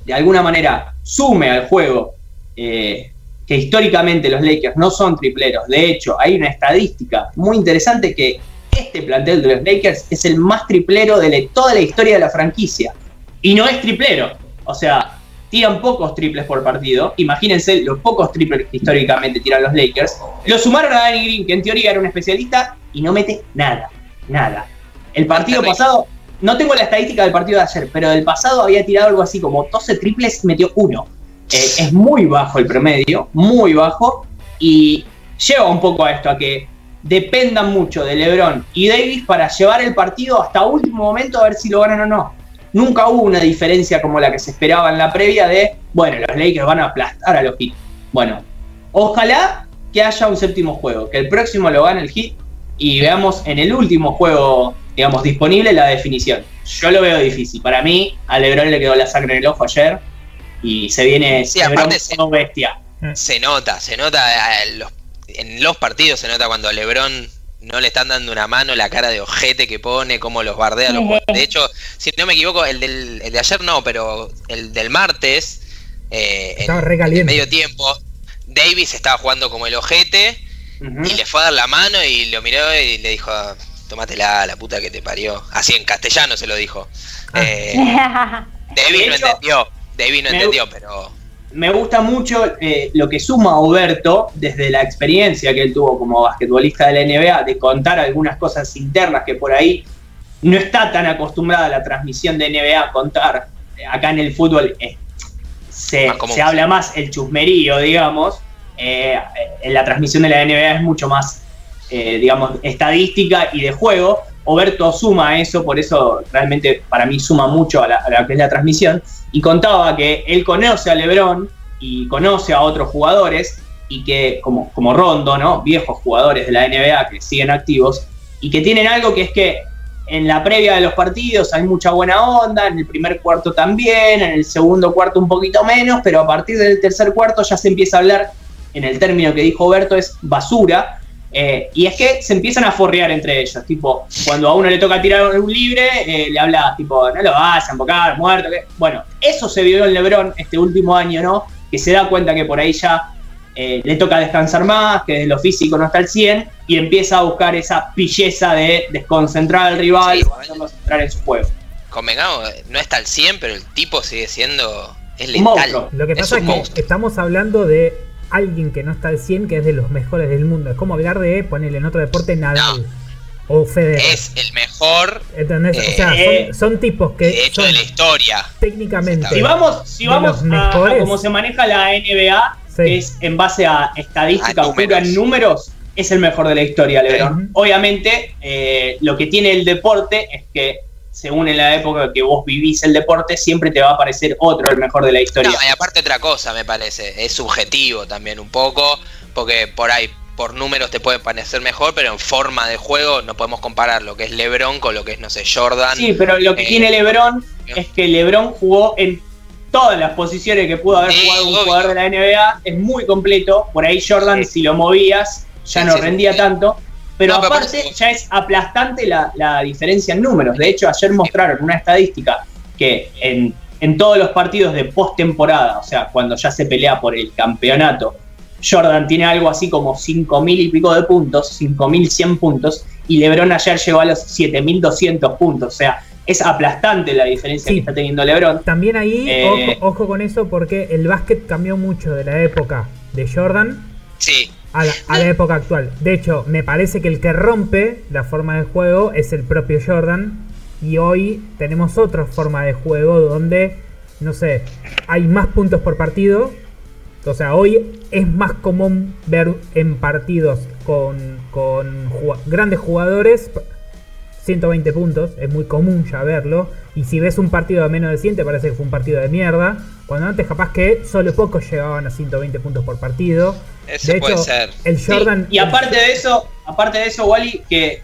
de alguna manera sume al juego, eh, que históricamente los Lakers no son tripleros. De hecho, hay una estadística muy interesante que este plantel de los Lakers es el más triplero de toda la historia de la franquicia. Y no es triplero. O sea, tiran pocos triples por partido. Imagínense los pocos triples que históricamente tiran los Lakers. Lo sumaron a Danny Green, que en teoría era un especialista, y no mete nada. Nada. El partido pasado, no tengo la estadística del partido de ayer, pero del pasado había tirado algo así como 12 triples y metió uno. Eh, es muy bajo el promedio, muy bajo, y lleva un poco a esto, a que dependan mucho de LeBron y Davis para llevar el partido hasta último momento a ver si lo ganan o no. Nunca hubo una diferencia como la que se esperaba en la previa de, bueno, los Lakers van a aplastar a los Heat. Bueno, ojalá que haya un séptimo juego, que el próximo lo gane el Heat y veamos en el último juego, digamos, disponible la definición. Yo lo veo difícil. Para mí, a LeBron le quedó la sangre en el ojo ayer y se viene Sí, LeBron se- como bestia. Se nota, se nota eh, los- en los partidos se nota cuando LeBron no le están dando una mano, la cara de ojete que pone, cómo los bardea. Los jugadores. de hecho, si no me equivoco, el, del, el de ayer no, pero el del martes, eh, Estaba re en, el caliente. medio tiempo, Davis estaba jugando como el ojete y le fue a dar la mano y lo miró y le dijo, tómatela, la puta que te parió. Así en castellano se lo dijo. Ah. Eh, David no entendió, David no entendió, pero me gusta mucho eh, lo que suma Oberto desde la experiencia que él tuvo como basquetbolista de la NBA, de contar algunas cosas internas que por ahí no está tan acostumbrada a la transmisión de NBA a contar. Eh, Acá en el fútbol eh, se, se habla más el chusmerío, digamos, en la transmisión de la NBA es mucho más, eh, digamos, estadística y de juego. Oberto suma eso, por eso realmente para mí suma mucho a, la, lo que es la transmisión. Y contaba que él conoce a LeBron y conoce a otros jugadores y que, como, como Rondo, ¿no? Viejos jugadores de la NBA que siguen activos y que tienen algo que es que en la previa de los partidos hay mucha buena onda, en el primer cuarto también, en el segundo cuarto un poquito menos, pero a partir del tercer cuarto ya se empieza a hablar, en el término que dijo Berto, es basura. Eh, y es que se empiezan a forrear entre ellos, tipo, cuando a uno le toca tirar un libre, eh, le habla tipo, no lo vas a embocar, muerto. que-". Bueno, eso se vio en Lebron este último año, ¿no? Que se da cuenta que por ahí ya eh, le toca descansar más, que desde lo físico no está al 100, y empieza a buscar esa pilleza de desconcentrar al rival Sí, o hacerlo centrar en su juego. Convengamos, no está al 100, pero el tipo sigue siendo. Es Un letal. monstruo. Lo que pasa es, que monstruo. estamos hablando de alguien que no está al 100, que es de los mejores del mundo. Es como hablar de ponerle en otro deporte Nadal o Federer. Es el mejor, ¿Entendés? o sea, eh, son, son tipos que de hecho, son de la historia. técnicamente. Si vamos, si vamos a, a cómo se maneja la NBA, Sí. que es en base a estadística A pura números. en números, es el mejor de la historia, LeBron. Obviamente, eh, lo que tiene el deporte es que, según en la época que vos vivís el deporte, siempre te va a aparecer otro el mejor de la historia. No, y aparte otra cosa, me parece. Es subjetivo también un poco, porque por ahí, por números te puede parecer mejor, pero en forma de juego no podemos comparar lo que es LeBron con lo que es, no sé, Jordan. Sí, pero lo que Eh, tiene LeBron es que LeBron jugó en todas las posiciones que pudo haber Sí, jugado un obvio. jugador de la NBA. Es muy completo. Por ahí Jordan, Sí. si lo movías, ya Sí, no rendía tanto. Pero No, aparte, ya es aplastante la, la diferencia en números. De hecho, ayer mostraron una estadística que en, en todos los partidos de postemporada, o sea, cuando ya se pelea por el campeonato, Jordan tiene algo así como 5.000 y pico de puntos, 5.100 puntos, y LeBron ayer llegó a los 7.200 puntos. O sea, es aplastante la diferencia Sí. que está teniendo LeBron. También ahí, Eh, ojo, ojo con eso, porque el básquet cambió mucho de la época de Jordan Sí, a la, a la época actual. De hecho, me parece que el que rompe la forma de juego es el propio Jordan. Y hoy tenemos otra forma de juego donde, no sé, hay más puntos por partido. O sea, hoy es más común ver en partidos con, con grandes jugadores 120 puntos, es muy común ya verlo. Y si ves un partido de menos de 100, te parece que fue un partido de mierda. Cuando antes, capaz que solo pocos llegaban a 120 puntos por partido. Eso de puede hecho, ser. el Sí, Jordan. y aparte de eso, aparte de eso, Wally, que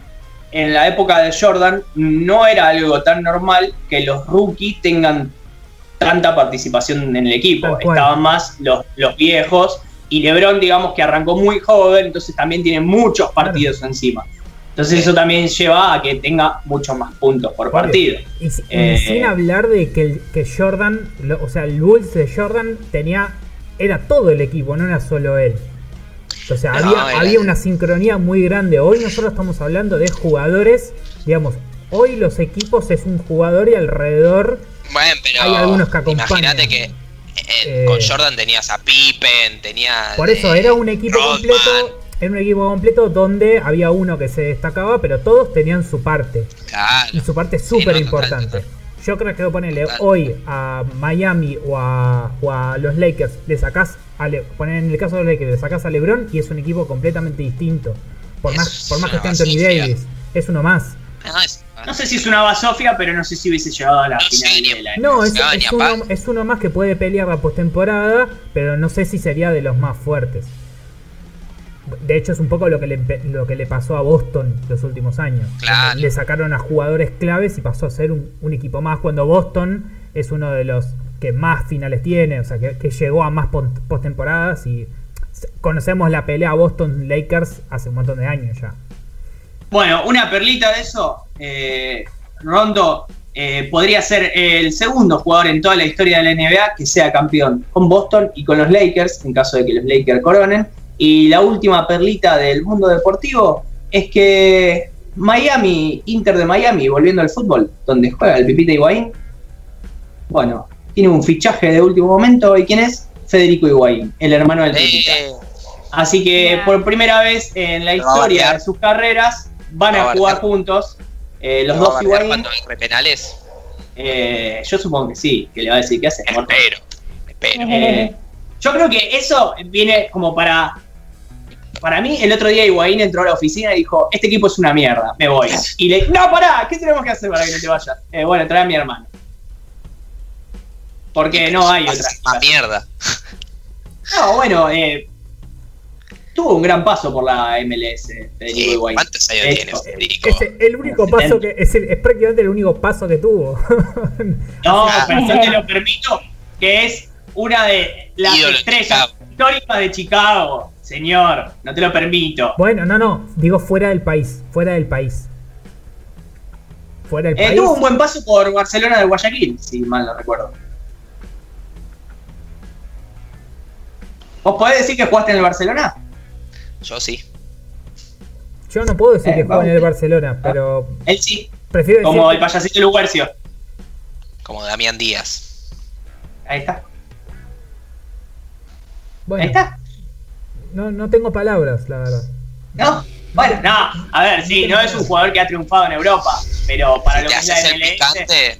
en la época de Jordan no era algo tan normal que los rookies tengan tanta participación en el equipo. Estaban más los, los viejos y LeBron, digamos que arrancó muy joven, entonces también tiene muchos partidos encima. Entonces eso también lleva a que tenga muchos más puntos por partido. Y, Eh, sin hablar de que, el- que Jordan, lo- o sea, el Bulls de Jordan tenía, era todo el equipo, no era solo él. O sea, No, había, era- había una sincronía muy grande. Hoy nosotros estamos hablando de jugadores, digamos, hoy los equipos es un jugador y alrededor Bueno, pero Hay algunos que acompañan. imagínate que eh, Eh, con Jordan tenías a Pippen, tenía Por eso eh, era un equipo Rodman. completo, era un equipo completo donde había uno que se destacaba, pero todos tenían su parte. Claro. Y su parte Sí, súper no, importante. Yo creo que ponerle Total. hoy a Miami o a, o a los Lakers, le sacás a Le- poner en el caso de los Lakers, le sacás a LeBron y es un equipo completamente distinto. Por Es más, por más que esté Anthony. Davis, es uno más. No, es- No sé si es una basofia, pero no sé si hubiese llegado a la No final ni- de la No, es, es uno, es uno más que puede pelear la postemporada, pero no sé si sería de los más fuertes. De hecho, es un poco lo que le, lo que le pasó a Boston los últimos años. Claro. Le sacaron a jugadores claves y pasó a ser un, un equipo más cuando Boston es uno de los que más finales tiene, o sea, que, que llegó a más postemporadas y conocemos la pelea Boston-Lakers hace un montón de años ya. Bueno, una perlita de eso, eh, Rondo eh, podría ser el segundo jugador en toda la historia de la NBA que sea campeón con Boston y con los Lakers, en caso de que los Lakers coronen. Y la última perlita del mundo deportivo es que Miami, Inter de Miami, volviendo al fútbol, donde juega el Pipita Higuaín, bueno, tiene un fichaje de último momento, ¿y quién es? Federico Higuaín, el hermano del Pipita. Eh, Así que por primera vez en la historia de sus carreras van a a jugar juntos. Eh, los ¿lo va a dos Higuaín. cuando entre penales. eh, yo supongo que sí, que le va a decir qué hace. muerto?". Espero. Pero. Eh, yo creo que eso viene como para. Para mí, el otro día Higuaín entró a la oficina y dijo: Este equipo es una mierda, me voy. Y le. ¡No, pará! ¿Qué tenemos que hacer para que no te vayas? Eh, bueno, trae a mi hermano. Porque no hay otra. Más mierda. No, bueno, eh, tuvo un gran paso por la MLS, Federico Sí, Higuaín. ¿Cuántos años Esto. tiene Federico? Es el único paso que. Es, el- es prácticamente el único paso que tuvo. No, pero yo te lo permito, que es una de las Ídolo estrellas históricas de Chicago. Señor, no te lo permito. bueno, no, no. Digo fuera del país. Fuera del país. Fuera del Eh, país. tuvo un buen paso por Barcelona de Guayaquil, si mal no recuerdo. ¿Vos podés decir que jugaste en el Barcelona? Yo sí. Yo no puedo decir Eh, que juega en el Barcelona, pero Él sí, prefiero decir. como el payasito Luguercio. Como Damián Díaz. Ahí está, Bueno, ahí está. No, no tengo palabras, la verdad. ¿No? Bueno, no, a ver, sí, no es un jugador que ha triunfado en Europa, pero para lo que es la MLS. picante,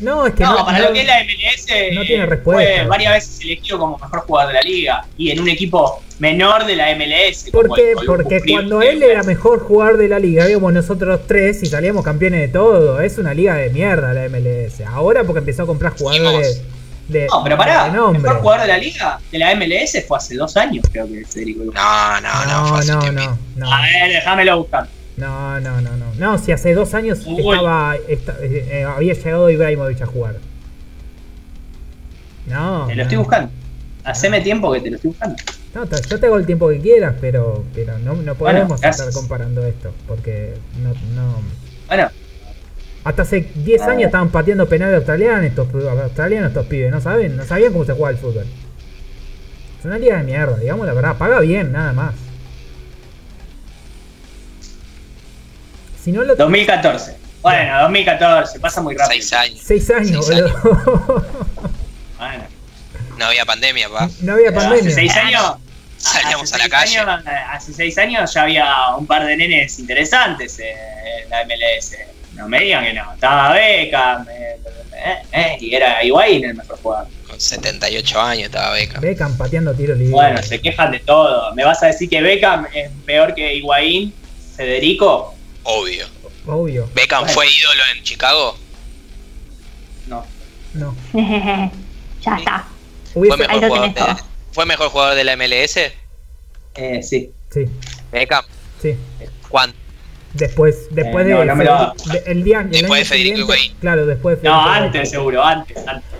No, es que No, no. para no- lo que es la MLS, no tiene respuesta. fue varias veces elegido como mejor jugador de la liga y en un equipo menor de la MLS. Porque Crew, cuando él era mejor jugador de la liga, íbamos nosotros tres y salíamos campeones de todo. Es una liga de mierda la MLS. Ahora porque empezó a comprar jugadores de, No, pero pará, de el mejor jugador de la liga, de la MLS, fue hace dos años, creo que Federico. no, no, no, No, fue hace no, tiempo. no, no. A ver, déjamelo buscar. No, no, no, no. No, si hace dos años Uy. estaba, esta- eh, eh, había llegado Ibrahimovic a jugar. No. Te lo no. estoy buscando. Haceme tiempo que te lo estoy buscando. No, yo te hago el tiempo que quieras, pero, pero no, no podemos estar comparando esto. Porque no, no. Bueno, Hasta hace 10 Ah. años estaban pateando penales australianos estos, australianos estos pibes, ¿no saben? No sabían cómo se juega el fútbol. Es una liga de mierda, digamos la verdad. Paga bien, nada más. Si no lo... 2014. Bueno, 2014, pasa muy rápido. Seis años. 6 años, Seis boludo. Bueno, No había pandemia, pa. no había hace pandemia. seis años. Salíamos hace a la calle. años, hace seis años ya había un par de nenes interesantes en la MLS. No me digan que no. Estaba Beckham, eh, eh, eh, y era Higuaín el mejor jugador. Con 78 años estaba Beca. Beckham pateando tiro libre. Bueno, se quejan de todo. ¿Me vas a decir que Beckham es peor que Higuaín? Federico? Obvio. Obvio. Beckham Bueno. fue ídolo en Chicago. No. No. ya está. Fue mejor, Ahí lo jugador tenés de, todo. ¿Fue mejor jugador de la MLS? Eh, sí. Sí, Beckham. sí. ¿Cuánto? Después, después Eh, de, no, no me lo- de- el día, el Después de Federico Higuaín. Claro, después de No, antes Higuaín. seguro, antes. antes.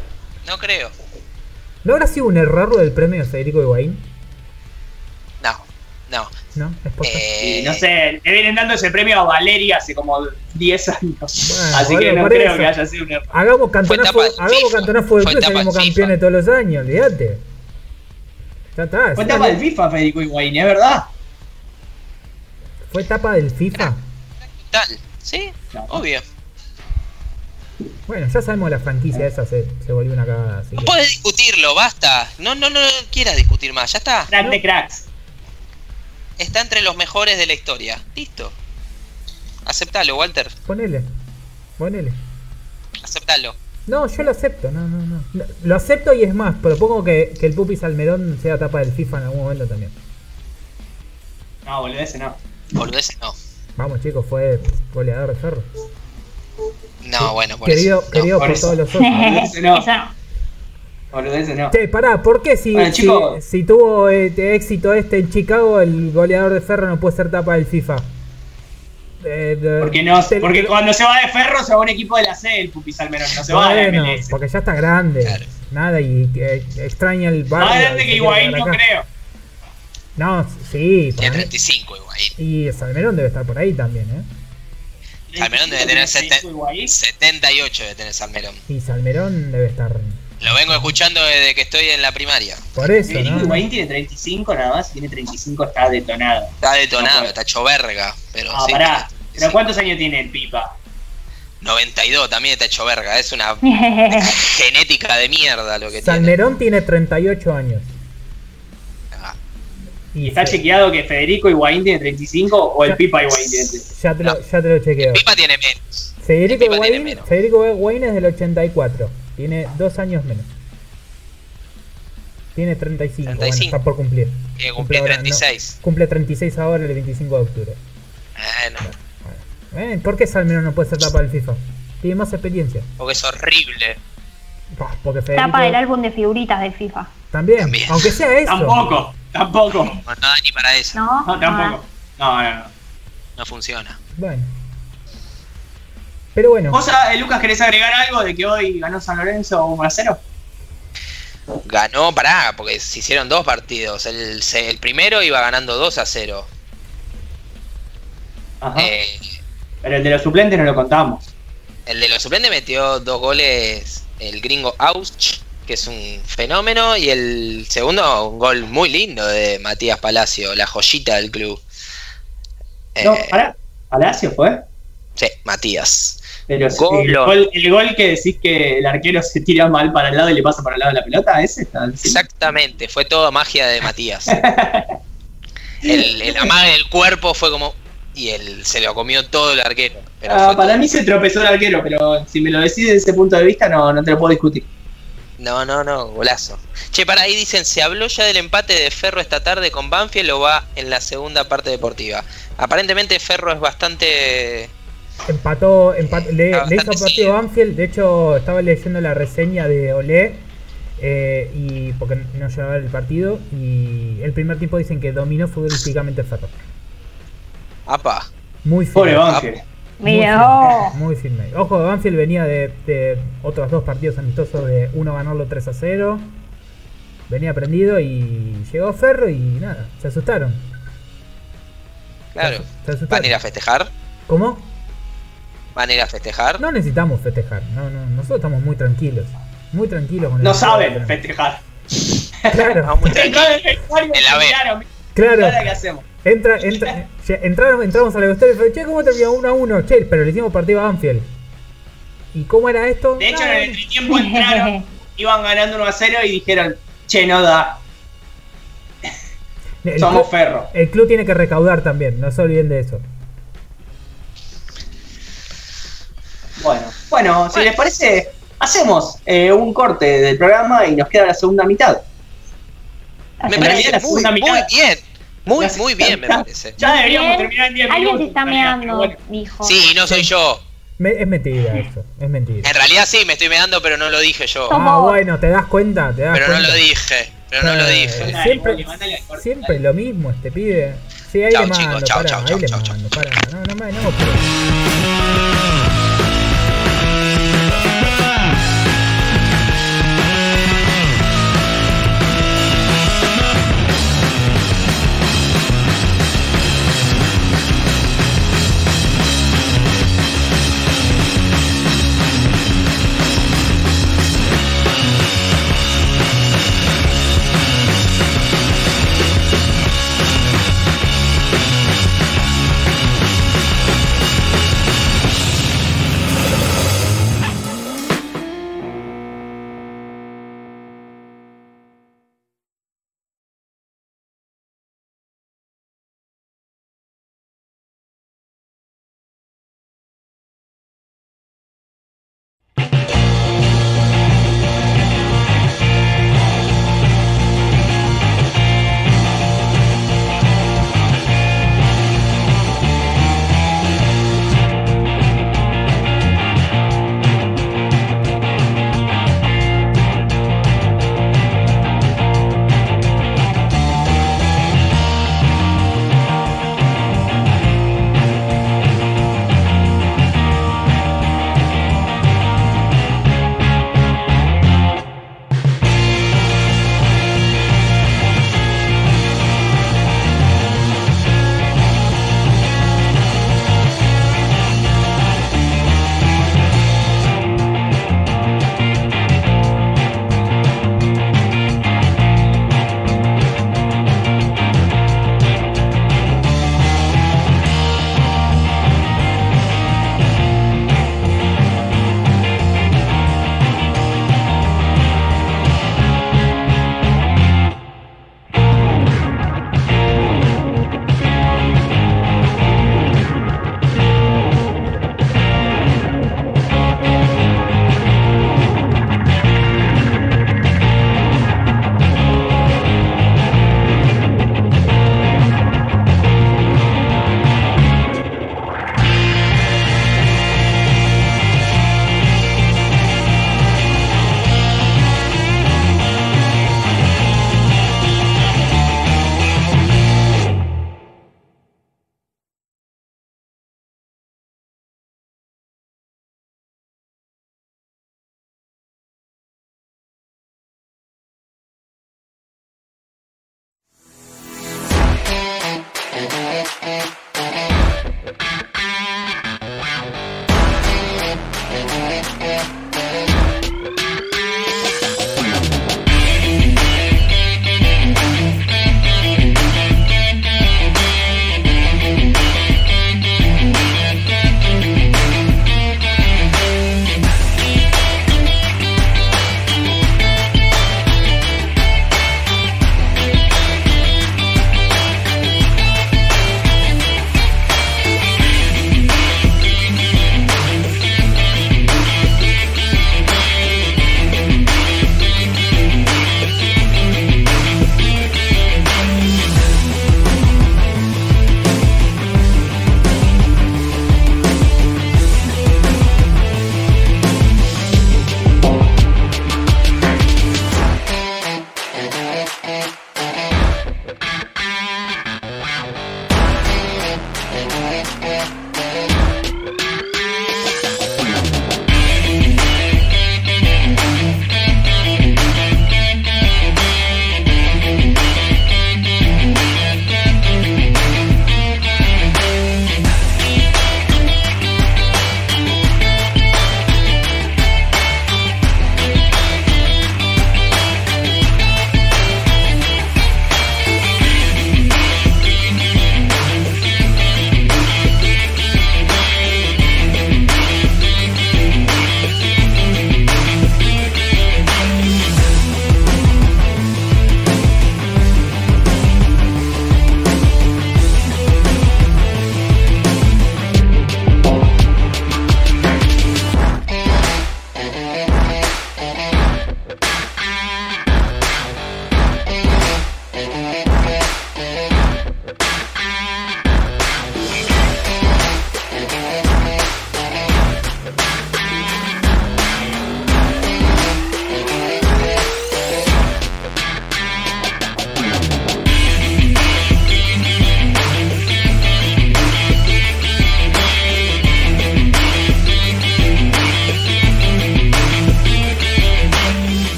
No creo. ¿No habrá sido un error del premio de Federico Higuaín? No, no. ¿No? Es. Eh, no sé, le vienen dando ese premio a Valeria hace como 10 años. Bueno, Así que no creo eso. que haya sido un error. Hagamos cantonazo, etapa del hagamos del Fue club y etapa salimos campeones todos los años, olvídate. Ya está. Fue del FIFA, Federico Higuaín, ¿es verdad? Fue etapa del FIFA. Tal. Sí, Claro. obvio. Bueno, ya sabemos la franquicia esa se, se volvió una cagada. Así No que- podés discutirlo, basta. No, no, no, no quieras discutir más. Ya está. Crack de cracks. Está entre los mejores de la historia. Listo. Aceptalo, Walter. Ponele. Ponele. Aceptalo. No, yo lo acepto, no, no, no. Lo- acepto y es más, propongo que, que el Pupi Salmerón sea etapa del FIFA en algún momento también. No, boludo, ese no. Boludeces no. Vamos chicos, fue goleador de ferro. No, bueno, por Querido, eso. No. querido por por, eso. todos los otros. No. Eso no. Boludo, ese no. Che, pará, ¿por qué si, Bueno, si- tuvo eh, éxito este en Chicago, el goleador de ferro no puede ser tapa del FIFA? Eh, de- Porque, no, te- porque te- cuando se va de ferro se va a un equipo de la C, el Pupi Salmerón, no se va a la MLS. porque ya está grande. Claro. Nada, y eh, extraña el barrio. Más grande que Higuaín, no acá. creo. No, sí. Tiene mí- 35 igual. Y Salmerón debe estar por ahí también, ¿eh? Salmerón debe tener Federico sete- Higuaín. 78 de tener Salmerón. Y Salmerón debe estar Lo vengo escuchando desde que estoy en la primaria. por eso, ¿no? Higuaín tiene 35 nada más, tiene 35, está detonado. Está detonado, No, está hecho verga. Pero Ah, sí, pará. sí, ¿Pero sí. cuántos años tiene el Pipa? 92 también está hecho verga. Es una genética de mierda lo que tiene. Salmerón tiene 38 años. ¿Y está chequeado que Federico Higuaín tiene 35 o el Ya- Pipa Higuaín tiene 35? Ya te, lo, ya te lo chequeo. Pipa tiene menos. Federico Pipa tiene menos. Federico Higuaín es del 84. Tiene dos años menos. Tiene 35, bueno, 35. está por cumplir. Que Cumple cumplí ahora, 36. no, cumple 36 ahora el 25 de octubre. Bueno, Eh, ¿Por qué Salmero no puede ser tapa del FIFA? Tiene más experiencia. porque es horrible. Bah, porque Federico Tapa del álbum de figuritas del FIFA. También, También. aunque sea eso. Tampoco, tampoco. No, no ni para eso. ¿No? No, tampoco. No, no, no. No funciona. Bueno. Pero bueno, Cosa, eh, Lucas, ¿querés agregar algo de que hoy ganó San Lorenzo 1 a 0? Ganó, pará, porque se hicieron dos partidos. El, el primero iba ganando 2 a 0. Ajá. Eh, Pero el de los suplentes no lo contamos. el de los suplentes metió dos goles el gringo Ausch, que es un fenómeno, y el segundo un gol muy lindo de Matías Palacio, la joyita del club. No, Eh. Palacio fue. sí, Matías. Pero Gol. el, gol, el gol que decís que el arquero se tira mal para el lado y le pasa para el lado de la pelota, ese está diciendo? Exactamente, fue todo magia de Matías. El, el amague del cuerpo fue como. Y él se lo comió todo el arquero. Pero Ah, para todo- mí se tropezó el arquero, pero si me lo decís desde ese punto de vista, no, no te lo puedo discutir. No, no, no, golazo. Che, para ahí dicen, ¿se habló ya del empate de Ferro esta tarde con Banfield o va en la segunda parte deportiva? Aparentemente Ferro es bastante... empató, empat- le, hizo partido. Banfield. De hecho, estaba leyendo la reseña de Olé. eh, y porque no llevaba el partido. Y el primer tiempo dicen que dominó futbolísticamente Ferro. Apa, Muy. Pobre Banfield. Muy Mira, firme, muy firme. Ojo, Banfield venía de, de otros dos partidos amistosos de uno ganarlo 3 a 0. Venía prendido y llegó Ferro y nada, se asustaron. claro. Se asustaron. ¿Van a ir a festejar? ¿Cómo? ¿Van a ir a festejar? No necesitamos festejar. No, no, nosotros estamos muy tranquilos. Muy tranquilos con el No saben festejar. Claro, Vamos muy tranquilos. en la B. claro. "Ahora, ¿Qué hacemos? Entra, entra, ya- entraron, entramos a la vestuario y fue, che, ¿cómo terminó 1 a 1? Che, pero le hicimos partido a Banfield. ¿Y cómo era esto? De hecho, en el entretiempo entraron, iban ganando 1 a 0 y dijeron, che, no da, el, somos club, ferro. el club tiene que recaudar también, no se olviden de eso. Bueno, bueno, si les parece, hacemos eh, un corte del programa y nos queda la segunda mitad. Me parece la muy, segunda muy mitad- bien. Muy, muy bien, me parece. Ya deberíamos Bien. terminar en 10 minutos. Alguien se está meando, bueno. dijo. Sí, no soy yo. Me- es mentira eso, es mentira. En realidad sí, me estoy meando, pero no lo dije yo. Ah, bueno, ¿te das cuenta? ¿Te das Pero no cuenta? lo dije. Pero no lo Eh, dije. Siempre, siempre lo mismo este pibe. Sí, ahí Chau, le chicos, mando, chau, pará, chau, ahí chau, le chau, chau. mando, pará. No, no, me- no, pero-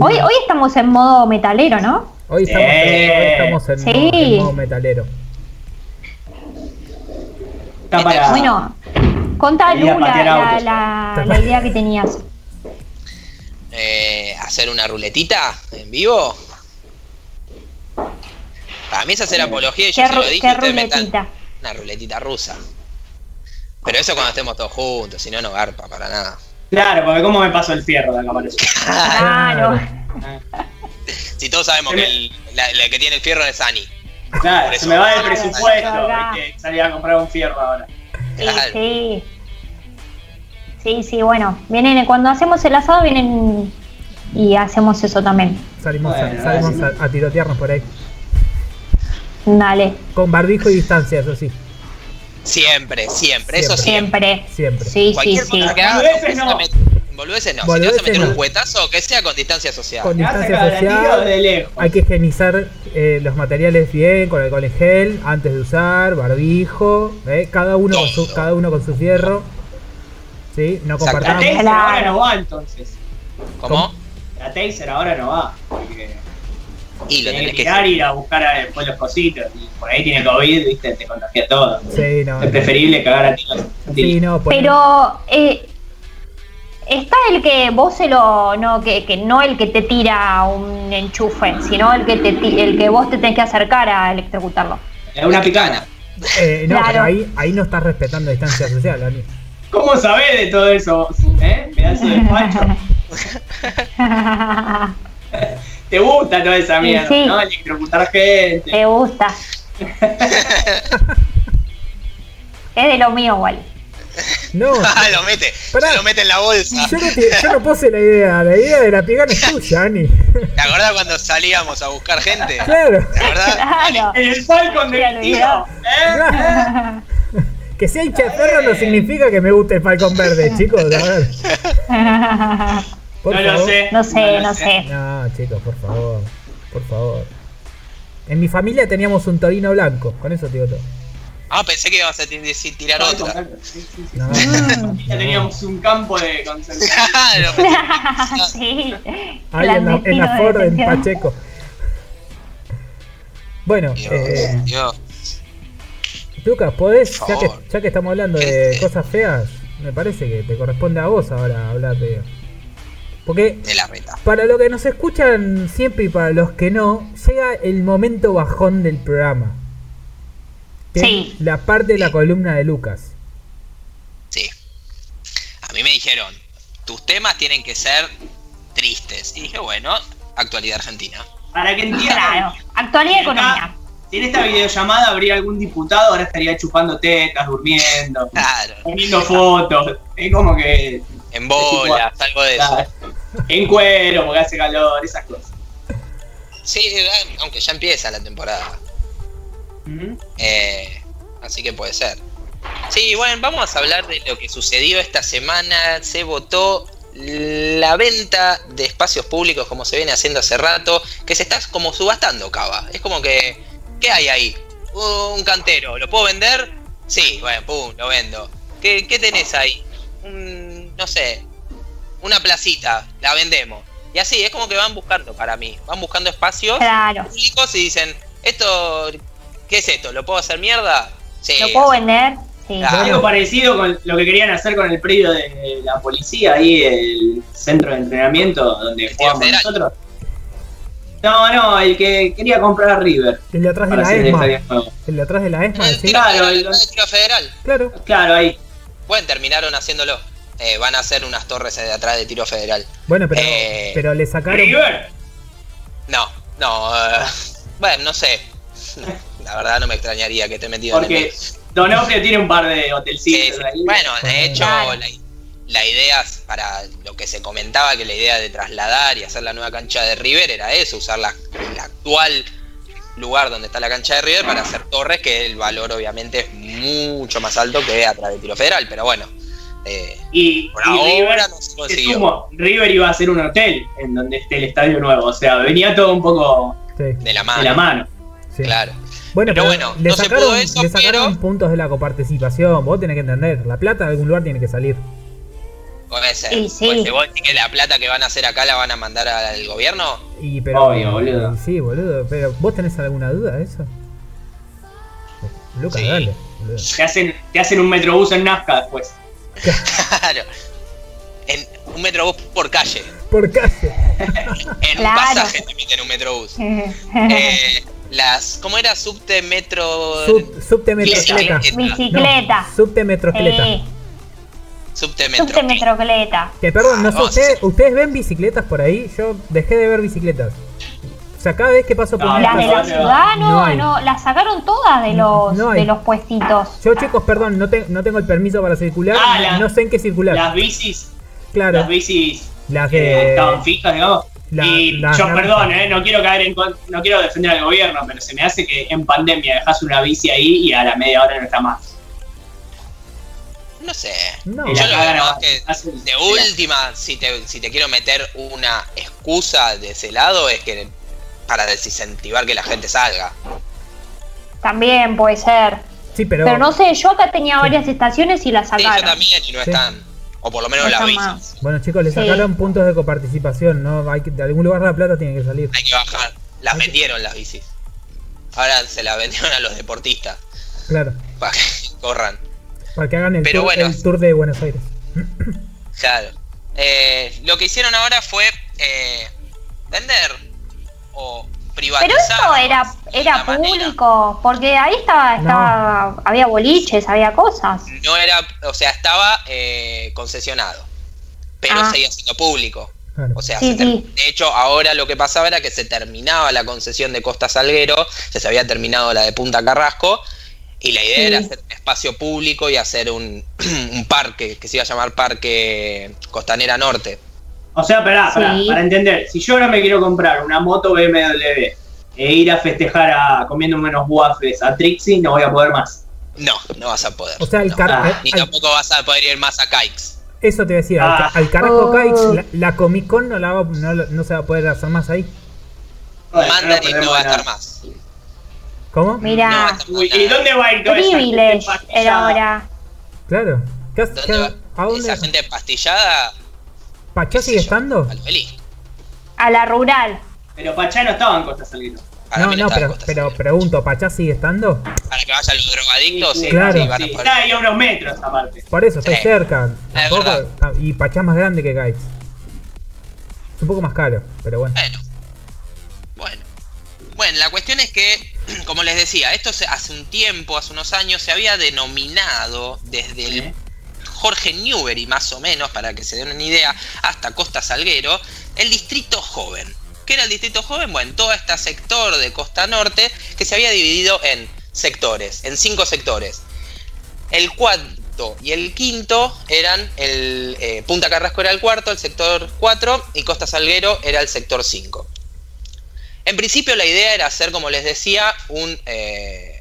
Hoy, hoy estamos en modo metalero, ¿no? Hoy estamos, Eh. hoy estamos en, Sí. modo, en modo metalero. Está para. Bueno, contá Ir a Lu la, la, la- la idea que tenías. Eh, hacer una ruletita en vivo. Para mí es hacer apología y yo ¿Qué, se lo dije. ruletita? Una ruletita rusa. Pero eso cuando estemos todos juntos, si no, no garpa para nada. Claro, porque cómo me pasó el fierro de acá para eso. Claro. Si todos sabemos que el, la, la que tiene el fierro es Ani. Claro, se me va del Claro, presupuesto. Hay que salir a comprar un fierro ahora. Sí, Claro. sí. Sí, sí, bueno. Vienen, cuando hacemos el asado vienen y hacemos eso también. Salimos, a- salimos a, a tirotearnos por ahí. Dale. Con barbijo y distancia, eso sí. Siempre, siempre, eso siempre. Siempre. Siempre. Sí, sí, Cualquier sí. cosa que hagas, Boludeces no. Boludeces no. Si te vas a meter no. un cuetazo, que sea con distancia social. Con distancia social. de lejos. Hay que higienizar eh, los materiales bien, con alcohol en gel, antes de usar, barbijo, ¿eh? cada, uno con su, cada uno con su fierro. ¿Sí? No Exacto. La compartamos. Taser ahora no va entonces. ¿Cómo? La Taser ahora no va. Porque Y lo tiene tenés que que tirar y ir a buscar a- después los cositos. Y por ahí tiene COVID, viste, te contagia todo. Sí, no. Es preferible cagar a tiros. Sí, no, Pero eh, está el que vos se lo no que, que no el que te tira un enchufe, sino el que te ti- el que vos te tenés que acercar a electrocutarlo. Es una picana. eh, no, Claro. pero ahí, ahí no estás respetando distancia social, Ani. ¿Cómo sabés de todo eso vos? ¿Eh? Pedazo de. Te gusta toda esa mierda, sí. ¿no? Electrocutar gente. Te gusta. es de lo mío igual. No, Ah, lo mete. Pará. Se lo mete en la bolsa. yo no, te- yo no puse la idea, la idea de la picana es tuya, Ani. ¿Te acordás cuando salíamos a buscar gente? ¿Te Claro. acordás? Claro. El Falcon de mi tío. ¿eh? Que sea hincha de perro no significa que me guste el falcón verde, chicos. A ver, por no favor. lo sé. no sé, no sé. No, chicos, por favor. Por favor. En mi familia teníamos un torino blanco, con eso te digo todo. Ah, pensé que ibas a decir tirar otra. Sí, sí, sí. No, Ya teníamos un campo de concentración. Claro. sí. ahí en la, en la Ford en. Pacheco. Bueno, Dios, eh, Dios. Lucas, ¿podés, ya que, favor. ya que estamos hablando de ¿Qué? cosas feas, me parece que te corresponde a vos ahora hablar de... Porque De la reta. para los que nos escuchan siempre y para los que no, llega el momento bajón del programa. Que Sí. es La parte de la columna de Lucas. Sí. A mí me dijeron, tus temas tienen que ser tristes. Y dije, bueno, actualidad argentina. Para que entiendan. Claro. Actualidad económica. Si en esta videollamada habría algún diputado, ahora estaría chupando tetas, durmiendo, Claro. poniendo fotos. Es como que. En bolas, algo de eso. en cuero, porque hace calor, esas cosas. Sí, aunque ya empieza la temporada. Eh, Así que puede ser. Sí, bueno, vamos a hablar de lo que sucedió esta semana. Se votó la venta de espacios públicos como se viene haciendo hace rato, que se está como subastando, Cava. Es como que, ¿qué hay ahí? Un cantero, ¿lo puedo vender? Sí, bueno, pum, lo vendo. ¿Qué, qué tenés ahí? Un, no sé, una placita, la vendemos. Y así, es como que van buscando para mí, van buscando espacios Claro. públicos y dicen, esto, ¿qué es esto? ¿Lo puedo hacer mierda? Sí. ¿Lo puedo vender? Sí. Algo parecido con lo que querían hacer con el predio de la policía, ahí el centro de entrenamiento donde El jugamos federal. nosotros. No, no, el que quería comprar a River. El de atrás de la ESMA. El de atrás de la ESMA, El sí. tiro, Claro, federal, el- el tiro federal. Claro. Claro, ahí. Bueno, terminaron haciéndolo. Eh, van a hacer unas torres de atrás de tiro federal. Bueno, pero, Eh, pero le sacaron. River. No, no. eh, bueno, no sé. La verdad no me extrañaría que te metido en el Porque Donofrio tiene un par de hotelcitos sí. ahí. Bueno, de hecho, la, la idea, para lo que se comentaba, que la idea de trasladar y hacer la nueva cancha de River era eso, usar la, el actual lugar donde está la cancha de River para hacer torres, que el valor obviamente es mucho más alto que atrás de tiro federal, pero bueno. Eh, Y, por y River, no se consiguió. sumo, River iba a hacer un hotel en donde esté el estadio nuevo. O sea, venía todo un poco Sí, De la mano. de la mano. sí. Claro. Bueno, Pero pero, bueno, le no se sacaron, pudo eso, le sacaron pero- puntos de la coparticipación. Vos tenés que entender. La plata de algún lugar tiene que salir. Puede ser. Sí. Pues, ¿vos decís que la plata que van a hacer acá la van a mandar al gobierno? Y, pero, Obvio, boludo. Sí, boludo. Pero, ¿vos tenés alguna duda de eso? Lucas, Sí. dale. boludo. Te hacen, te hacen un metrobús en Nazca después. Claro. En un metrobús por calle. Por calle. En Claro. un pasaje te meten un metrobús. Eh, las. ¿Cómo era? Subte metro. Sub, subte metrocleta. Bicicleta. Bicicleta. No, subte metrocleta. Eh, Subte metro. subte metrocleta. Que perdón, no sé, Vamos. ¿ustedes, ¿ustedes ven bicicletas por ahí? Yo dejé de ver bicicletas. O sea, cada vez que paso por No, Las de la ciudad no no, las sacaron todas de los, No de los puestitos. Yo, chicos, perdón, no, te- no tengo el permiso para circular. Ah, no- la- no sé en qué circular. Las bicis, claro, las bicis las que de. estaban fijas, digamos. la- y yo, perdón, eh, no quiero caer en no quiero defender al gobierno, pero se me hace que en pandemia dejas una bici ahí y a la media hora no está más. No sé. No. Yo lo veo más que de última, si te, si te quiero meter una excusa de ese lado, es que para desincentivar que la gente salga. También puede ser. Sí, pero. Pero no sé, yo acá tenía varias estaciones y las Sí, yo sacaron. también y no Sí. están. O por lo menos No las más. Bueno, chicos, le Sí. sacaron puntos de coparticipación, ¿no? Hay que, de algún lugar la plata tiene que salir. Hay que bajar. Las Hay que- vendieron las bicis. Ahora se las vendieron a los deportistas. Claro, Para que corran. para que hagan el, Pero tour, bueno. el tour de Buenos Aires. Claro. Eh, lo que hicieron ahora fue eh, vender o privatizar. Pero eso era, era manera. público, porque ahí estaba, estaba había boliches, había cosas. No era, o sea, estaba eh, concesionado, pero Ah. seguía siendo público. Claro. O sea, Sí, se sí. de hecho, ahora lo que pasaba era que se terminaba la concesión de Costa Salguero, ya se había terminado la de Punta Carrasco, y la idea Sí. era hacer un espacio público y hacer un, un parque, que se iba a llamar Parque Costanera Norte. O sea, pará, pará, Sí. para entender, si yo ahora me quiero comprar una moto BMW e ir a festejar a comiendo unos waffles a Trixie, no voy a poder más. No, no vas a poder. O sea, el no. car- Ah, eh, Ni tampoco vas a poder ir más a Kikes. eso te decía, al, Ah. al carajo Oh. Kikes, la, la Comic Con no, la va- no, no se va a poder hacer más ahí. Mandarin no perdemos va a estar más. ¿Cómo? No Mira, ¿Y dónde va a ir toda esa gente privilege empastillada? era ahora. Claro. ¿Qué ¿Dónde qué- va? ¿A dónde? Esa gente pastillada. ¿Pachá sigue yo, estando? A lo feliz. A la rural. Pero Pachá no estaba en Costa Salguero. No, no, pero, pero pregunto, ¿Pachá sigue estando? Para que vayan los drogadictos, sí, Claro. sí, van a Sí, poder. está ahí a unos metros aparte. Por eso, estoy Sí. cerca. Tampoco- verdad. ah, y Pachá es más grande que Kikes. Es un poco más caro, pero bueno. Bueno. Bueno. Bueno, la cuestión es que, como les decía, esto se- hace un tiempo, hace unos años, se había denominado desde el. Jorge Newbery, más o menos, para que se den una idea, hasta Costa Salguero, el distrito joven. ¿Qué era el distrito joven? Bueno, todo este sector de Costa Norte que se había dividido en sectores, en cinco sectores. El cuarto y el quinto eran el eh, Punta Carrasco era el cuarto, el sector 4 y Costa Salguero era el sector 5. En principio la idea era hacer, como les decía, un, eh,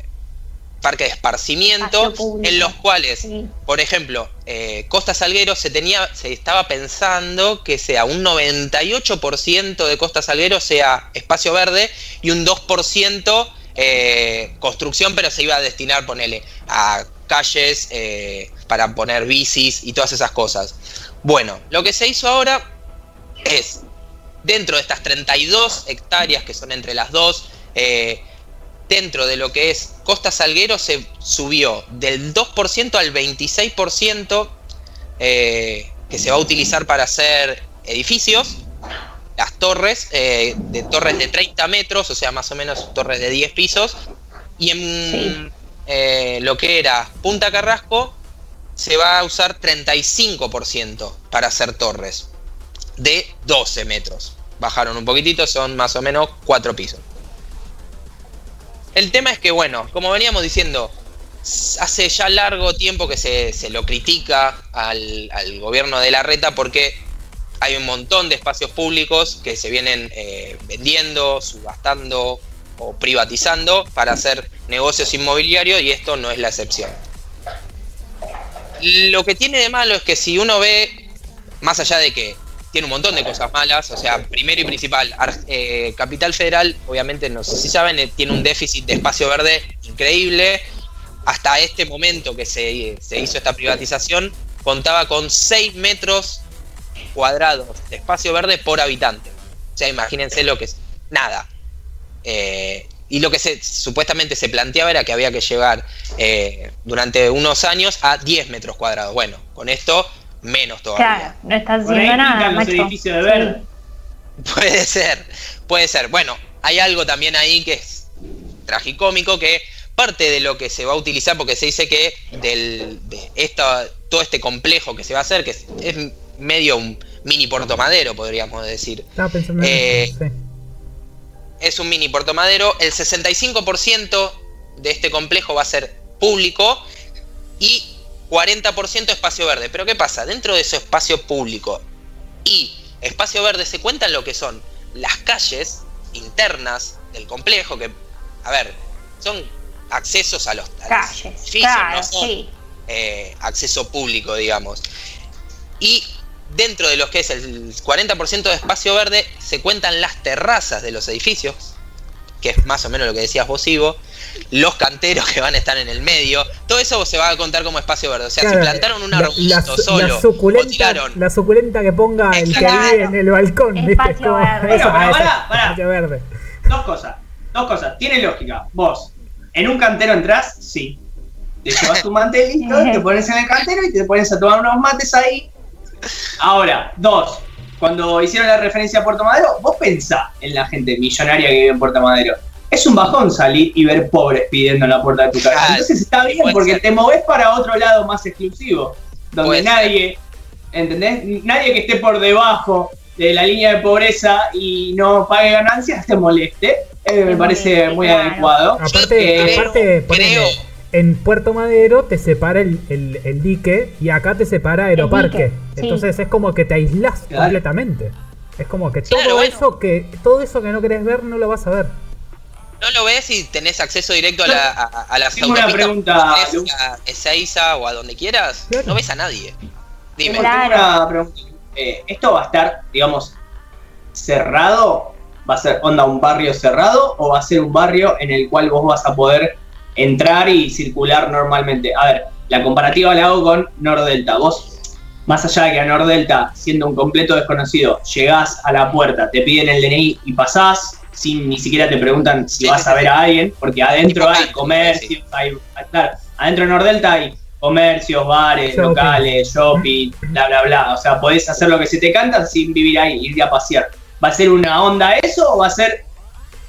parque de esparcimiento, en los cuales, Sí. por ejemplo, eh, Costa Salguero se tenía, se estaba pensando que sea un 98% de Costa Salguero sea espacio verde y un 2% eh, construcción, pero se iba a destinar, ponele, a calles eh, para poner bicis y todas esas cosas. Bueno, lo que se hizo ahora es, dentro de estas 32 hectáreas que son entre las dos, dentro de lo que es Costa Salguero se subió del 2% al 26% eh, que se va a utilizar para hacer edificios, las torres, eh, de torres de 30 metros, o sea, más o menos torres de 10 pisos, y en eh, lo que era Punta Carrasco se va a usar 35% para hacer torres de 12 metros. Bajaron un poquitito, son más o menos 4 pisos. El tema es que, bueno, como veníamos diciendo, hace ya largo tiempo que se, se lo critica al, al gobierno de la reta porque hay un montón de espacios públicos que se vienen eh, vendiendo, subastando o privatizando para hacer negocios inmobiliarios y esto no es la excepción. Lo que tiene de malo es que si uno ve, más allá de que tiene un montón de cosas malas, o sea, primero y principal, eh, Capital Federal, obviamente, no sé si saben, eh, tiene un déficit de espacio verde increíble. Hasta este momento que se, se hizo esta privatización, contaba con 6 metros cuadrados de espacio verde por habitante. O sea, imagínense lo que es. Nada. Eh, y lo que se, supuestamente se planteaba era que había que llegar durante unos años a 10 metros cuadrados. Bueno, con esto menos todavía. Claro, no ahí haciendo nada, los macho. edificios de verde. Puede ser, puede ser. Bueno, hay algo también ahí que es tragicómico, que parte de lo que se va a utilizar, porque se dice que del, de esta, todo este complejo que se va a hacer, que es, es medio un mini Puerto Madero, podríamos decir. Estaba pensando en Eh, sí. Es un mini Puerto Madero. El 65% de este complejo va a ser público y 40% espacio verde. Pero ¿qué pasa? Dentro de ese espacio público y espacio verde se cuentan lo que son las calles internas del complejo, que, a ver, son accesos a los, a los Calles, edificios, claro, no son sí. eh, acceso público, digamos. Y dentro de lo que es el 40% de espacio verde se cuentan las terrazas de los edificios, que es más o menos lo que decías vos, Ivo, los canteros que van a estar en el medio, todo eso se va a contar como espacio verde. O sea, Claro, si plantaron un la- arbolito solo la o suculenta, tiraron la suculenta que ponga el que Claro. vive en el balcón, espacio verde. Dos cosas, dos cosas. Tiene lógica. Vos, en un cantero entras, sí. Te llevas tu mantelito, te pones en el cantero y te pones a tomar unos mates ahí. Ahora, dos. Cuando hicieron la referencia a Puerto Madero, vos pensá en la gente millonaria que vive en Puerto Madero. Es un bajón salir y ver pobres pidiendo en la puerta de tu casa. Entonces está bien puede porque ser. te movés para otro lado más exclusivo, donde Puede ser. nadie, ¿entendés? Nadie que esté por debajo de la línea de pobreza y no pague ganancias te moleste. Eh, me parece moleste, muy claro. adecuado. Aparte, Eh, aparte creo- en Puerto Madero te separa el, el- el dique y acá te separa Aeroparque. dique, sí. Entonces es como que te Claro. completamente. Es como que Claro, todo bueno. eso que todo eso que no querés ver no lo vas a ver. No lo ves y tenés acceso directo a, la, a, a las Tengo una pregunta, tenés a Ezeiza o a donde quieras, Claro. no ves a nadie. Dime. Una pregunta. Eh, ¿Esto va a estar, digamos, cerrado? ¿Va a ser onda un barrio cerrado o va a ser un barrio en el cual vos vas a poder entrar y circular normalmente? A ver, la comparativa la hago con Nordelta. Vos, más allá de que a Nordelta, siendo un completo desconocido, llegás a la puerta, te piden el DNI y pasás, sin ni siquiera te preguntan si vas a ver a alguien, porque adentro hay comercios, hay, claro, adentro de Nordelta hay comercios, bares, Shopping. locales, shopping, bla, bla, bla. O sea, podés hacer lo que se te canta sin vivir ahí, ir a pasear. ¿Va a ser una onda eso o va a ser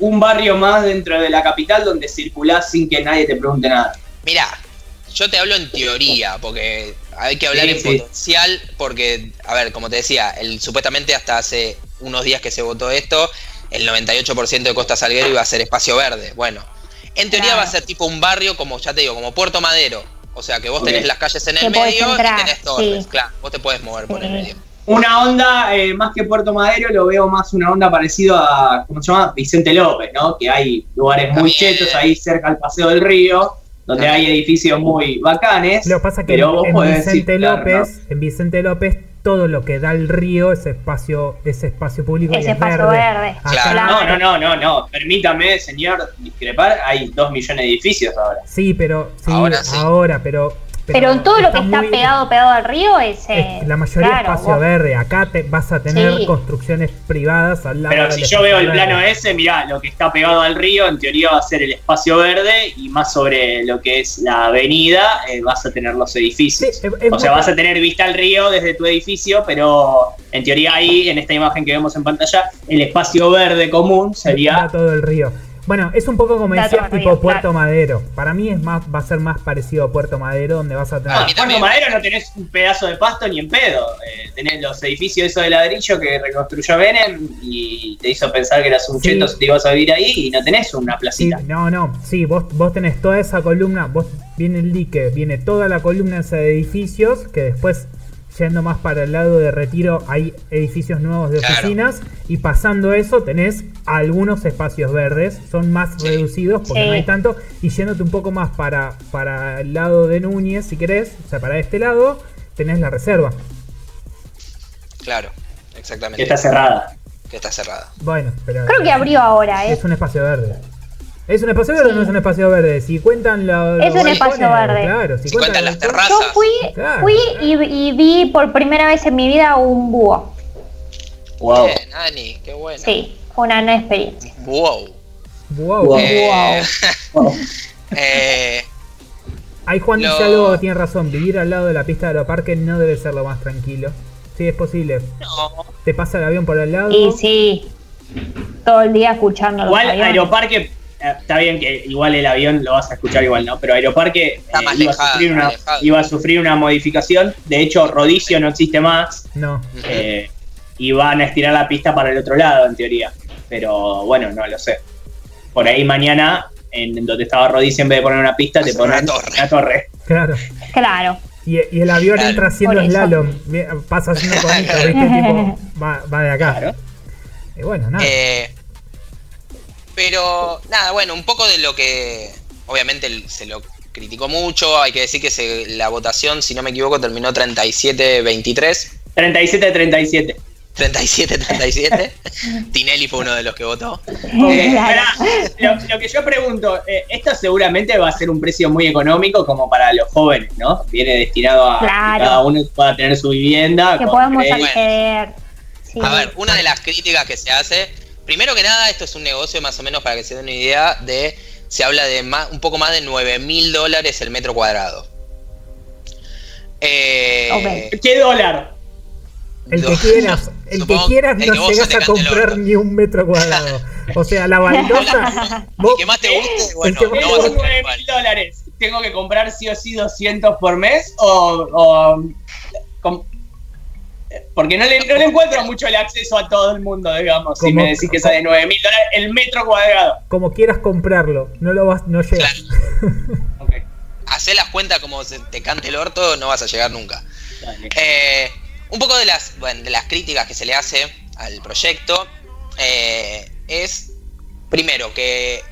un barrio más dentro de la capital donde circulás sin que nadie te pregunte nada? Mirá, yo te hablo en teoría, porque hay que hablar Sí, en sí. potencial, porque, a ver, como te decía, el, supuestamente hasta hace unos días que se votó esto, el 98% de Costa Salguero iba a ser espacio verde. Bueno, en teoría Claro. va a ser tipo un barrio, como ya te digo, como Puerto Madero. O sea, que vos tenés las calles en el medio entrar, y tenés torres. sí. Claro, vos te puedes mover por el medio. Una onda, eh, más que Puerto Madero, lo veo más una onda parecido a, ¿cómo se llama? Vicente López, ¿no? Que hay lugares muy chetos ahí cerca al Paseo del Río, donde hay edificios muy bacanes. Lo que pasa que pero vos en podés Vicente López, en Vicente López, todo lo que da el río, ese espacio, ese espacio público y Ese es espacio verde. Claro. No, no, no, no, no. Permítame, señor, discrepar. Hay dos millones de edificios ahora. Sí, pero sí, Ahora sí. ahora, pero, Pero en todo lo que está muy- pegado, pegado al río es. eh, es la mayoría claro, espacio vos- verde. Acá te vas a tener Sí. construcciones privadas al lado Pero del si yo veo el plano verde. ese, mirá, lo que está pegado al río en teoría va a ser el espacio verde y más sobre lo que es la avenida eh, vas a tener los edificios. Sí, es- es o sea, vas a tener vista al río desde tu edificio, pero en teoría ahí, en esta imagen que vemos en pantalla, el espacio verde común sería... todo el río. Bueno, es un poco como decías, tipo río, Puerto claro. Madero. Para mí es más, va a ser más parecido a Puerto Madero, donde vas a tener. Ah, Puerto. Madero no tenés un pedazo de pasto ni en pedo. Eh, tenés los edificios esos de ladrillo que reconstruyó Benem y te hizo pensar que eras un Sí. cheto si te ibas a vivir ahí y no tenés una Sí, placita. no, no, sí, vos, vos tenés toda esa columna, vos viene el dique, viene toda la columna esa de edificios, que después, yendo más para el lado de retiro, hay edificios nuevos de Claro. oficinas, y pasando eso tenés algunos espacios verdes, son más Sí. reducidos porque Sí. no hay tanto, y yéndote un poco más para, para el lado de Núñez, si querés, o sea, para este lado, tenés la reserva. Claro, Que exactamente. está cerrada. Que está cerrada. Bueno, pero... Creo que abrió ahora, ¿eh? Es un espacio verde. ¿Es un espacio verde o no es un espacio verde? Si cuentan lo- los Es un espacio verde. Claro, si, Si cuentan las terrazas. Yo fui, Claro. fui y, y vi por primera vez en mi vida un búho. Wow. Bien, Ani, qué bueno. Sí, fue una nueva experiencia. Wow. Wow. Wow. Eh, eh, Ahí Juan dice Lo- algo, tiene razón. Vivir al lado de la pista de aeroparque no debe ser lo más tranquilo. Sí, es posible. no, Te pasa el avión por al lado. Y sí, todo el día escuchando los Igual. Aeroparque, está bien que igual el avión lo vas a escuchar igual, ¿no? Pero Aeroparque eh, iba, a sufrir una, iba a sufrir una modificación. De hecho, Rodicio no existe más. No. eh, y van a estirar la pista para el otro lado, en teoría. Pero bueno, no lo sé. Por ahí mañana, en donde estaba Rodicio, en vez de poner una pista, te ponen una torre. una torre. Claro. Claro. Y, y el avión Claro. entra haciendo slalom. Pasa haciendo conito, ¿viste? tipo, va, va de acá. Claro. Y bueno, nada. Eh, pero nada, bueno, un poco de lo que obviamente se lo criticó mucho. Hay que decir que se- la votación, si no me equivoco, terminó 37-23. 37-37. 37-37. Tinelli fue uno de los que votó. Eh, lo, lo que yo pregunto, eh, esto seguramente va a ser un precio muy económico como para los jóvenes, ¿no? Viene destinado a Claro. que cada uno pueda tener su vivienda. Que acceder. Sí. A ver, una de las críticas que se hace, primero que nada, esto es un negocio más o menos para que se den una idea de, se habla de más, un poco más de 9 mil dólares el metro cuadrado. Eh, ¿Qué dólar? el que quieras, el que quieras no que llegas a comprar ni un metro cuadrado. O sea, la baldosa. vos- El que más te guste, bueno, que no vas a Tengo guste. tener 9 igual. mil dólares. ¿Tengo que comprar sí o sí 200 por mes? ¿O.? o- porque no le, no le encuentro mucho el acceso a todo el mundo, digamos. Si me decís que sale 9 mil dólares el metro cuadrado. como quieras comprarlo, no lo vas, no llegas. Ok, Hacé las cuentas como se te cante el orto, no vas a llegar nunca. Eh, un poco de las, bueno, de las críticas que se le hace al proyecto eh, es, primero, que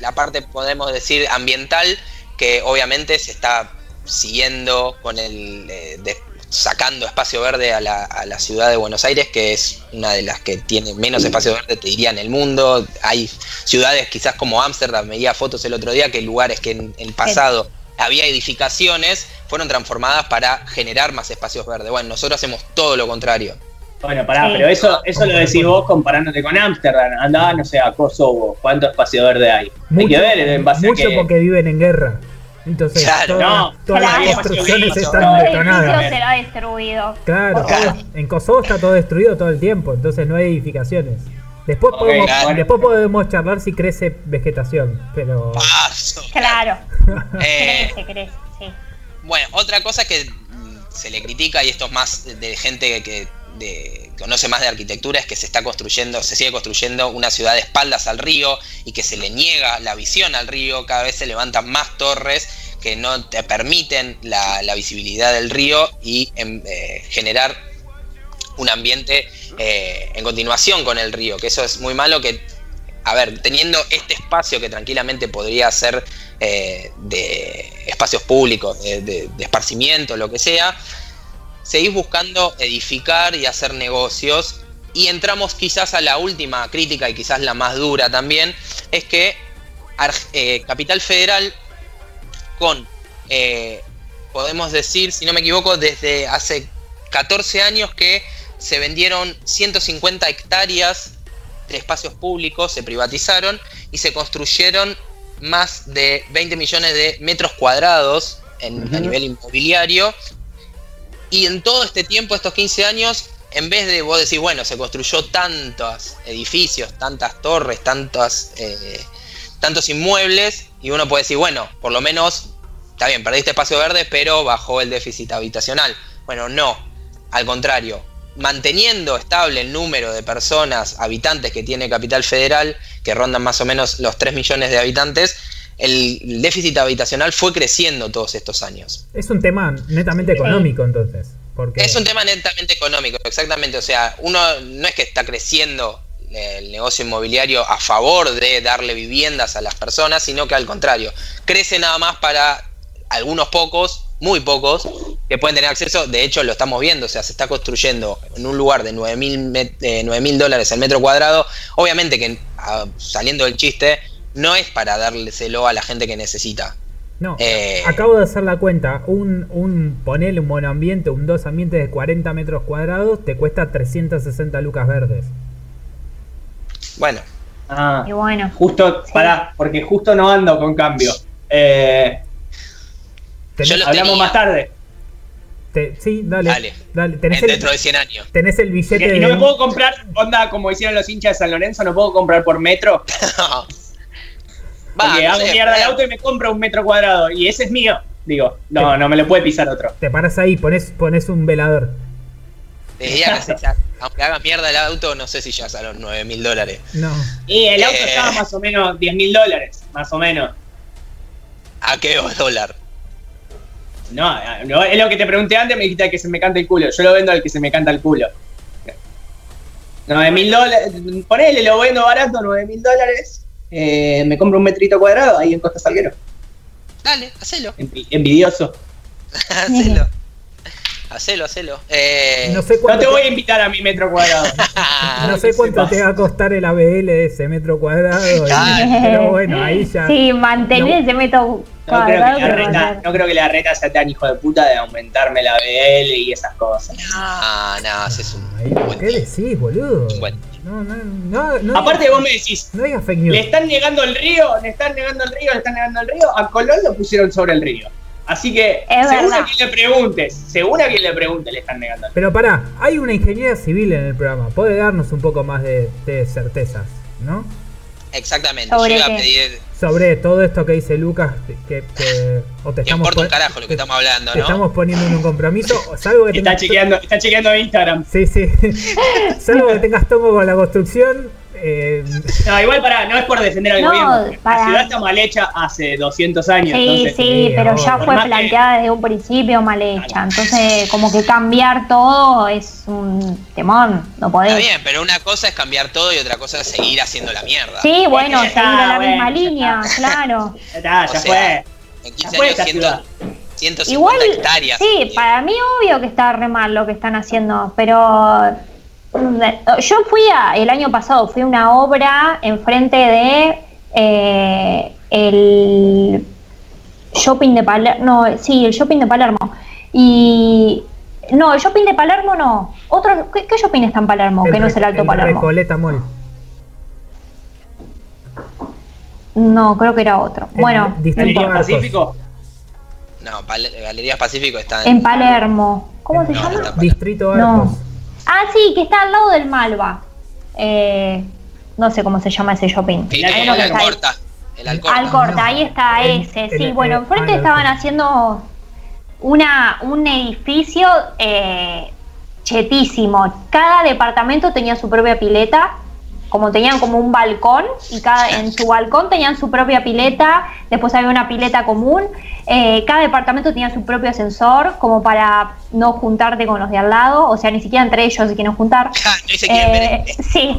la parte, podemos decir, ambiental, que obviamente se está siguiendo con el... eh, de- sacando espacio verde a la, a la ciudad de Buenos Aires, que es una de las que tiene menos espacio verde, te diría, en el mundo. Hay ciudades quizás como Ámsterdam, veía fotos el otro día, que lugares que en el pasado había edificaciones, fueron transformadas para generar más espacios verdes. Bueno, nosotros hacemos todo lo contrario. Bueno, pará, Sí. pero eso, eso lo decís vos comparándote con Ámsterdam. Andá, no sé, a Kosovo. ¿Cuánto espacio verde hay? hay que ver en base mucho a que. porque viven en guerra. Entonces, Claro, todas, no, todas claro. las construcciones Todo están Todo el detonadas. edificio será destruido. Claro, Claro. todo- en Kosovo está todo destruido todo el tiempo, entonces no hay edificaciones. Después, podemos, claro. después podemos charlar si crece vegetación, pero... Paso. Claro. Eh, Crece, crece, sí. Bueno, otra cosa que mm, se le critica, y esto es más de gente que, que conoce más de arquitectura, es que se está construyendo, se sigue construyendo una ciudad de espaldas al río y que se le niega la visión al río, cada vez se levantan más torres que no te permiten la, visibilidad del río y em, eh, generar un ambiente eh, en continuación con el río, que eso es muy malo que, a ver, teniendo este espacio que tranquilamente podría ser eh, de espacios públicos, de esparcimiento, lo que sea, seguís buscando edificar y hacer negocios. Y entramos quizás a la última crítica y quizás la más dura también, es que eh, Capital Federal con, eh, podemos decir, si no me equivoco, desde hace 14 años que se vendieron 150 hectáreas de espacios públicos, se privatizaron y se construyeron más de 20 millones de metros cuadrados en, a nivel inmobiliario. Y en todo este tiempo, estos 15 años, en vez de vos decir, bueno, se construyó tantos edificios, tantas torres, eh, tantos inmuebles, y uno puede decir, bueno, por lo menos, está bien, perdiste espacio verde, pero bajó el déficit habitacional. Bueno, no, al contrario, manteniendo estable el número de personas, habitantes que tiene Capital Federal, que rondan más o menos los 3 millones de habitantes, el déficit habitacional fue creciendo todos estos años. Es un tema netamente económico entonces. Porque Es un tema netamente económico, exactamente. O sea, uno no es que está creciendo el negocio inmobiliario a favor de darle viviendas a las personas, sino que al contrario, crece nada más para algunos pocos, muy pocos, que pueden tener acceso. De hecho, lo estamos viendo, o sea, se está construyendo en un lugar de 9 mil dólares el metro cuadrado. Obviamente que ah, saliendo del chiste, no es para dárselo a la gente que necesita. No, Eh. acabo de hacer la cuenta. Un, un ponele un monoambiente, un dos ambientes de 40 metros cuadrados, te cuesta 360 lucas verdes. Bueno, Ah, Y bueno. justo, Sí. pará, porque justo no ando con cambio. Eh, Yo lo hablamos tenía. más tarde. te- sí, dale. Dale. dale. Tenés, el, dentro de 100 años. tenés el billete Y no de- me puedo comprar, onda, como hicieron los hinchas de San Lorenzo, no puedo comprar por metro. Va, no hago sé, mierda el eh, auto y me compro un metro cuadrado. Y ese es mío. Digo, no, no me lo puede pisar otro. Te paras ahí, pones, pones un velador. que se- ya- aunque haga mierda el auto, no sé si ya a los 9 mil dólares. No. Y el auto Eh. estaba más o menos 10 mil dólares, más o menos. ¿A qué dólar? No, no, es lo que te pregunté antes, me dijiste que se me canta el culo. Yo lo vendo al que se me canta el culo. 9 mil dólares, ponele, lo vendo barato, 9 mil dólares. Eh, me compro un metrito cuadrado ahí en Costa Salguero. Dale, hacelo. Envi- Envidioso. hacelo. Hacelo, hacelo. Eh, No sé No te voy a invitar a mi metro cuadrado. no sé cuánto te va a costar el ABL de ese metro cuadrado. y- Claro. pero bueno, ahí ya. Sí, mantener No. ese metro No creo, cuadrado. que la reta, no creo que la reta sea tan hijo de puta de aumentarme la BL y esas cosas. Ah, no, haces un Ahí, buen ¿Qué decís, boludo? Bueno. No, no, no. no Aparte vos me decís, No digas fake news. le están negando el río, le están negando el río, le están negando el río, a Colón lo pusieron sobre el río. Así que, Es según verdad. a quien le preguntes, según a quien le pregunte, le están negando el río. Pero pará, hay una ingeniería civil en el programa. Puede darnos un poco más de, de certezas, ¿no? Exactamente. ¿Sobre Yo iba a pedir. Sobre todo esto que dice Lucas, que, que- o te estamos, importa un carajo lo que estamos hablando, te ¿no? estamos poniendo en un compromiso, o salvo que Está tengas, chequeando, está chequeando Instagram. sí, sí, salvo que tengas tomo con la construcción, eh, No, igual para, no es por defender al No, gobierno. para- La ciudad está mal hecha hace 200 años. Sí, entonces, sí, Sí, pero ya fue que- planteada desde un principio mal hecha. Entonces, como que cambiar todo es un temón. No Está podés. bien, pero una cosa es cambiar todo y otra cosa es seguir haciendo la mierda. Sí, bueno, Ya seguir está, a la bueno, misma línea, está. claro. Ya está, O ya sea, fue. En 15 Ya fue años, esta 100, ciudad. 150 Igual, hectáreas. sí, para mí obvio que está re mal lo que están haciendo, pero yo fui a, el año pasado, fui a una obra enfrente de eh, el shopping de Palermo, no, sí, el shopping de Palermo. Y no, el shopping de Palermo no. Otro, ¿qué, qué shopping está en Palermo? que no es el Alto Palermo. Recoleta Mall. No, creo que era otro. El Bueno, distrito. Arcos. Pacífico. No, Pal- Galerías Pacífico está en Palermo. ¿Cómo se No, llama? Palermo. Distrito No. Ah, sí, que está al lado del Malva. Eh, no sé cómo se llama ese shopping. El. Alcorta. El Alcorta. Alcorta, No. ahí está El- ese. el- Sí, bueno, el- enfrente ah, estaban Alcorta. haciendo una, un edificio eh, chetísimo. Cada departamento tenía su propia pileta, como tenían como un balcón, y cada, en su balcón tenían su propia pileta, después había una pileta común. Eh, cada departamento tenía su propio ascensor, como para no juntarte con los de al lado, o sea, ni siquiera entre ellos se quieren juntar. no ver. Eh, sí.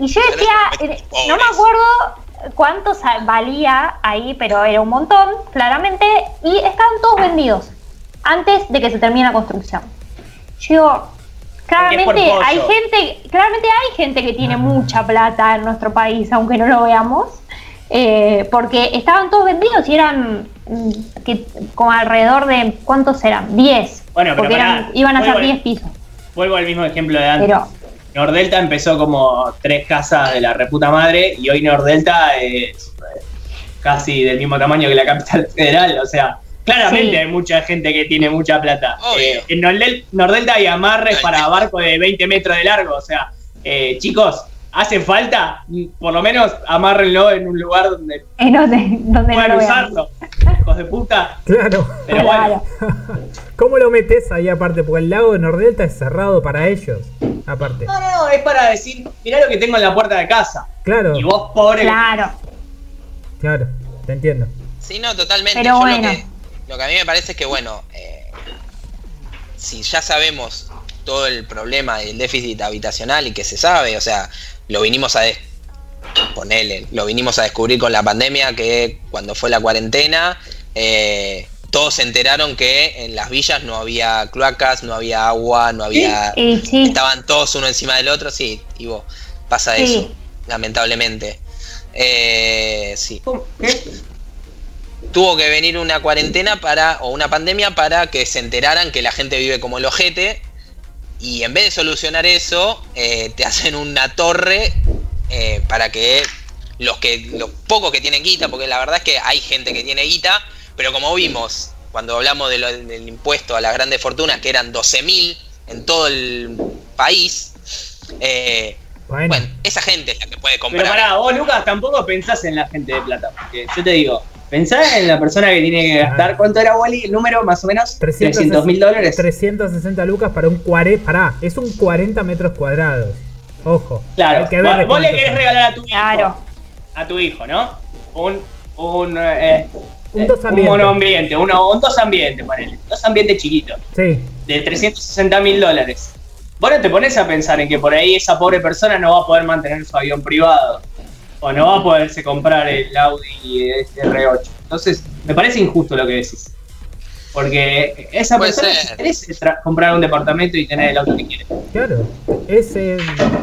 Y yo decía, eh, no me acuerdo, cuánto valía ahí, pero era un montón, claramente, y estaban todos vendidos antes de que se termine la construcción. Yo digo, claramente hay gente, claramente hay gente que tiene mucha plata en nuestro país, aunque no lo veamos, eh, porque estaban todos vendidos y eran mm, que, como alrededor de, ¿cuántos eran? 10. Bueno, pero porque pará, eran, iban a ser vuelvo- 10 pisos. Vuelvo al mismo ejemplo de antes. Pero Nordelta empezó como tres casas de la reputa madre y hoy Nordelta es eh, casi del mismo tamaño que la capital federal. O sea, claramente Sí. hay mucha gente que tiene mucha plata. Eh, en Nordel- Nordelta hay amarres Ay, para sí. barcos de 20 metros de largo. O sea, eh, chicos, hace falta, Mm, por lo menos amárrenlo en un lugar donde en donde, donde no puedan usarlo. Hijos de puta. Claro. Pero bueno, Claro. ¿Cómo lo metes ahí aparte? Porque el lago de Nordelta es cerrado para ellos. Aparte. no, no, es para decir, mirá lo que tengo en la puerta de casa. Claro, Y vos, pobre, Claro. claro, te entiendo. Sí, no, totalmente. Pero Yo bueno. lo, que, lo que a mí me parece es que, bueno, eh, si ya sabemos todo el problema del déficit habitacional y que se sabe, o sea, lo vinimos a ponele, lo vinimos a descubrir con la pandemia, que cuando fue la cuarentena, eh, todos se enteraron que en las villas no había cloacas, no había agua, no había... Sí, Estaban todos uno encima del otro, sí, y vos, pasa Sí. eso, lamentablemente. Eh, sí ¿cómo? ¿Qué? Tuvo que venir una cuarentena para o una pandemia para que se enteraran que la gente vive como el ojete y en vez de solucionar eso eh, te hacen una torre eh, para que los que los pocos que tienen guita porque la verdad es que hay gente que tiene guita pero como vimos cuando hablamos de lo- del impuesto a las grandes fortunas que eran 12.000 en todo el país eh, Bueno, bueno esa gente es la que puede comprar. Pero pará, vos Lucas tampoco pensás en la gente de plata, porque yo te digo, pensás en la persona que tiene que gastar, ¿cuánto era Wally el número más o menos? 300 mil dólares. 360 lucas para un 40. Pará, es un 40 metros cuadrados. Ojo. Claro, que vos, le querés regalar a tu hijo, claro. a tu hijo, ¿no? Un, un, eh, Un eh, dos ambiente. monoambiente, uno, un dos ambiente, ponele, dos ambientes chiquitos, Sí, de 360 mil dólares. Vos no te pones a pensar en que por ahí esa pobre persona no va a poder mantener su avión privado. O no va a poderse comprar el Audi R8. Entonces, me parece injusto lo que decís. Porque esa Puede persona ser. se merece comprar un departamento y tener el auto que quiere. claro. Es eh,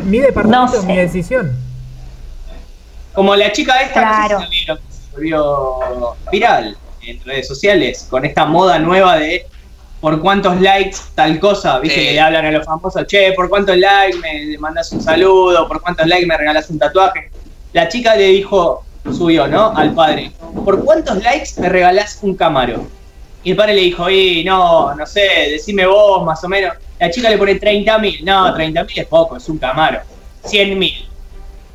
mi departamento, No sé. mi decisión. Como la chica esta Claro. vieron, que se volvió viral en redes sociales con esta moda nueva de por cuántos likes tal cosa, viste Sí. que le hablan a los famosos, che, por cuántos likes me mandas un saludo, por cuántos likes me regalas un tatuaje. La chica le dijo, subió, ¿no? Al padre, ¿por cuántos likes me regalás un camaro? Y el padre le dijo, y no, no sé, decime vos más o menos. La chica le pone 30 mil, no, 30 mil es poco, es un camaro. 100 mil.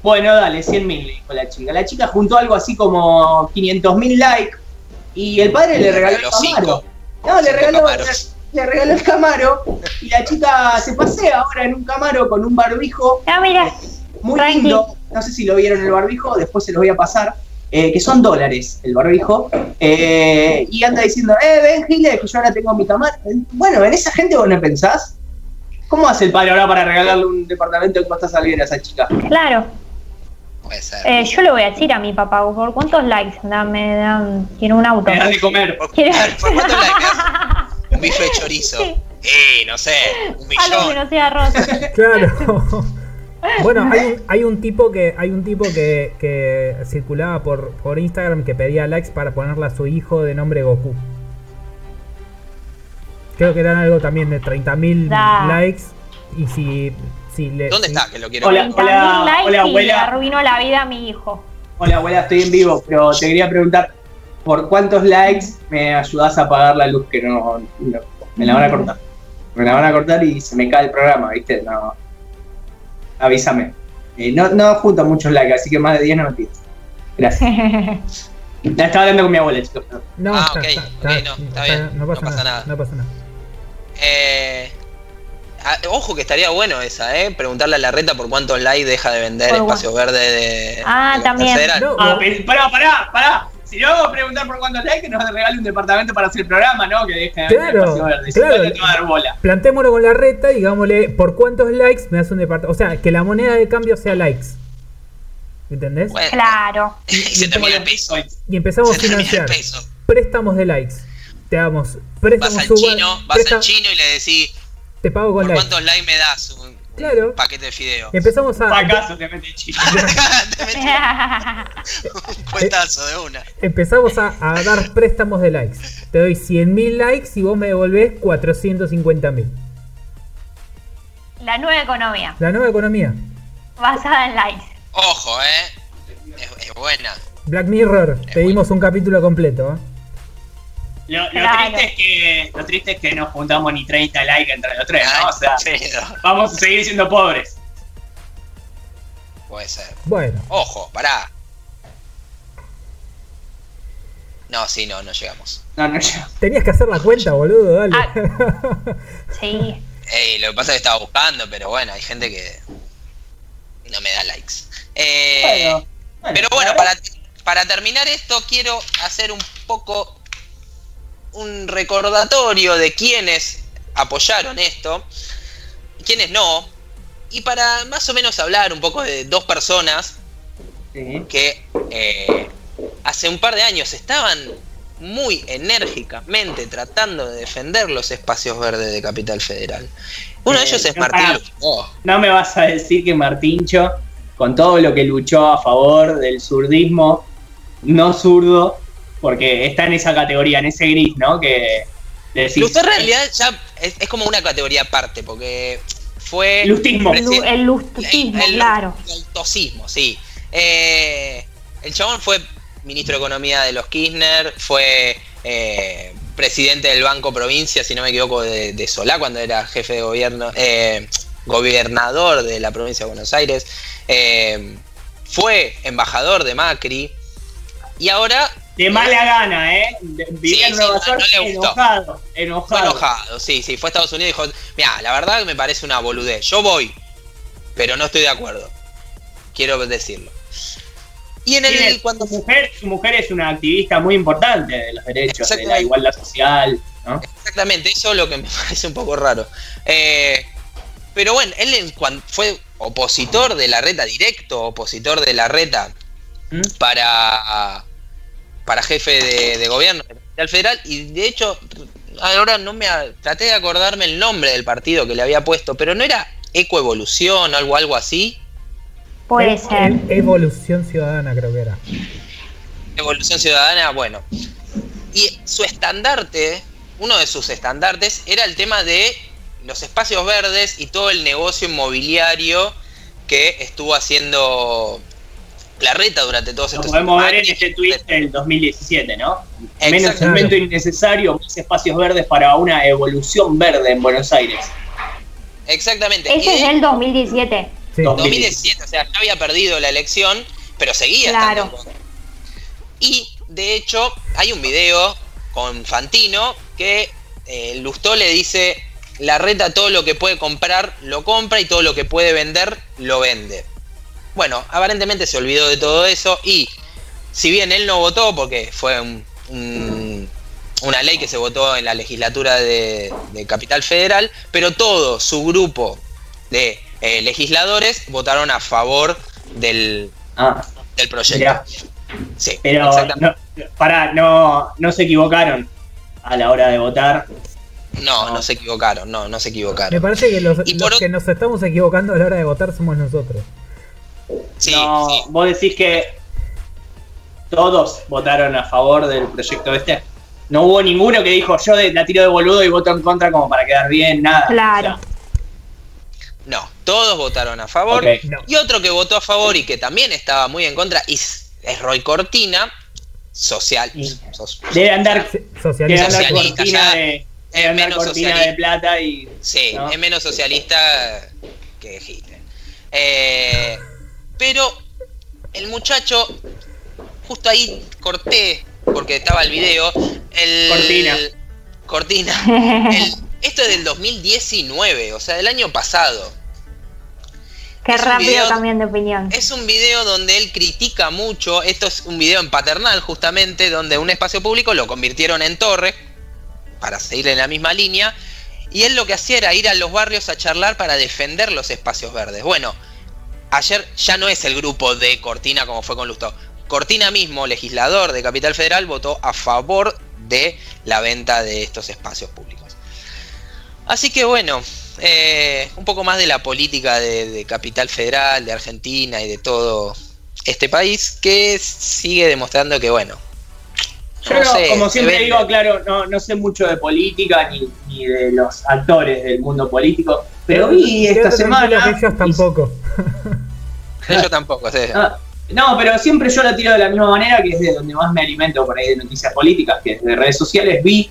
Bueno, dale, 100 mil, le dijo la chica. La chica juntó algo así como 500 mil likes y el padre le Le regaló el Camaro. cinco. No, le regaló, le, regaló el Camaro y la chica se pasea ahora en un Camaro con un barbijo Ah, mira, muy lindo. No sé si lo vieron el barbijo, después se los voy a pasar. eh, que son dólares el barbijo. eh, y anda diciendo, eh, ven, Gile, que yo ahora tengo mi Camaro. Bueno, en esa gente vos no pensás. ¿Cómo hace el padre ahora para regalarle un departamento en Costa Salguera a esa chica? claro. Puede ser. Eh, yo le voy a decir a mi papá, ¿por cuántos likes? Dame, dan, quiero un auto. Me das de comer. ¿Por, ¿Quieres? ¿por cuánto like me das? Un bife de chorizo. Sí. Eh, no sé, un Algo que millón. no sea arroz. Claro. Bueno, hay un, hay un tipo que hay un tipo que, que circulaba por, por Instagram que pedía likes para ponerle a su hijo de nombre Goku. Creo que eran algo también de 30.000 Da. likes y si, si le ¿Dónde está? Que lo quiero Hola. ver. 30.000 likes hola, y le abuela. arruinó la vida a mi hijo. Hola, abuela, estoy en vivo, pero te quería preguntar, ¿por cuántos likes me ayudás a pagar la luz que no, no- me la van a cortar? Me la van a cortar y se me cae el programa, ¿viste? No. Avísame. Eh, no, no junto muchos likes, así que más de 10 no me pides. Gracias. Ya estaba hablando con mi abuela, chicos. No, Ah, está, ok, está, ok, está, no, está, está bien, no pasa, no pasa nada, nada. No pasa nada. Eh, ah, ojo que estaría bueno esa, ¿eh? Preguntarle a la reta por cuántos likes deja de vender Por espacio verde de. Ah, de la también. No, Ah, pará, pará, pará. Si no vamos a preguntar por cuántos likes, que nos regale un departamento para hacer el programa, ¿no? Que deje Claro, verde. Si claro. no, no te va a dar bola. Plantémoslo con la reta, digámosle por cuántos likes me das un departamento. O sea, que la moneda de cambio sea likes. ¿Entendés? Bueno, Claro. y se termina el peso. Y empezamos a financiar préstamos de likes. Te damos Vas préstamos al suba- chino, vas al chino y le decís, Te pago con ¿por likes. cuántos likes me das? Un, Claro. un paquete de fideo. Empezamos a Acaso te mete chico. Te metí un cuentazo de una. empezamos a, a dar préstamos de likes. Te doy 100.000 likes y vos me devolvés 450.000. La nueva economía, La nueva economía. basada en likes. Ojo, eh. Es, es buena. Black Mirror, pedimos un capítulo completo. ¿eh? Lo, lo Claro. triste es que, lo triste es que no juntamos ni 30 likes entre los tres, ¿no? O sea, Ay, pedo. vamos a seguir siendo pobres. Puede ser. Bueno, Ojo, pará. No, sí, no, no llegamos. No, no, yo. tenías que hacer la cuenta, boludo, dale. Sí. Ey, lo que pasa es que estaba buscando, pero bueno, hay gente que no me da likes. Eh, Bueno, bueno, pero bueno, para, para terminar esto, quiero hacer un poco un recordatorio de quienes apoyaron esto, y quienes no, y para más o menos hablar un poco de dos personas Sí. que eh, hace un par de años estaban muy enérgicamente tratando de defender los espacios verdes de Capital Federal. Uno de Eh, ellos es no, Martín. No me vas a decir que Martincho, con todo lo que luchó a favor del zurdismo, no zurdo, porque está en esa categoría, en ese gris, ¿no? Que decís, Lustó en realidad ya es, es como una categoría aparte, porque fue... Lustismo. El, el lustucismo, el- el claro. lustosismo, sí. Eh, el chabón fue ministro de Economía de los Kirchner, fue eh, presidente del Banco Provincia, si no me equivoco, de, de Solá, cuando era jefe de gobierno, eh, gobernador de la provincia de Buenos Aires, eh, fue embajador de Macri, y ahora De mala gana, ¿eh? Vivía Sí, en sí, Nueva no- York no le gustó. enojado, fue enojado. enojado, sí, sí, fue a Estados Unidos y dijo, mira, la verdad me parece una boludez, yo voy, pero no estoy de acuerdo, quiero decirlo. Y en el cuando su, mujer, su mujer es una activista muy importante de los derechos, de la igualdad social, ¿no? Exactamente, eso es lo que me parece un poco raro. Eh, pero bueno, él fue opositor de la reta directo, opositor de la reta ¿Mm? para, para jefe de, de gobierno de la capital federal y de hecho ahora no me a- traté de acordarme el nombre del partido que le había puesto, pero no era Ecoevolución o algo, algo así. Puede E- ser. Evolución ciudadana creo que era. Evolución Ciudadana, bueno. Y su estandarte, uno de sus estandartes, era el tema de los espacios verdes y todo el negocio inmobiliario que estuvo haciendo la reta durante todos Lo estos podemos ver en años. este tweet del 2017, ¿no? Menos cemento innecesario, más espacios verdes para una evolución verde en Buenos Aires. Exactamente. Ese es del 2017. Sí. Dos- 2017, o sea, ya había perdido la elección, pero seguía Claro. estando. Y de hecho, hay un video con Fantino que eh, Lustó le dice: La reta todo lo que puede comprar lo compra y todo lo que puede vender lo vende. Bueno, aparentemente se olvidó de todo eso y si bien él no votó porque fue un- un- una ley que se votó en la legislatura de, de Capital Federal, pero todo su grupo de eh, legisladores votaron a favor del, Ah, del proyecto. mirá. Sí, Pero exactamente. no, pará, no, no se equivocaron a la hora de votar. No, no se equivocaron, no, no se Me equivocaron. parece que los, Y los por o- que nos estamos equivocando a la hora de votar somos nosotros. Sí, no, sí. vos decís que todos votaron a favor del proyecto este. No hubo ninguno que dijo yo de- la tiro de boludo y voto en contra como para quedar bien, nada. Claro. No, todos votaron a favor. No. Y otro que votó a favor y que también estaba muy en contra es Roy Cortina, social. Sos- Debe andar, Sí, debe Socialista. andar Socialista, cortina de, debe andar menos cortina socialista. de plata y Sí, ¿no? es menos socialista que Hitler. Eh, pero el muchacho, justo ahí corté, porque estaba el video. El, Cortina. Cortina. El- esto es del 2019, o sea, del año pasado. Qué Es rápido video- cambian de opinión. Es un video donde él critica mucho, esto es un video en paternal justamente, donde un espacio público lo convirtieron en torre, para seguir en la misma línea, y él lo que hacía era ir a los barrios a charlar para defender los espacios verdes. Bueno, ayer ya no es el grupo de Cortina como fue con Lustó. Cortina mismo, legislador de Capital Federal, votó a favor de la venta de estos espacios públicos. Así que bueno, eh, un poco más de la política de, Capital Federal, de Argentina y de todo este país, que sigue demostrando que bueno. Yo como siempre digo, claro, no, sé mucho de política ni, de los actores del mundo político, pero vi esta semana. Ellos tampoco. ellos tampoco, sí. Ah, no, pero siempre yo la tiro de la misma manera, que es de donde más me alimento por ahí de noticias políticas, que es de redes sociales. Vi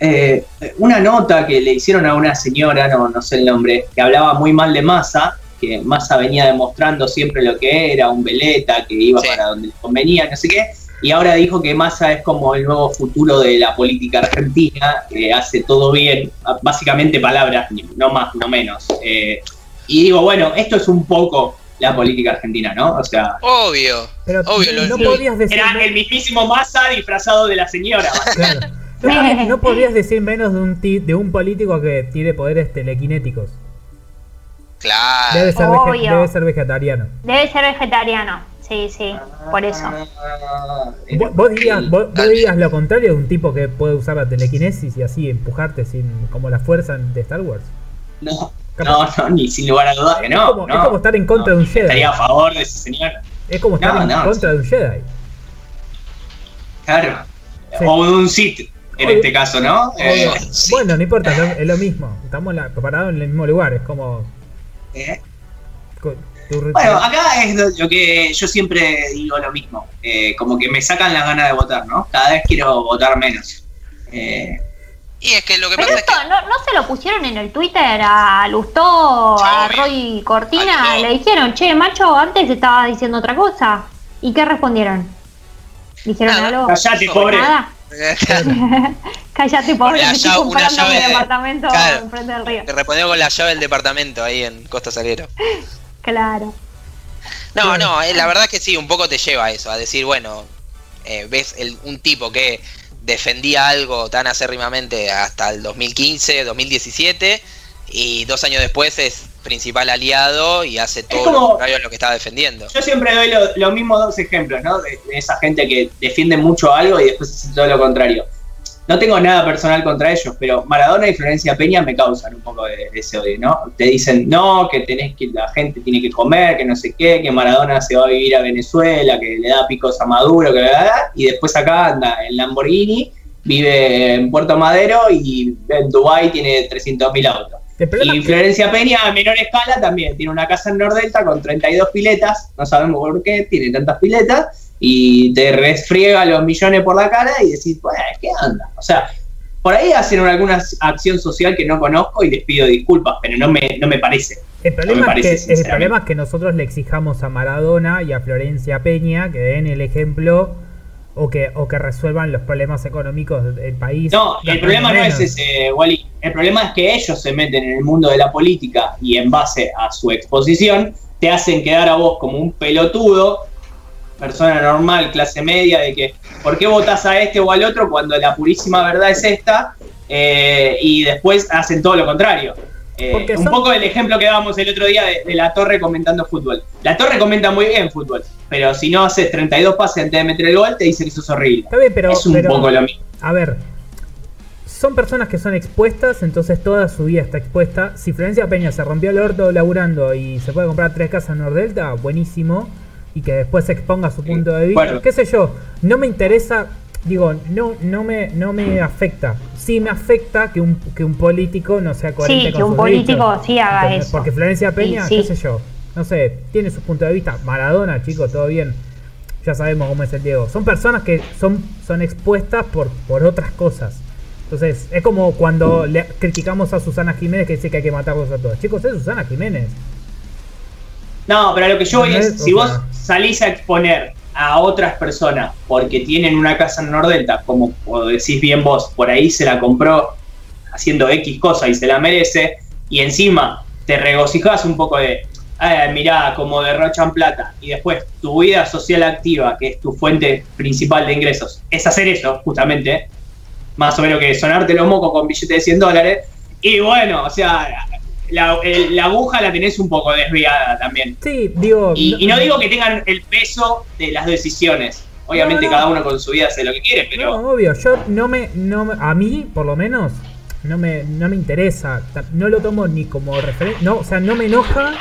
eh, una nota que le hicieron a una señora, no, no sé el nombre, que hablaba muy mal de Massa, que Massa venía demostrando siempre lo que era, un veleta, que iba para donde le convenía, no sé qué, y ahora dijo que Massa es como el nuevo futuro de la política argentina, que hace todo bien, básicamente palabras, no más, no menos. Eh, y digo, bueno, esto es un poco la política argentina, ¿no? O sea. Obvio. Pero obvio, no podías decir. Era el mismísimo Massa disfrazado de la señora. Claro. No, podrías decir menos de un, de un político que tiene poderes telequinéticos. Claro. Debe ser, debe ser vegetariano. Debe ser vegetariano. Sí, sí, por eso. ¿Vos, dirías, vos, lo contrario de un tipo que puede usar la telequinesis y así empujarte sin como la fuerza de Star Wars? No, no, no, ni sin lugar a dudas que no. Es como, es como estar en contra de un Jedi. Estaría a favor de ese señor. Es como estar en contra de un Jedi. Claro. O de un Sith en este caso, ¿no? Eh, bueno, no importa, es lo, mismo. Estamos parados en el mismo lugar, es como. ¿Eh? Bueno, acá es lo que yo siempre digo lo mismo. Eh, como que me sacan las ganas de votar, ¿no? Cada vez quiero votar menos. Eh, y es que lo que pasa es que... ¿no, ¿no, se lo pusieron en el Twitter a Lustó, a Roy Cortina? Le dijeron, che, macho, antes estaba diciendo otra cosa. ¿Y qué respondieron? ¿Dijeron algo? Callate, pobre. Nada. Cállate, pobre, estoy comprando mi departamento enfrente del río. Te respondió con la llave del departamento ahí en Costa Salguero. claro. No, no, eh, la verdad que sí, un poco te lleva a eso, a decir, bueno, eh, ves el, un tipo que defendía algo tan acérrimamente hasta el 2015, 2017, y dos años después es principal aliado y hace todo lo contrario a lo que estaba defendiendo. Yo siempre doy los lo mismos dos ejemplos, ¿no? De, esa gente que defiende mucho algo y después hace todo lo contrario. No tengo nada personal contra ellos, pero Maradona y Florencia Peña me causan un poco de, ese odio, ¿no? Te dicen, no, que tenés que, la gente tiene que comer, que no sé qué, que Maradona se va a vivir a Venezuela, que le da picos a Maduro, que da, y después acá anda en Lamborghini, vive en Puerto Madero y en Dubai tiene 300.000 autos. Y Florencia Peña a menor escala también tiene una casa en Nordelta con 32 piletas, no sabemos por qué tiene tantas piletas, y te resfriega los millones por la cara y decís, pues, ¿qué anda? O sea, por ahí hacen alguna acción social que no conozco y les pido disculpas, pero no me, no me parece. El problema, es que, el problema es que nosotros le exijamos a Maradona y a Florencia Peña que den el ejemplo o que, o que resuelvan los problemas económicos del país. No, el problema no es ese, Wally. El problema es que ellos se meten en el mundo de la política y en base a su exposición te hacen quedar a vos como un pelotudo, persona normal, clase media, de que ¿por qué votas a este o al otro cuando la purísima verdad es esta? Eh, y después hacen todo lo contrario. Eh, un poco el ejemplo que dábamos el otro día de, la torre comentando fútbol. La torre comenta muy bien fútbol, pero si no haces 32 pases antes de meter el gol, te dice que eso es horrible. pero, es un poco lo mismo. A ver, son personas que son expuestas, entonces toda su vida está expuesta. Si Florencia Peña se rompió el orto laburando y se puede comprar tres casas en Nordelta, buenísimo. Y que después se exponga su punto de vista. Qué sé yo, no me interesa digo, no, no me, no me afecta. Sí me afecta que un, que un político no sea coherente sí, que un político sí haga eso. Porque Florencia Peña, qué sé yo, no sé, tiene su punto de vista. Maradona, chico, todo bien. Ya sabemos cómo es el Diego. Son personas que son, son expuestas por, por otras cosas. Entonces, es como cuando le criticamos a Susana Jiménez que dice que hay que matarlos a todos. Chicos, es Susana Jiménez. No, pero lo que yo voy es, si vos salís a exponer a otras personas porque tienen una casa en Nordelta, como decís bien vos, por ahí se la compró haciendo X cosa y se la merece, y encima te regocijas un poco de, eh, mirá, como derrochan plata, y después tu vida social activa, que es tu fuente principal de ingresos, es hacer eso, justamente, más o menos que sonarte los mocos con billetes de 100 dólares, y bueno, o sea, la, el- la aguja la tenés un poco desviada también. Sí, digo. Y, y no digo que tengan el peso de las decisiones. Obviamente No, no. cada uno con su vida hace lo que quiere, pero No, obvio, yo no me, no a mí, por lo menos, no me, no me interesa, no lo tomo ni como referencia, no, o sea, no me enoja,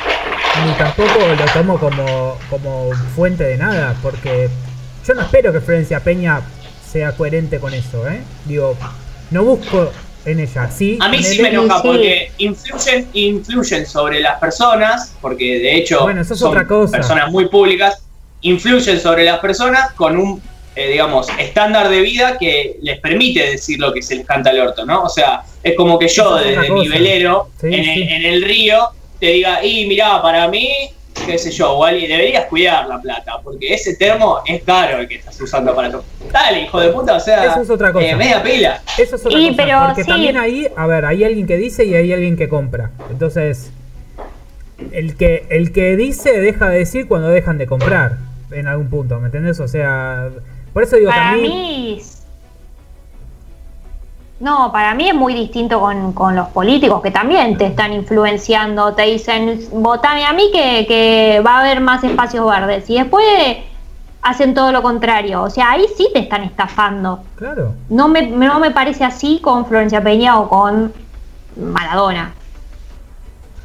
ni tampoco lo tomo como, como fuente de nada, porque yo no espero que Florencia Peña sea coherente con eso, ¿eh? Digo, no busco en ella, sí. a mí sí me enoja sí. porque influyen, influyen sobre las personas, porque de hecho Bueno, eso es son otra cosa. personas muy públicas, influyen sobre las personas con un, eh, digamos, estándar de vida que les permite decir lo que se les canta al orto, ¿no? O sea, es como que yo es desde mi velero, Sí, en, el- en el río, te diga, y mirá, para mí, qué sé yo, Wally, deberías cuidar la plata, porque ese termo es caro el que estás usando para tu... Dale, hijo de puta, o sea, Eso es otra cosa. eh, media pila. Eso es otra Y, cosa, pero porque sí. también ahí, a ver, hay alguien que dice y hay alguien que compra. Entonces, el que, el que dice deja de decir cuando dejan de comprar, en algún punto, ¿me entendés? O sea, por eso digo Para también... mí. No, para mí es muy distinto con, con los políticos que también te están influenciando, te dicen, votame a mí que, que va a haber más espacios verdes. Y después hacen todo lo contrario. O sea, ahí sí te están estafando. Claro. No me, no me parece así con Florencia Peña o con Maradona.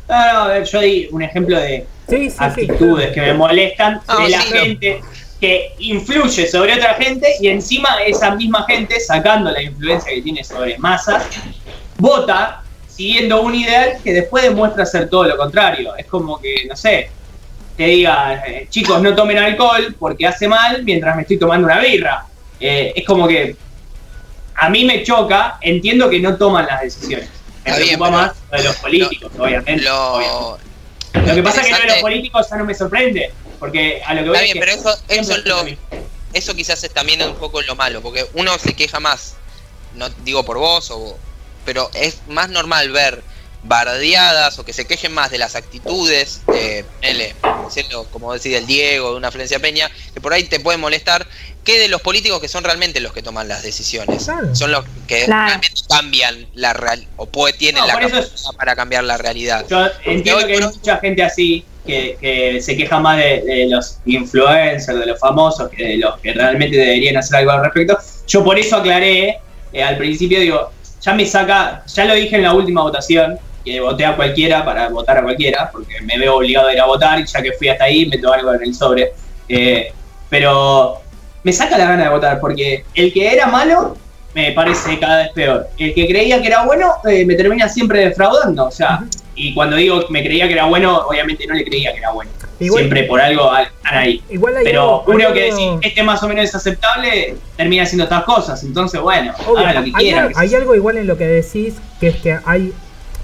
No, no, a ver, yo di un ejemplo de Sí, sí, sí. actitudes que me molestan Ah, de la sí. gente que influye sobre otra gente y encima esa misma gente, sacando la influencia que tiene sobre masas, vota siguiendo un ideal que después demuestra ser todo lo contrario. Es como que, no sé, te diga, eh, chicos, no tomen alcohol porque hace mal mientras me estoy tomando una birra. Eh, es como que a mí me choca, entiendo que no toman las decisiones. Me Está preocupa más lo de los políticos, obviamente. Lo, obviamente. Lo que pasa es que lo de los políticos ya no me sorprende, porque a lo que voy Está es bien, que pero eso, eso, es lo, eso quizás es también un poco lo malo, porque uno se queja más, no digo por vos, o, pero es más normal ver bardeadas o que se quejen más de las actitudes de, ponele, decirlo, como decir el Diego, de una Florencia Peña, que por ahí te puede molestar, que de los políticos que son realmente los que toman las decisiones. Claro. Son los que Claro. realmente cambian la real o puede, tienen No, la es- capacidad para cambiar la realidad. Yo entiendo hoy que hay mucha gente así que, se queja más de, de los influencers, de los famosos, que de los que realmente deberían hacer algo al respecto. Yo por eso aclaré eh, al principio, digo, ya me saca, ya lo dije en la última votación, que voté a cualquiera para votar a cualquiera, porque me veo obligado a ir a votar y ya que fui hasta ahí meto algo en el sobre. Eh, pero me saca la gana de votar, porque el que era malo me parece cada vez peor. El que creía que era bueno eh, me termina siempre defraudando. O sea, y cuando digo me creía que era bueno, obviamente no le creía que era bueno. Igual- siempre por algo están ahí. Igual hay Pero algo- uno que decir este más o menos es aceptable termina haciendo estas cosas. Entonces, bueno, Obvio, hagan lo que hay, sé hay algo igual en lo que decís, que es que hay,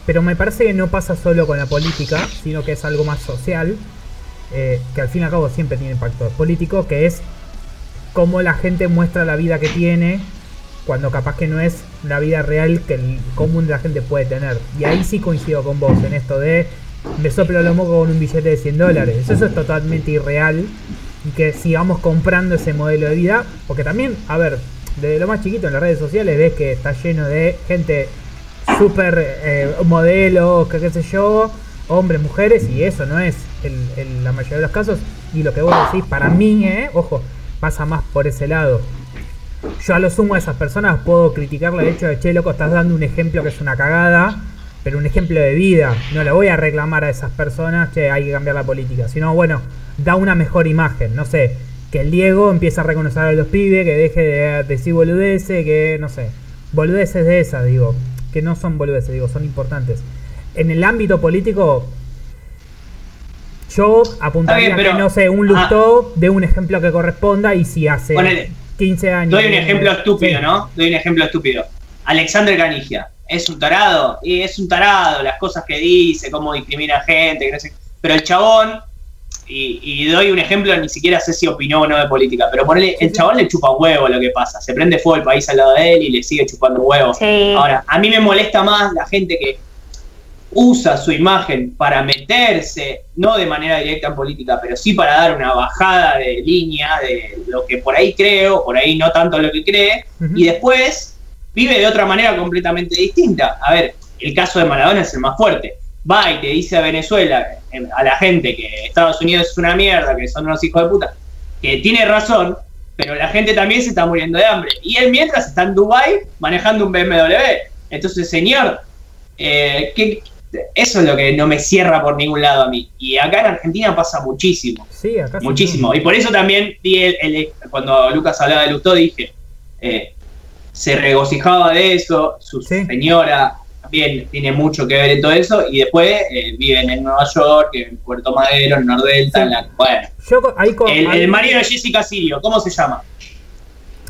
pero me parece que no pasa solo con la política, sino que es algo más social, eh, que al fin y al cabo siempre tiene impacto político, que es cómo la gente muestra la vida que tiene, cuando capaz que no es la vida real que el común de la gente puede tener. Y ahí sí coincido con vos en esto de me soplo los mocos con un billete de 100 dólares. Eso es totalmente irreal y que sigamos comprando ese modelo de vida. Porque también, a ver, desde lo más chiquito en las redes sociales ves que está lleno de gente súper eh, modelo, que qué sé yo, hombres, mujeres, y eso no es el- la mayoría de los casos. Y lo que vos decís, para mí, eh, ojo, pasa más por ese lado. Yo a lo sumo a esas personas puedo criticarle el hecho de, che, loco, estás dando un ejemplo que es una cagada, pero un ejemplo de vida. No le voy a reclamar a esas personas, che, hay que cambiar la política. Sino, bueno, da una mejor imagen. No sé, que el Diego empiece a reconocer a los pibes, que deje de decir boludeces, que no sé, boludeces de esas, digo, que no son boludeces, digo, son importantes. En el ámbito político, yo apuntaría bien, que, no sé, un ah. Lustó de un ejemplo que corresponda y si hace Ponele. 15 años. Doy un ejemplo estúpido, Sí. ¿no? Doy un ejemplo estúpido. Alexander Canigia. ¿Es un tarado? Y es un tarado, las cosas que dice, cómo discrimina a gente, que no sé. Pero el chabón, y, y doy un ejemplo, ni siquiera sé si opinó o no de política, pero ponele, el chabón le chupa huevo lo que pasa. Se prende fuego el país al lado de él y le sigue chupando huevo. Sí. Ahora, a mí me molesta más la gente que usa su imagen para meterse, no de manera directa en política, pero sí para dar una bajada de línea de lo que por ahí creo, por ahí no tanto lo que cree, y después vive de otra manera completamente distinta. A ver, el caso de Maradona es el más fuerte. va y te dice a Venezuela, a la gente que Estados Unidos es una mierda, que son unos hijos de puta, que tiene razón, pero la gente también se está muriendo de hambre. Y él mientras está en Dubai manejando un BMW. Entonces, señor, eh, ¿qué, eso es lo que no me cierra por ningún lado a mí. Y acá en Argentina pasa muchísimo. Sí, acá sí. Muchísimo. Y por eso también el- el- cuando Lucas hablaba de Lustó dije, eh, se regocijaba de eso, su Sí. señora también tiene mucho que ver en todo eso, y después eh, viven en Nueva York, en Puerto Madero, en Nordelta, en la... Bueno, Yo co- ahí con. el, ahí- el marido de Jessica Sirio, ¿cómo se llama?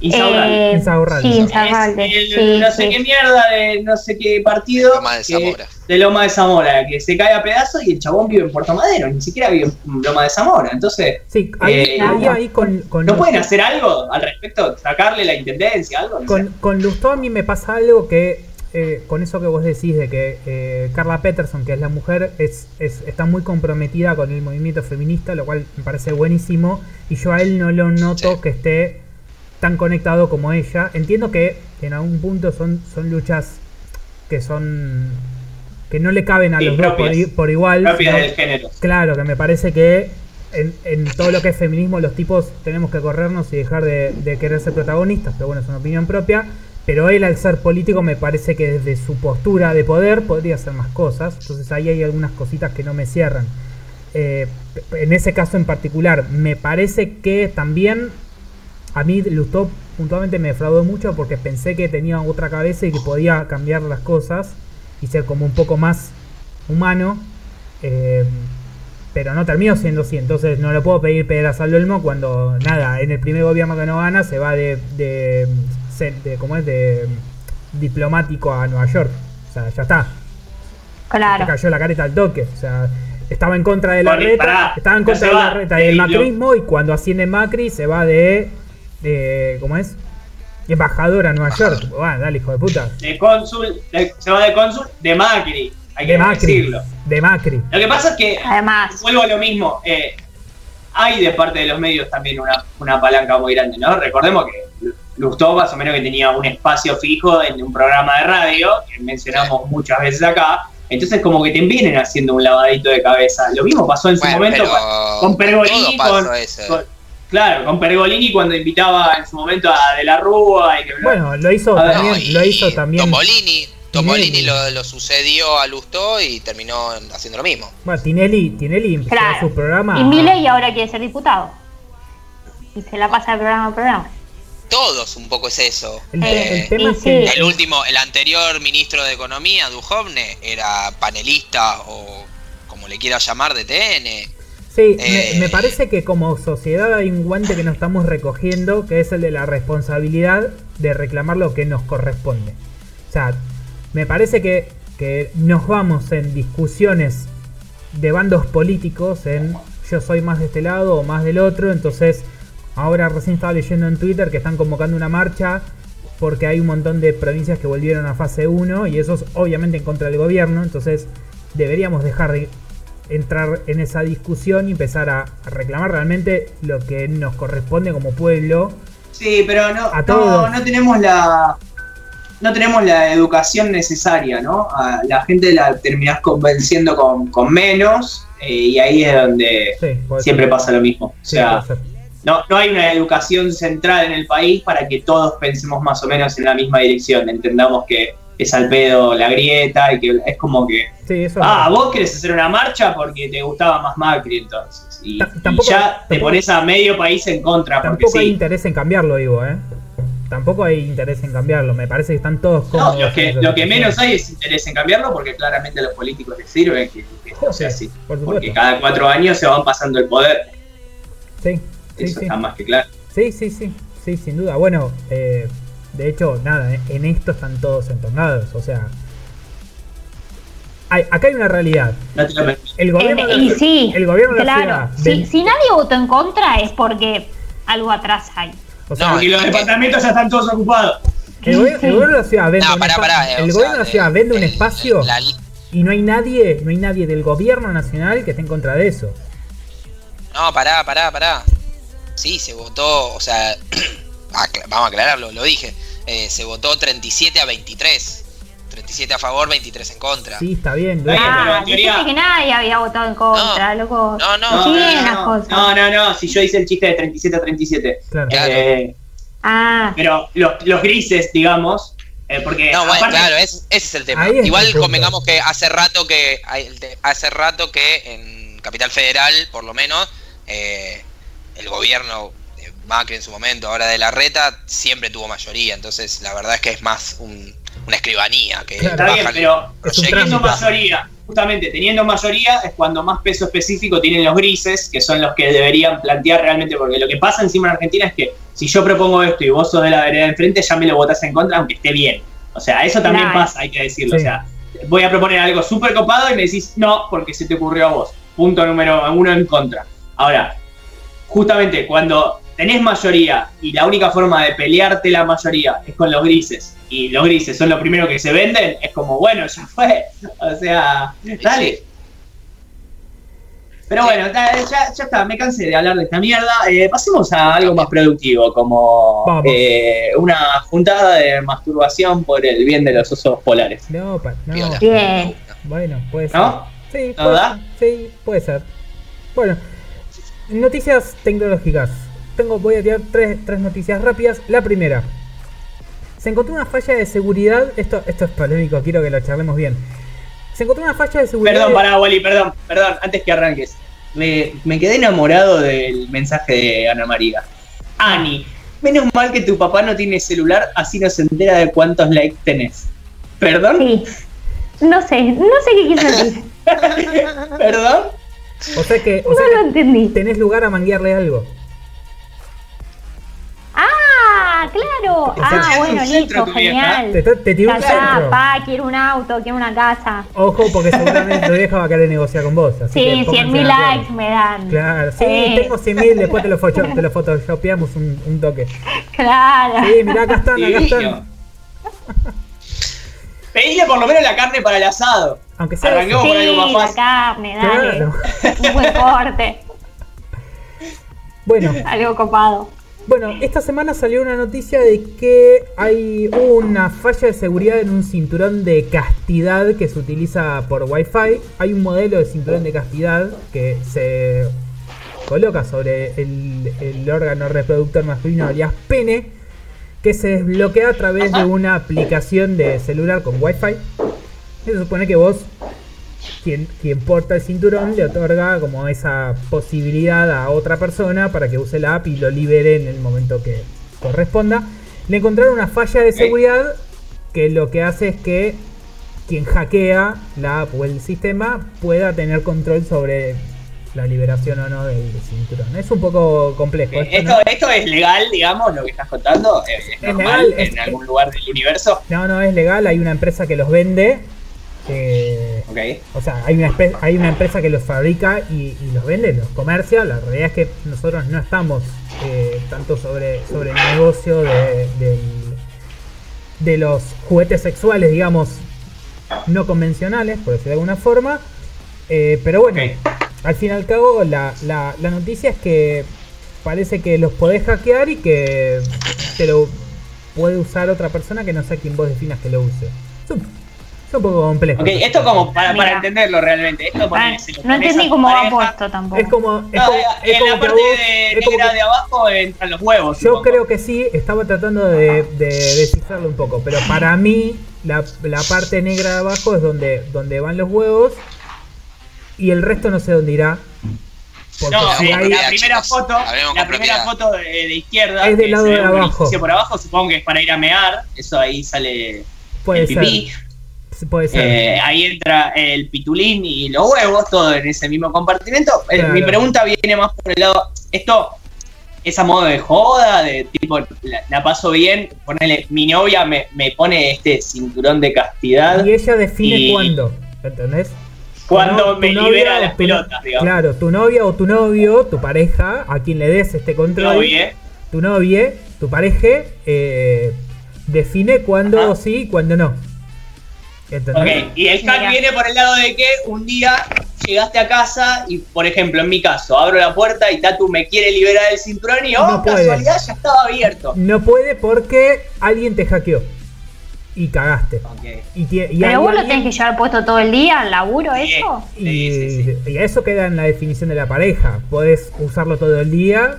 Insaurralde. Eh, Insaurralde. Sí, Es el Sí, no sé sí. qué mierda de no sé qué partido Loma de que- Zamora. de Loma de Zamora, que se cae a pedazos y el chabón vive en Puerto Madero, ni siquiera vive en Loma de Zamora. Entonces, Sí, ahí, Eh, ahí, no. ahí con, con, ¿no pueden hacer algo al respecto? ¿Sacarle la intendencia? ¿Algo? No con, con Lustó a mí me pasa algo que, eh, con eso que vos decís de que eh, Carla Peterson, que es la mujer, es, es- está muy comprometida con el movimiento feminista, lo cual me parece buenísimo, y yo a él no lo noto Sí. que esté tan conectado como ella. Entiendo que en algún punto son, son luchas que son... que no le caben a Sí, los dos por, propias. i- por igual. Propia sino- del género. Claro, que me parece que en, en todo lo que es feminismo los tipos tenemos que corrernos y dejar de, de querer ser protagonistas, pero bueno, es una opinión propia. Pero él al ser político me parece que desde su postura de poder podría hacer más cosas. Entonces ahí hay algunas cositas que no me cierran. Eh, en ese caso en particular, me parece que también a mí Lustó puntualmente me defraudó mucho porque pensé que tenía otra cabeza y que podía cambiar las cosas y ser como un poco más humano. eh, pero no terminó siendo así, entonces no le puedo pedir peras al olmo cuando nada, en el primer gobierno que no gana se va de, de, se- de ¿cómo es? de diplomático a Nueva York. O sea, ya está. Claro. cayó la careta al toque. O sea, estaba en contra de la reta, estaba en contra se de la reta del macrismo y cuando asciende Macri se va de, de ¿cómo es? Embajador a Nueva York. Bueno, dale, hijo de puta. De cónsul, de- se va de cónsul de Macri, hay De que Macri. decirlo. De Macri. Lo que pasa es que Además, vuelvo a lo mismo. eh, hay de parte de los medios también una, una palanca muy grande, ¿no? Recordemos que Lustó más o menos que tenía un espacio fijo en un programa de radio, que mencionamos muchas veces acá. Entonces como que te vienen haciendo un lavadito de cabeza. Lo mismo pasó en su Bueno, momento pero con, con Pergolini, todo pasó con- eso. con- claro, con Pergolini cuando invitaba en su momento a De la Rúa y que Bueno, lo hizo ver, también, No, y lo hizo también. Tomolini, Tomolini lo, lo sucedió a Lustó y terminó haciendo lo mismo. Bueno, Tinelli, Tinelli empezó Claro. su programa. y Milei ahora quiere ser diputado. Y se la pasa de programa a programa. Todos un poco es eso. El, Eh, el tema es que. El último, el anterior ministro de Economía, Duhovne, era panelista o como le quiera llamar de TN. Sí, Eh, me, me parece que como sociedad hay un guante que nos estamos recogiendo, que es el de la responsabilidad de reclamar lo que nos corresponde. O sea, me parece que, que nos vamos en discusiones de bandos políticos, en yo soy más de este lado o más del otro, entonces ahora recién estaba leyendo en Twitter que están convocando una marcha porque hay un montón de provincias que volvieron a fase 1 y eso es obviamente en contra del gobierno, entonces deberíamos dejar de entrar en esa discusión y empezar a, a reclamar realmente lo que nos corresponde como pueblo. Sí, pero no, A todos. no tenemos la no tenemos la educación necesaria, ¿no? A la gente la terminás convenciendo con, con menos eh, y ahí es donde Sí, siempre ser. pasa lo mismo. O sea, no, no hay una educación central en el país para que todos pensemos más o menos en la misma dirección. Entendamos que es al pedo la grieta y que es como que, Sí, eso es ah, vos querés hacer una marcha porque te gustaba más Macri entonces. Y, Ta- y tampoco- ya te pones a medio país en contra porque Tampoco hay sí. interés en cambiarlo, digo, ¿eh? Tampoco hay interés en cambiarlo. Me parece que están todos No, cómodos. lo que, en esa lo que menos hay es interés en cambiarlo porque claramente a los políticos les sirve que, que esto sea Sí, así. por. Porque cada cuatro años se van pasando el poder. Sí, sí, Eso está más que claro. Sí, sí, sí, sí, sin duda. Bueno, eh, de hecho, nada, eh, en esto están todos entornados. O sea, hay, acá hay una realidad. El gobierno, Eh, y sí, el gobierno de la claro. ciudad. Si, nadie votó en contra es porque algo atrás hay. o sea, No, Porque los departamentos ya están todos ocupados. el, gobierno, el gobierno de la ciudad vende No, un pará, espa- pará. eh, el o gobierno sea, de la ciudad vende un el- espacio la- y no hay nadie, no hay nadie del gobierno nacional que esté en contra de eso. no, pará, pará, pará. Sí, se votó, o sea, vamos a aclararlo, lo dije. eh, se votó 37 a 23. 37 a favor, 23 en contra. Sí, está bien. Pero Ah, dijiste que nadie había votado en contra, loco. No, no, No, no, no, no, no, no, si yo hice el chiste de 37 a 37. Claro. Eh, Ah, pero los, los grises, digamos, eh, porque No, bueno, aparte- claro, es- ese es el tema. Es Igual el convengamos que hace rato que hace rato que en Capital Federal, por lo menos, eh, el gobierno Macri en su momento, ahora de la reta, siempre tuvo mayoría. Entonces, la verdad es que es más un- una escribanía que Claro. Está bien, pero teniendo mayoría, justamente teniendo mayoría es cuando más peso específico tienen los grises, que son los que deberían plantear realmente, porque lo que pasa encima en Argentina es que si yo propongo esto y vos sos de la vereda de enfrente, ya me lo votás en contra, aunque esté bien. O sea, eso también pasa, hay que decirlo. Sí. O sea, voy a proponer algo súper copado y me decís no, porque se te ocurrió a vos. Punto número uno en contra. Ahora, justamente cuando tenés mayoría y la única forma de pelearte la mayoría es con los grises y los grises son los primeros que se venden, es como, bueno, ya fue. O sea, dale. Pero bueno, ya, ya está, me cansé de hablar de esta mierda. Eh, pasemos a algo más productivo, como eh, una juntada de masturbación por el bien de los osos polares. No, pa- no. Bien. Bueno, puede ser. ¿No? Sí, ¿No puede, da? sí, puede ser. Bueno, noticias tecnológicas. Tengo, voy a tirar tres, tres noticias rápidas. La primera. Se encontró una falla de seguridad. Esto, esto es polémico, quiero que lo charlemos bien. Se encontró una falla de seguridad. Perdón, pará, Wally, perdón, perdón, antes que arranques. Me, me quedé enamorado del mensaje de Ana María. Ani, menos mal que tu papá no tiene celular, así no se entera de cuántos likes tenés. ¿Perdón? sí. No sé, no sé qué quiso decir. ¿Perdón? O sea que, o No sea lo que entendí. tenés lugar a manguearle algo. Ah, claro. Ah, bueno, listo, genial. Te, te, tiró un centro. pa, quiero un auto, quiero una casa. Ojo, porque seguramente tu vieja va a querer negociar con vos. Así Sí, pónganse 100 mil likes me dan. Claro, sí, Eh, tengo 100 mil, después te lo, te lo photoshopeamos un, un toque. Claro. Sí, mirá, acá están, acá están. Pedile por lo menos la carne para el asado. Aunque sea Arranquemos eso. por algo más Sí, la fácil. carne, dale. Claro. Un buen corte, Bueno, algo copado. Bueno, esta semana salió una noticia de que hay una falla de seguridad en un cinturón de castidad que se utiliza por Wi-Fi. Hay un modelo de cinturón de castidad que se coloca sobre el, órgano reproductor masculino alias pene que se desbloquea a través de una aplicación de celular con Wi-Fi. Se supone que vos, quien, quien porta el cinturón, le otorga como esa posibilidad a otra persona para que use la app y lo libere en el momento que corresponda. Le encontraron una falla de seguridad que lo que hace es que quien hackea la app o el sistema pueda tener control sobre la liberación o no del cinturón. Es un poco complejo. Esto, Esto, ¿no? esto es legal, digamos, lo que estás contando. Es, Es normal legal, es- en algún lugar del universo. No, no es legal, hay una empresa que los vende. Eh, o sea, hay una, espe- hay una empresa que los fabrica y, y los vende, los comercia. La realidad es que nosotros no estamos eh, tanto sobre, sobre el negocio de, de los juguetes sexuales, digamos, no convencionales, por decirlo de alguna forma. Eh, pero bueno, al fin y al cabo, la, la- la noticia es que parece que los podés hackear y que te lo puede usar otra persona que no sea quien vos definas que lo use. Es un, es un poco complejo. Ok, esto como para, entenderlo realmente. Esto Ah, no entendí cómo va puesto tampoco. Es como. Es No, como, eh, es en como la parte vos- de es negra que- de abajo entran los huevos. Yo supongo. creo que sí, estaba tratando de, de descifrarlo un poco, pero para mí la, la parte negra de abajo es donde, donde van los huevos y el resto no sé dónde irá. Porque No, si hay- la Chicos, primera foto, la primera foto de, de izquierda, Es del lado de abajo. por abajo, supongo que es para ir a mear, eso ahí sale puede el pipí, ser. Puede ser. eh, ahí entra el pitulín y los huevos, todo en ese mismo compartimento. Eh, Claro. Mi pregunta viene más por el lado, esto es a modo de joda, de tipo, la, la paso bien, ponele, mi novia me, me pone este cinturón de castidad y ella define y- cuándo, ¿entendés? cuando me novia libera las tu- pelotas, digamos. Claro, tu novia o tu novio, tu pareja, a quien le des este control. Tu novia, tu pareja, eh, define cuándo sí y cuándo no. ¿Entendés? Ok, y el hack Mira. viene por el lado de que un día llegaste a casa y, por ejemplo, en mi caso, abro la puerta y Tatu me quiere liberar el cinturón y, oh, No puede. casualidad, ya estaba abierto. No puede porque alguien te hackeó. y cagaste. Ok. Y, tie- y hay Pero vos lo tenés que llevar puesto todo el día al laburo, Sí. eso. y, Sí, sí, sí. y eso queda en la definición de la pareja. Podés usarlo todo el día.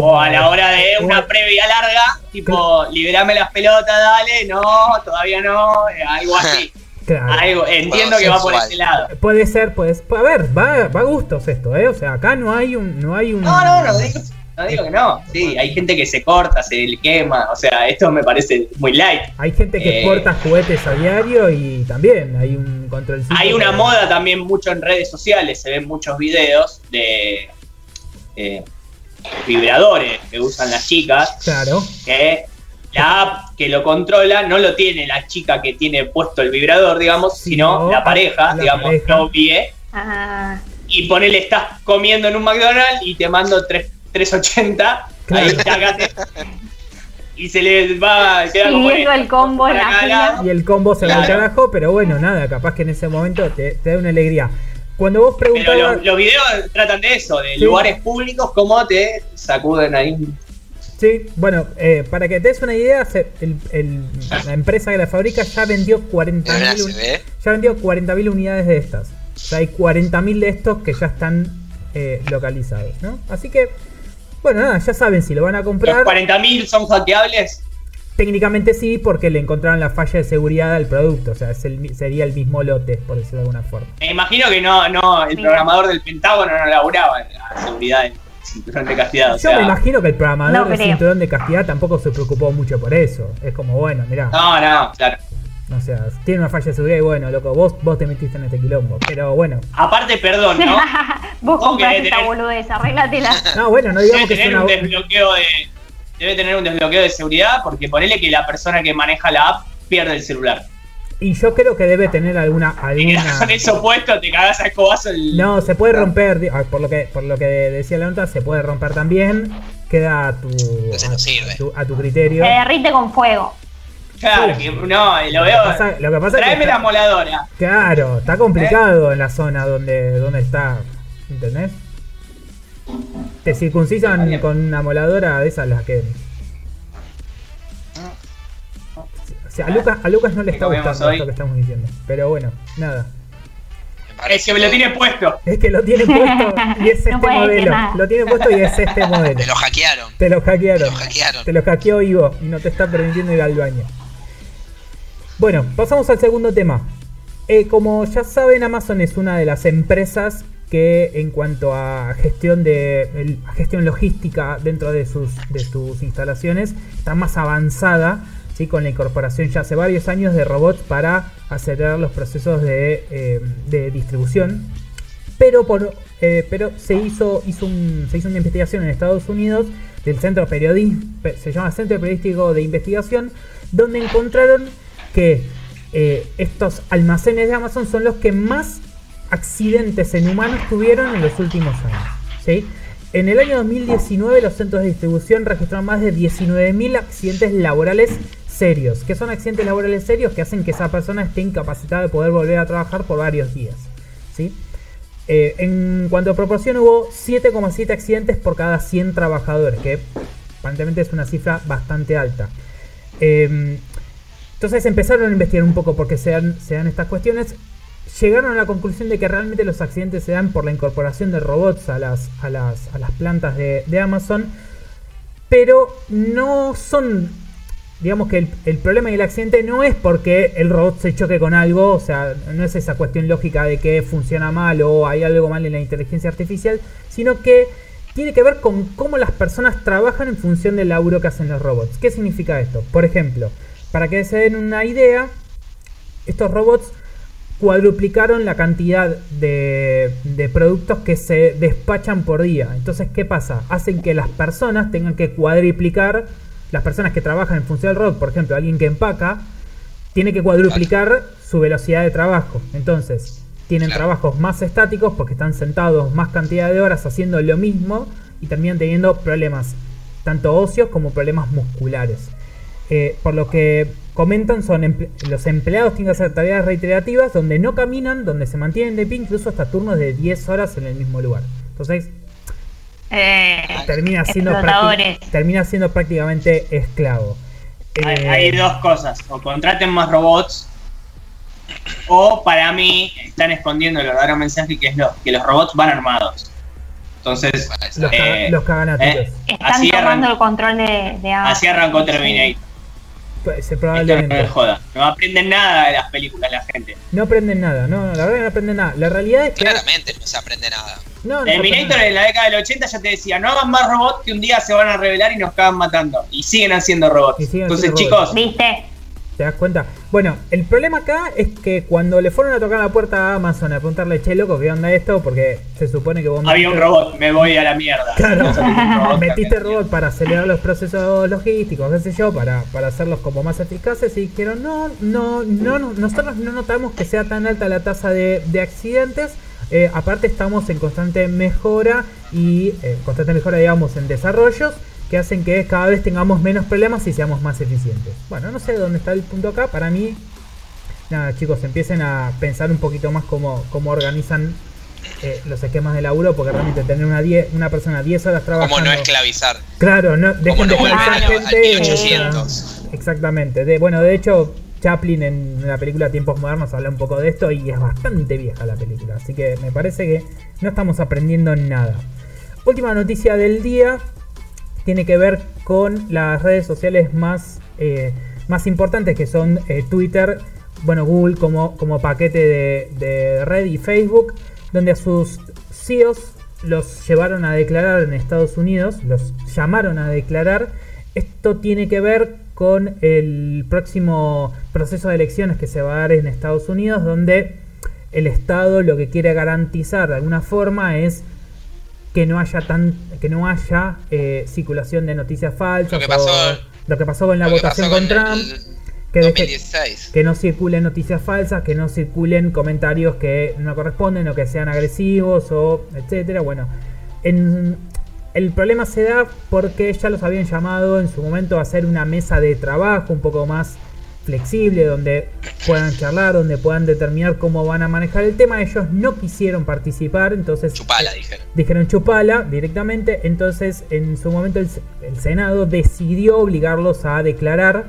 O a la hora de una previa larga, tipo, liberame las pelotas, dale, no, todavía no, algo así. Claro. Algo, entiendo que va por ese lado. Puede ser, pues, a ver, va, va a gustos esto, ¿eh? O sea, acá no hay un, no hay un. No, no, no digo, no digo que no. Sí, hay gente que se corta, se le quema. O sea, esto me parece muy light. Hay gente que Eh. porta juguetes a diario y también hay un control. Hay una moda también mucho en redes sociales. Se ven muchos videos de eh, vibradores que usan las chicas. Claro. Que la app que lo controla no lo tiene la chica que tiene puesto el vibrador, digamos, Sí, sino no, la pareja, la digamos, pareja. novie. Ah, y ponele, estás comiendo en un McDonald's y te mando tres- 380, Claro. ahí chácate. Y se le va, queda como Siguiendo esto, el combo en la al. Y el combo se va al Claro. carajo, pero bueno, nada, capaz que en ese momento te, te da una alegría. Cuando vos Pero preguntabas. los, los videos tratan de eso, de Sí. lugares públicos, cómo te sacuden ahí. Sí, bueno, eh, para que te des una idea, se- el- el- la empresa que la fabrica ya vendió 40.000 Ahora se un- ve. ya vendió 40.000 unidades de estas. O sea, hay 40.000 de estos que ya están eh, localizados, ¿no? Así que, bueno, nada, ya saben si lo van a Los comprar. 40.000 son hackeables. Técnicamente sí, porque le encontraron la falla de seguridad al producto. O sea, es el sería el mismo lote, por decirlo de alguna forma. Me imagino que no, no, el programador del Pentágono no laburaba en la seguridad del cinturón de castidad. O Yo sea, me imagino que el programador No del cinturón de castidad tampoco se preocupó mucho por eso. Es como, bueno, mirá, No, no, claro. o sea, tiene una falla de seguridad y bueno, loco, vos, vos te metiste en este quilombo. Pero bueno, Aparte, perdón, ¿no? Vos compraste esta tener- boludez, arréglatela. no, bueno, no Debe digamos que es tener una. un desbloqueo de. Debe tener un desbloqueo de seguridad porque ponele que la persona que maneja la app pierde el celular. Y yo creo que debe tener alguna. Alguna... con eso puesto, te cagás a escobazo el. No, se puede romper, por lo que por lo que decía la nota, se puede romper también. Queda a tu, no sirve. a tu, a tu criterio. Se derrite con fuego. Claro, Sí. que no, lo Lo veo. que pasa, lo que pasa es que está- la moladora. Claro, está complicado en la zona donde, donde está. ¿Entendés? Te circuncisan con una moladora de esas las que. O sea, a Lucas, a Lucas no le ¿Qué está gustando hoy? esto que estamos diciendo. Pero bueno, nada. Me Es parece que me lo tiene puesto. Es que lo tiene puesto y es este modelo. Lo tiene puesto y es este modelo. Te lo hackearon. Te lo hackearon. Te lo hackearon. Te lo hackeó Ivo y no te está permitiendo ir al baño. Bueno, pasamos al segundo tema. Eh, como ya saben, Amazon es una de las empresas que en cuanto a gestión de gestión logística dentro de sus, de sus instalaciones está más avanzada ¿sí? con la incorporación ya hace varios años de robots para acelerar los procesos de, eh, de distribución pero por eh, pero se hizo hizo un- se hizo una investigación en Estados Unidos del centro se llama Centro Periodístico de Investigación donde encontraron que eh, estos almacenes de Amazon son los que más accidentes en humanos tuvieron en los últimos años ¿sí? en el año 2019 los centros de distribución registraron más de 19.000 accidentes laborales serios que son accidentes laborales serios que hacen que esa persona esté incapacitada de poder volver a trabajar por varios días ¿sí? Eh, en cuanto a proporción, hubo 7,7 accidentes por cada 100 trabajadores, que aparentemente es una cifra bastante alta. Eh, entonces empezaron a investigar un poco por qué se dan estas cuestiones. Llegaron a la conclusión de que realmente los accidentes se dan por la incorporación de robots a las, a las, a las plantas de, Amazon, pero no son digamos que el, el problema del accidente no es porque el robot se choque con algo, o sea, no es esa cuestión lógica de que funciona mal o hay algo mal en la inteligencia artificial, sino que tiene que ver con cómo las personas trabajan en función del laburo que hacen los robots. ¿Qué significa esto? Por ejemplo, para que se den una idea, estos robots cuadruplicaron la cantidad de, de productos que se despachan por día. Entonces, ¿qué pasa? Hacen que las personas tengan que cuadriplicar, las personas que trabajan en función del robot, por ejemplo, alguien que empaca, tiene que cuadruplicar su velocidad de trabajo. Entonces, tienen trabajos más estáticos porque están sentados más cantidad de horas haciendo lo mismo y terminan teniendo problemas, tanto óseos como problemas musculares. Eh, por lo que comentan, son emple- los empleados tienen que hacer tareas reiterativas donde no caminan, donde se mantienen de pie, incluso hasta turnos de 10 horas en el mismo lugar. Entonces, Eh, termina siendo, termina siendo prácticamente esclavo. Hay, Eh, hay dos cosas. O contraten más robots. O para mí están escondiendo el verdadero mensaje que es lo, que los robots van armados. Entonces, Los, eh, los cagan a tiros. Están Así tomando el control de, de Amazon. así arrancó Terminator. Pues, Esto no joda. Aprenden nada de las películas la gente. No aprenden nada, no, la verdad que no aprenden nada. La realidad es que. Claramente no se aprende nada. No, no Terminator en la década del 80 ya te decía, no hagan más robots que un día se van a revelar y nos cagan matando. Y siguen haciendo robots. Y siguen Entonces, robots. chicos, ¿Viste? ¿Te das cuenta? Bueno, el problema acá es que cuando le fueron a tocar la puerta a Amazon a preguntarle, che, loco, ¿qué onda esto? Porque se supone que vos había un metiste- robot, me voy a la mierda. Claro, un robot metiste robot para acelerar los procesos logísticos, qué sé yo, para, para hacerlos como más eficaces y dijeron, no, no, no, no, nosotros no notamos que sea tan alta la tasa de, de accidentes. Eh, aparte estamos en constante mejora y eh, constante mejora, digamos, en desarrollos que hacen que cada vez tengamos menos problemas y seamos más eficientes. Bueno, no sé dónde está el punto acá. Para mí, nada, chicos, empiecen a pensar un poquito más cómo, cómo organizan eh, los esquemas de laburo, porque realmente tener una, die- una persona 10 horas trabajando. ¿Cómo no esclavizar? Claro, no, dejen ¿Cómo de no volver esclavizar gente. 1800? Exactamente. De, bueno, de hecho, Chaplin en la película Tiempos Modernos habla un poco de esto y es bastante vieja la película. Así que me parece que no estamos aprendiendo nada. Última noticia del día tiene que ver con las redes sociales más, eh, más importantes que son eh, Twitter, bueno, Google como, como paquete de, de red y Facebook, donde a sus CEOs los llevaron a declarar en Estados Unidos, los llamaron a declarar. Esto tiene que ver con el próximo proceso de elecciones que se va a dar en Estados Unidos, donde el Estado lo que quiere garantizar de alguna forma es que no haya tan que no haya eh, circulación de noticias falsas Lo que o pasó- lo que pasó con la votación con Trump que deje- 2016. que no circulen noticias falsas que no circulen comentarios que no corresponden o que sean agresivos o etcétera bueno en- el problema se da porque ya los habían llamado en su momento a hacer una mesa de trabajo un poco más flexible donde puedan charlar donde puedan determinar cómo van a manejar el tema ellos no quisieron participar entonces Chupala, dijeron. dijeron chupala directamente, entonces en su momento el, el Senado decidió obligarlos a declarar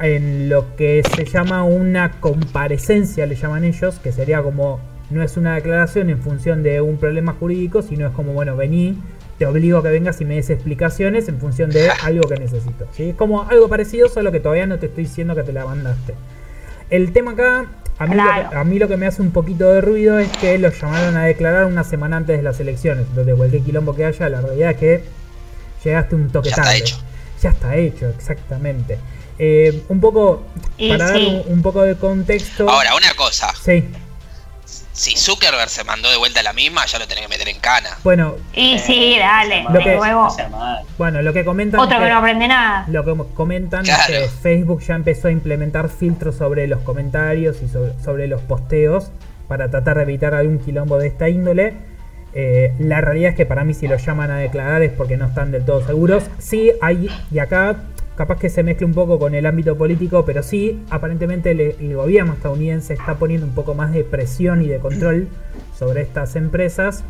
en lo que se llama una comparecencia, le llaman ellos, que sería como, no es una declaración en función de un problema jurídico, sino es como, bueno, vení, te obligo a que vengas y me des explicaciones en función de algo que necesito. ¿sí? Es como algo parecido, solo que todavía no te estoy diciendo que te la mandaste. El tema acá, a mí, lo Claro. que, a mí lo que me hace un poquito de ruido es que los llamaron a declarar una semana antes de las elecciones. Entonces, cualquier quilombo que haya, la realidad es que llegaste un toque Ya está tarde. hecho. Ya está hecho, exactamente. Eh, un poco, Y para sí. dar un, un poco de contexto. Ahora, una cosa. Sí, Si Zuckerberg se mandó de vuelta a la misma, ya lo tenés que meter en cana. bueno, Y sí, dale, Lo que- bueno, lo que comentan. Otro que no aprende nada. Lo que comentan Claro. es que Facebook ya empezó a implementar filtros sobre los comentarios y sobre, sobre los posteos para tratar de evitar algún quilombo de esta índole. Eh, la realidad es que para mí si los llaman a declarar es porque no están del todo seguros. Sí, hay, y acá capaz que se mezcle un poco con el ámbito político, pero sí, aparentemente el, el gobierno estadounidense está poniendo un poco más de presión y de control sobre estas empresas.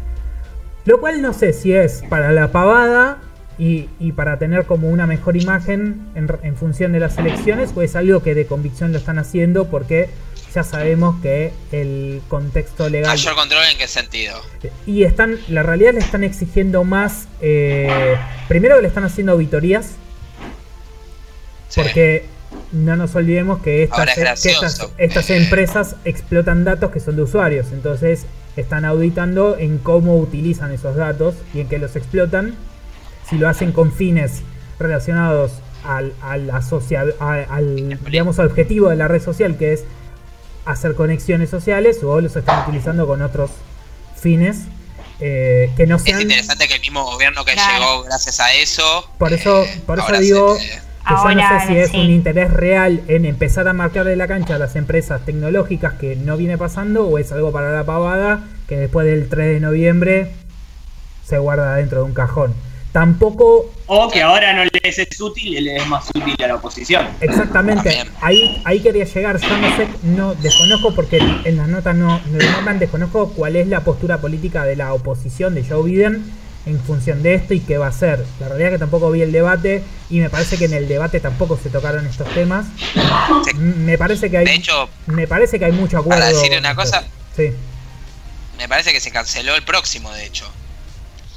Lo cual no sé si es para la pavada y, y para tener como una mejor imagen en, en función de las elecciones o es algo que de convicción lo están haciendo porque ya sabemos que el contexto legal Mayor control en qué sentido. y están la realidad le están exigiendo más eh, primero que le están haciendo auditorías Sí. porque no nos olvidemos que estas, Ahora es que gracioso. estas, estas empresas explotan datos que son de usuarios. Entonces están auditando en cómo utilizan esos datos y en qué los explotan. Si lo hacen con fines relacionados al, al, asocia- a- al, digamos, al objetivo de la red social, que es hacer conexiones sociales, o los están utilizando con otros fines eh, que no Es sean... interesante que el mismo gobierno que Claro. llegó gracias a eso. Por eso- eh, por eso digo- se- que yo no sé si es sí. un interés real en empezar a marcarle la cancha a las empresas tecnológicas que no viene pasando o es algo para la pavada que después del 3 de noviembre se guarda dentro de un cajón. Tampoco O que ahora no les es útil y les es más útil a la oposición. exactamente ahí, ahí quería llegar. Yo no sé, no desconozco porque en las notas no, no lo nombran, desconozco cuál es la postura política de la oposición de Joe Biden en función de esto y qué va a hacer. La realidad es que tampoco vi el debate y me parece que en el debate tampoco se tocaron estos temas. Me parece que hay De hecho, me parece que hay mucho acuerdo. para decir una cosa, Sí. me parece que se canceló el próximo, de hecho.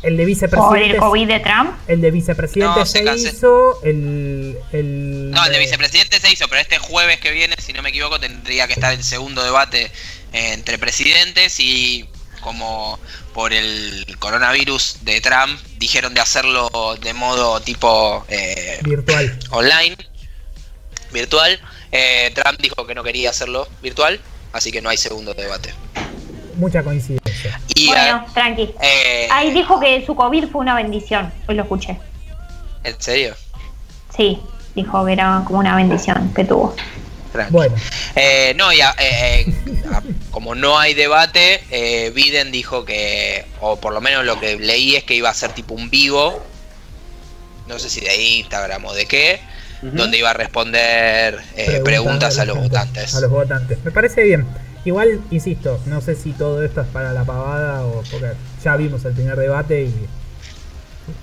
El de Por vicepresidente el COVID de Trump. el de vicepresidente No, se, se hizo, el, el No, el de vicepresidente se hizo, pero este jueves que viene, si no me equivoco, tendría que estar el segundo debate entre presidentes y como por el coronavirus de Trump dijeron de hacerlo de modo tipo eh, virtual. online, virtual, eh, Trump dijo que no quería hacerlo virtual, así que no hay segundo debate. Mucha coincidencia. Y Bueno, tranqui. eh, Ahí dijo que su COVID fue una bendición. Hoy lo escuché. ¿en serio? Sí, dijo que era como una bendición que tuvo. Tranqui. Bueno, Eh, no, ya, eh, eh, a- como no hay debate, eh, Biden dijo que, o por lo menos lo que leí es que iba a ser tipo un vivo, no sé si de Instagram o de qué, donde iba a responder eh, preguntas a la los votantes. A los votantes. Me parece bien. Igual, insisto, no sé si todo esto es para la pavada o porque ya vimos el primer debate y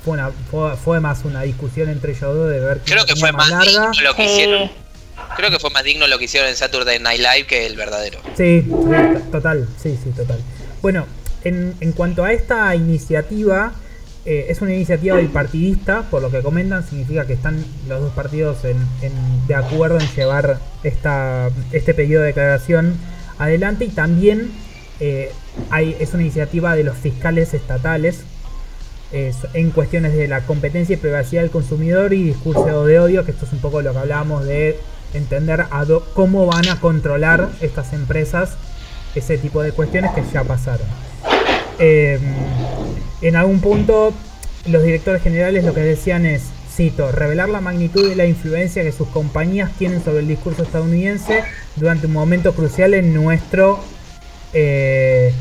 fue, una, fue, fue más una discusión entre ellos dos de ver Creo que fue más larga. digno lo que Sí. hicieron. Creo que fue más digno lo que hicieron en Saturday Night Live que el verdadero. Sí, sí, to- total, sí, sí, total. Bueno, en, en cuanto a esta iniciativa, eh, es una iniciativa bipartidista, por lo que comentan, significa que están los dos partidos en, en- de acuerdo en llevar esta, este pedido de declaración adelante y también eh, hay, es una iniciativa de los fiscales estatales eh, en cuestiones de la competencia y privacidad del consumidor y discurso de odio, que esto es un poco lo que hablábamos de entender cómo van a controlar estas empresas ese tipo de cuestiones que ya pasaron. Eh, en algún punto los directores generales lo que decían es, cito, revelar la magnitud de la influencia que sus compañías tienen sobre el discurso estadounidense durante un momento crucial en nuestro eh,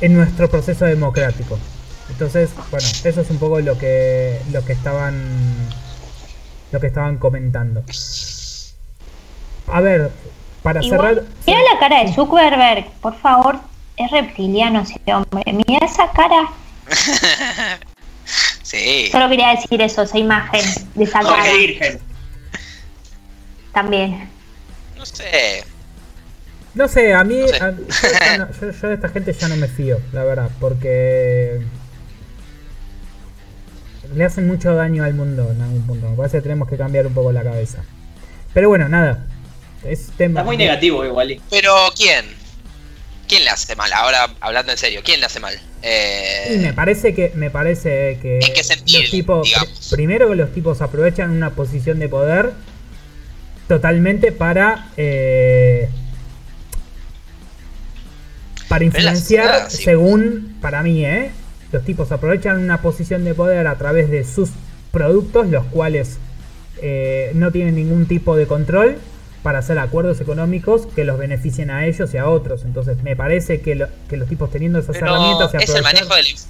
en nuestro proceso democrático. Entonces, bueno, eso es un poco lo que lo que estaban lo que estaban comentando. A ver, para cerrar mira la cara de Zuckerberg, por favor. Es reptiliano ese hombre. Mira esa cara. Sí. Solo quería decir eso, esa imagen de esa cara. Jorge Virgen. También. No sé. No sé, a mí. No sé. a- yo, ya no- yo- yo de esta gente ya no me fío, la verdad, porque. Le hacen mucho daño al mundo en algún punto. Me parece que tenemos que cambiar un poco la cabeza. Pero bueno, nada. Es tema. Está muy negativo igual. Pero ¿quién? ¿Quién le hace mal? Ahora hablando en serio, ¿quién le hace mal? Eh, Y me parece que. Me parece que. ¿En qué sentido, Los tipos, digamos? primero que los tipos aprovechan una posición de poder totalmente para. eh, para influenciar sí. según, para mí, ¿eh? Los tipos aprovechan una posición de poder a través de sus productos, los cuales eh, no tienen ningún tipo de control para hacer acuerdos económicos que los beneficien a ellos y a otros. Entonces, me parece que, lo- que los tipos teniendo esas pero herramientas se es el aprovechan- manejo de la, inf-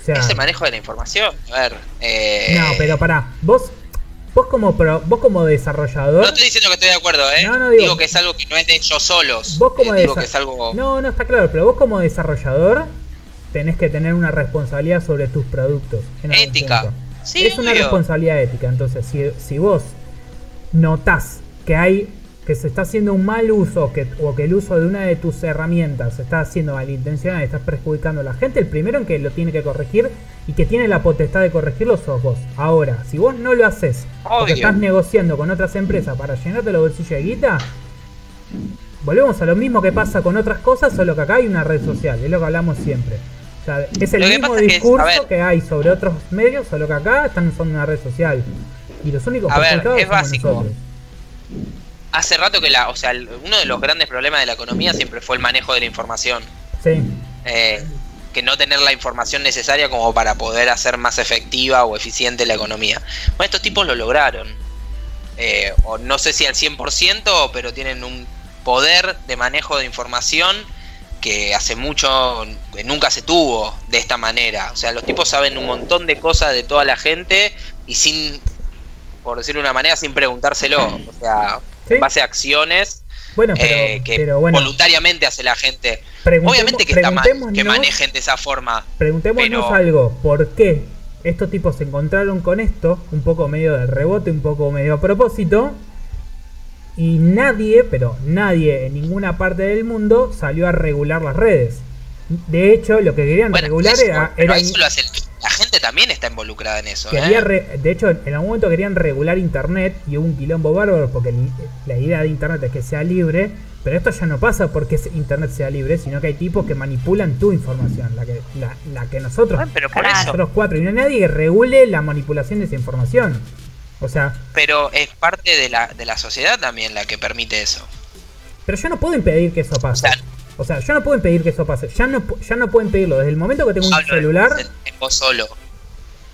o sea, es el manejo de la información. A ver, eh, no, pero pará, vos, vos como pro- vos como desarrollador, No estoy diciendo que estoy de acuerdo, ¿eh? No, no digo- digo, que es algo que no es de ellos solos. vos como Eh, digo que es algo. no, no está claro, pero vos como desarrollador tenés que tener una responsabilidad sobre tus productos. en Ética. Sí, es una responsabilidad ética. Entonces, si, si vos notás que hay que se está haciendo un mal uso que, o que el uso de una de tus herramientas se está haciendo malintencional y estás perjudicando a la gente, el primero en que lo tiene que corregir y que tiene la potestad de corregirlo sos vos. Ahora, si vos no lo haces porque estás negociando con otras empresas para llenarte los bolsillos de guita, volvemos a lo mismo que pasa con otras cosas, solo que acá hay una red social, es lo que hablamos siempre. O sea, es el mismo pasa es que, discurso que hay sobre otros medios, solo que acá están usando una red social. Y los únicos A ver, es básico. nosotros. Hace rato que la. O sea, uno de los grandes problemas de la economía siempre fue el manejo de la información. Sí, Eh, que no tener la información necesaria como para poder hacer más efectiva o eficiente la economía. Bueno, estos tipos lo lograron. Eh, o no sé si al 100%, pero tienen un poder de manejo de información que hace mucho, que nunca se tuvo de esta manera. O sea, los tipos saben un montón de cosas de toda la gente y sin, por decirlo de una manera, sin preguntárselo. O sea, Sí. en base a acciones, Bueno, pero, eh, que pero bueno, voluntariamente hace la gente. Obviamente que está mal que manejen de esa forma. Preguntémonos pero- algo, ¿por qué estos tipos se encontraron con esto? Un poco medio de rebote, un poco medio a propósito. Y nadie, pero nadie en ninguna parte del mundo salió a regular las redes. De hecho, lo que querían Bueno, regular eso, era... pero eso lo hace- la gente también está involucrada en eso. quería ¿eh? re- de hecho, en algún momento querían regular Internet y hubo un quilombo bárbaro porque la idea de Internet es que sea libre. Pero esto ya no pasa porque Internet sea libre, sino que hay tipos que manipulan tu información, la que, la, la que nosotros Bueno, pero por Claro. eso. nosotros cuatro y no hay nadie que regule la manipulación de esa información. O sea, Pero es parte de la, de la sociedad también la que permite eso. pero yo no puedo impedir que eso pase. O sea- O sea, yo no puedo impedir que eso pase. Ya no, ya no puedo impedirlo. Desde el momento que tengo un hablo celular, de, de vos solo.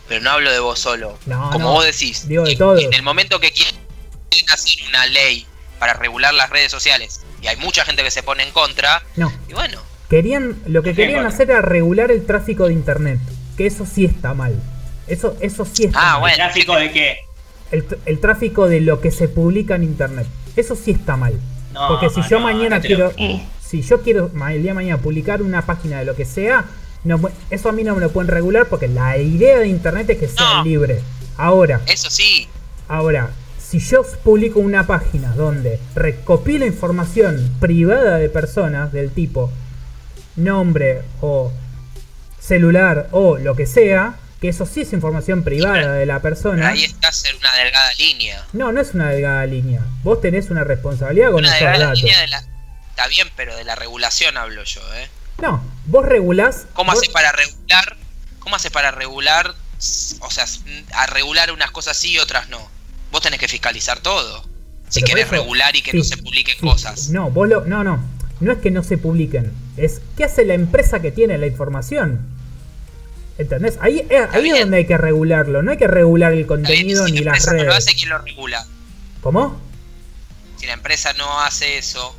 Pero no hablo de vos solo. No, Como no. vos decís. Digo de en- todos. En el momento que quieren hacer una ley para regular las redes sociales y hay mucha gente que se pone en contra, no. y bueno, Querían, lo que querían bueno. hacer era regular el tráfico de internet. Que eso sí está mal. Eso, eso sí está Ah, mal. bueno. ¿Tráfico de qué? El, el tráfico de lo que se publica en internet. Eso sí está mal. No, Porque si yo mañana no quiero. Eh, Si yo quiero el día de mañana publicar una página de lo que sea, no, eso a mí no me lo pueden regular porque la idea de internet es que sea No. libre. Ahora, eso sí. ahora, si yo publico una página donde recopilo información privada de personas del tipo nombre o celular o lo que sea, que eso sí es información privada de la persona. ahí estás en una delgada línea. No, no es una delgada línea. Vos tenés una responsabilidad con Una esos datos. línea de la. Está bien, pero de la regulación hablo yo, ¿eh? No, vos regulás. ¿Cómo vos- hace para regular? ¿Cómo hace para regular? O sea, a regular unas cosas sí y otras no. Vos tenés que fiscalizar todo. Si Pero querés eso- regular y que sí, no se publiquen sí, cosas. No, vos lo, no, no. No es que no se publiquen. Es qué hace la empresa que tiene la información. ¿Entendés? Ahí, eh, ahí es donde hay que regularlo. No hay que regular el bien, contenido si ni la las empresa no lo redes. hace, ¿quién lo regula? ¿Cómo? Si la empresa no hace eso,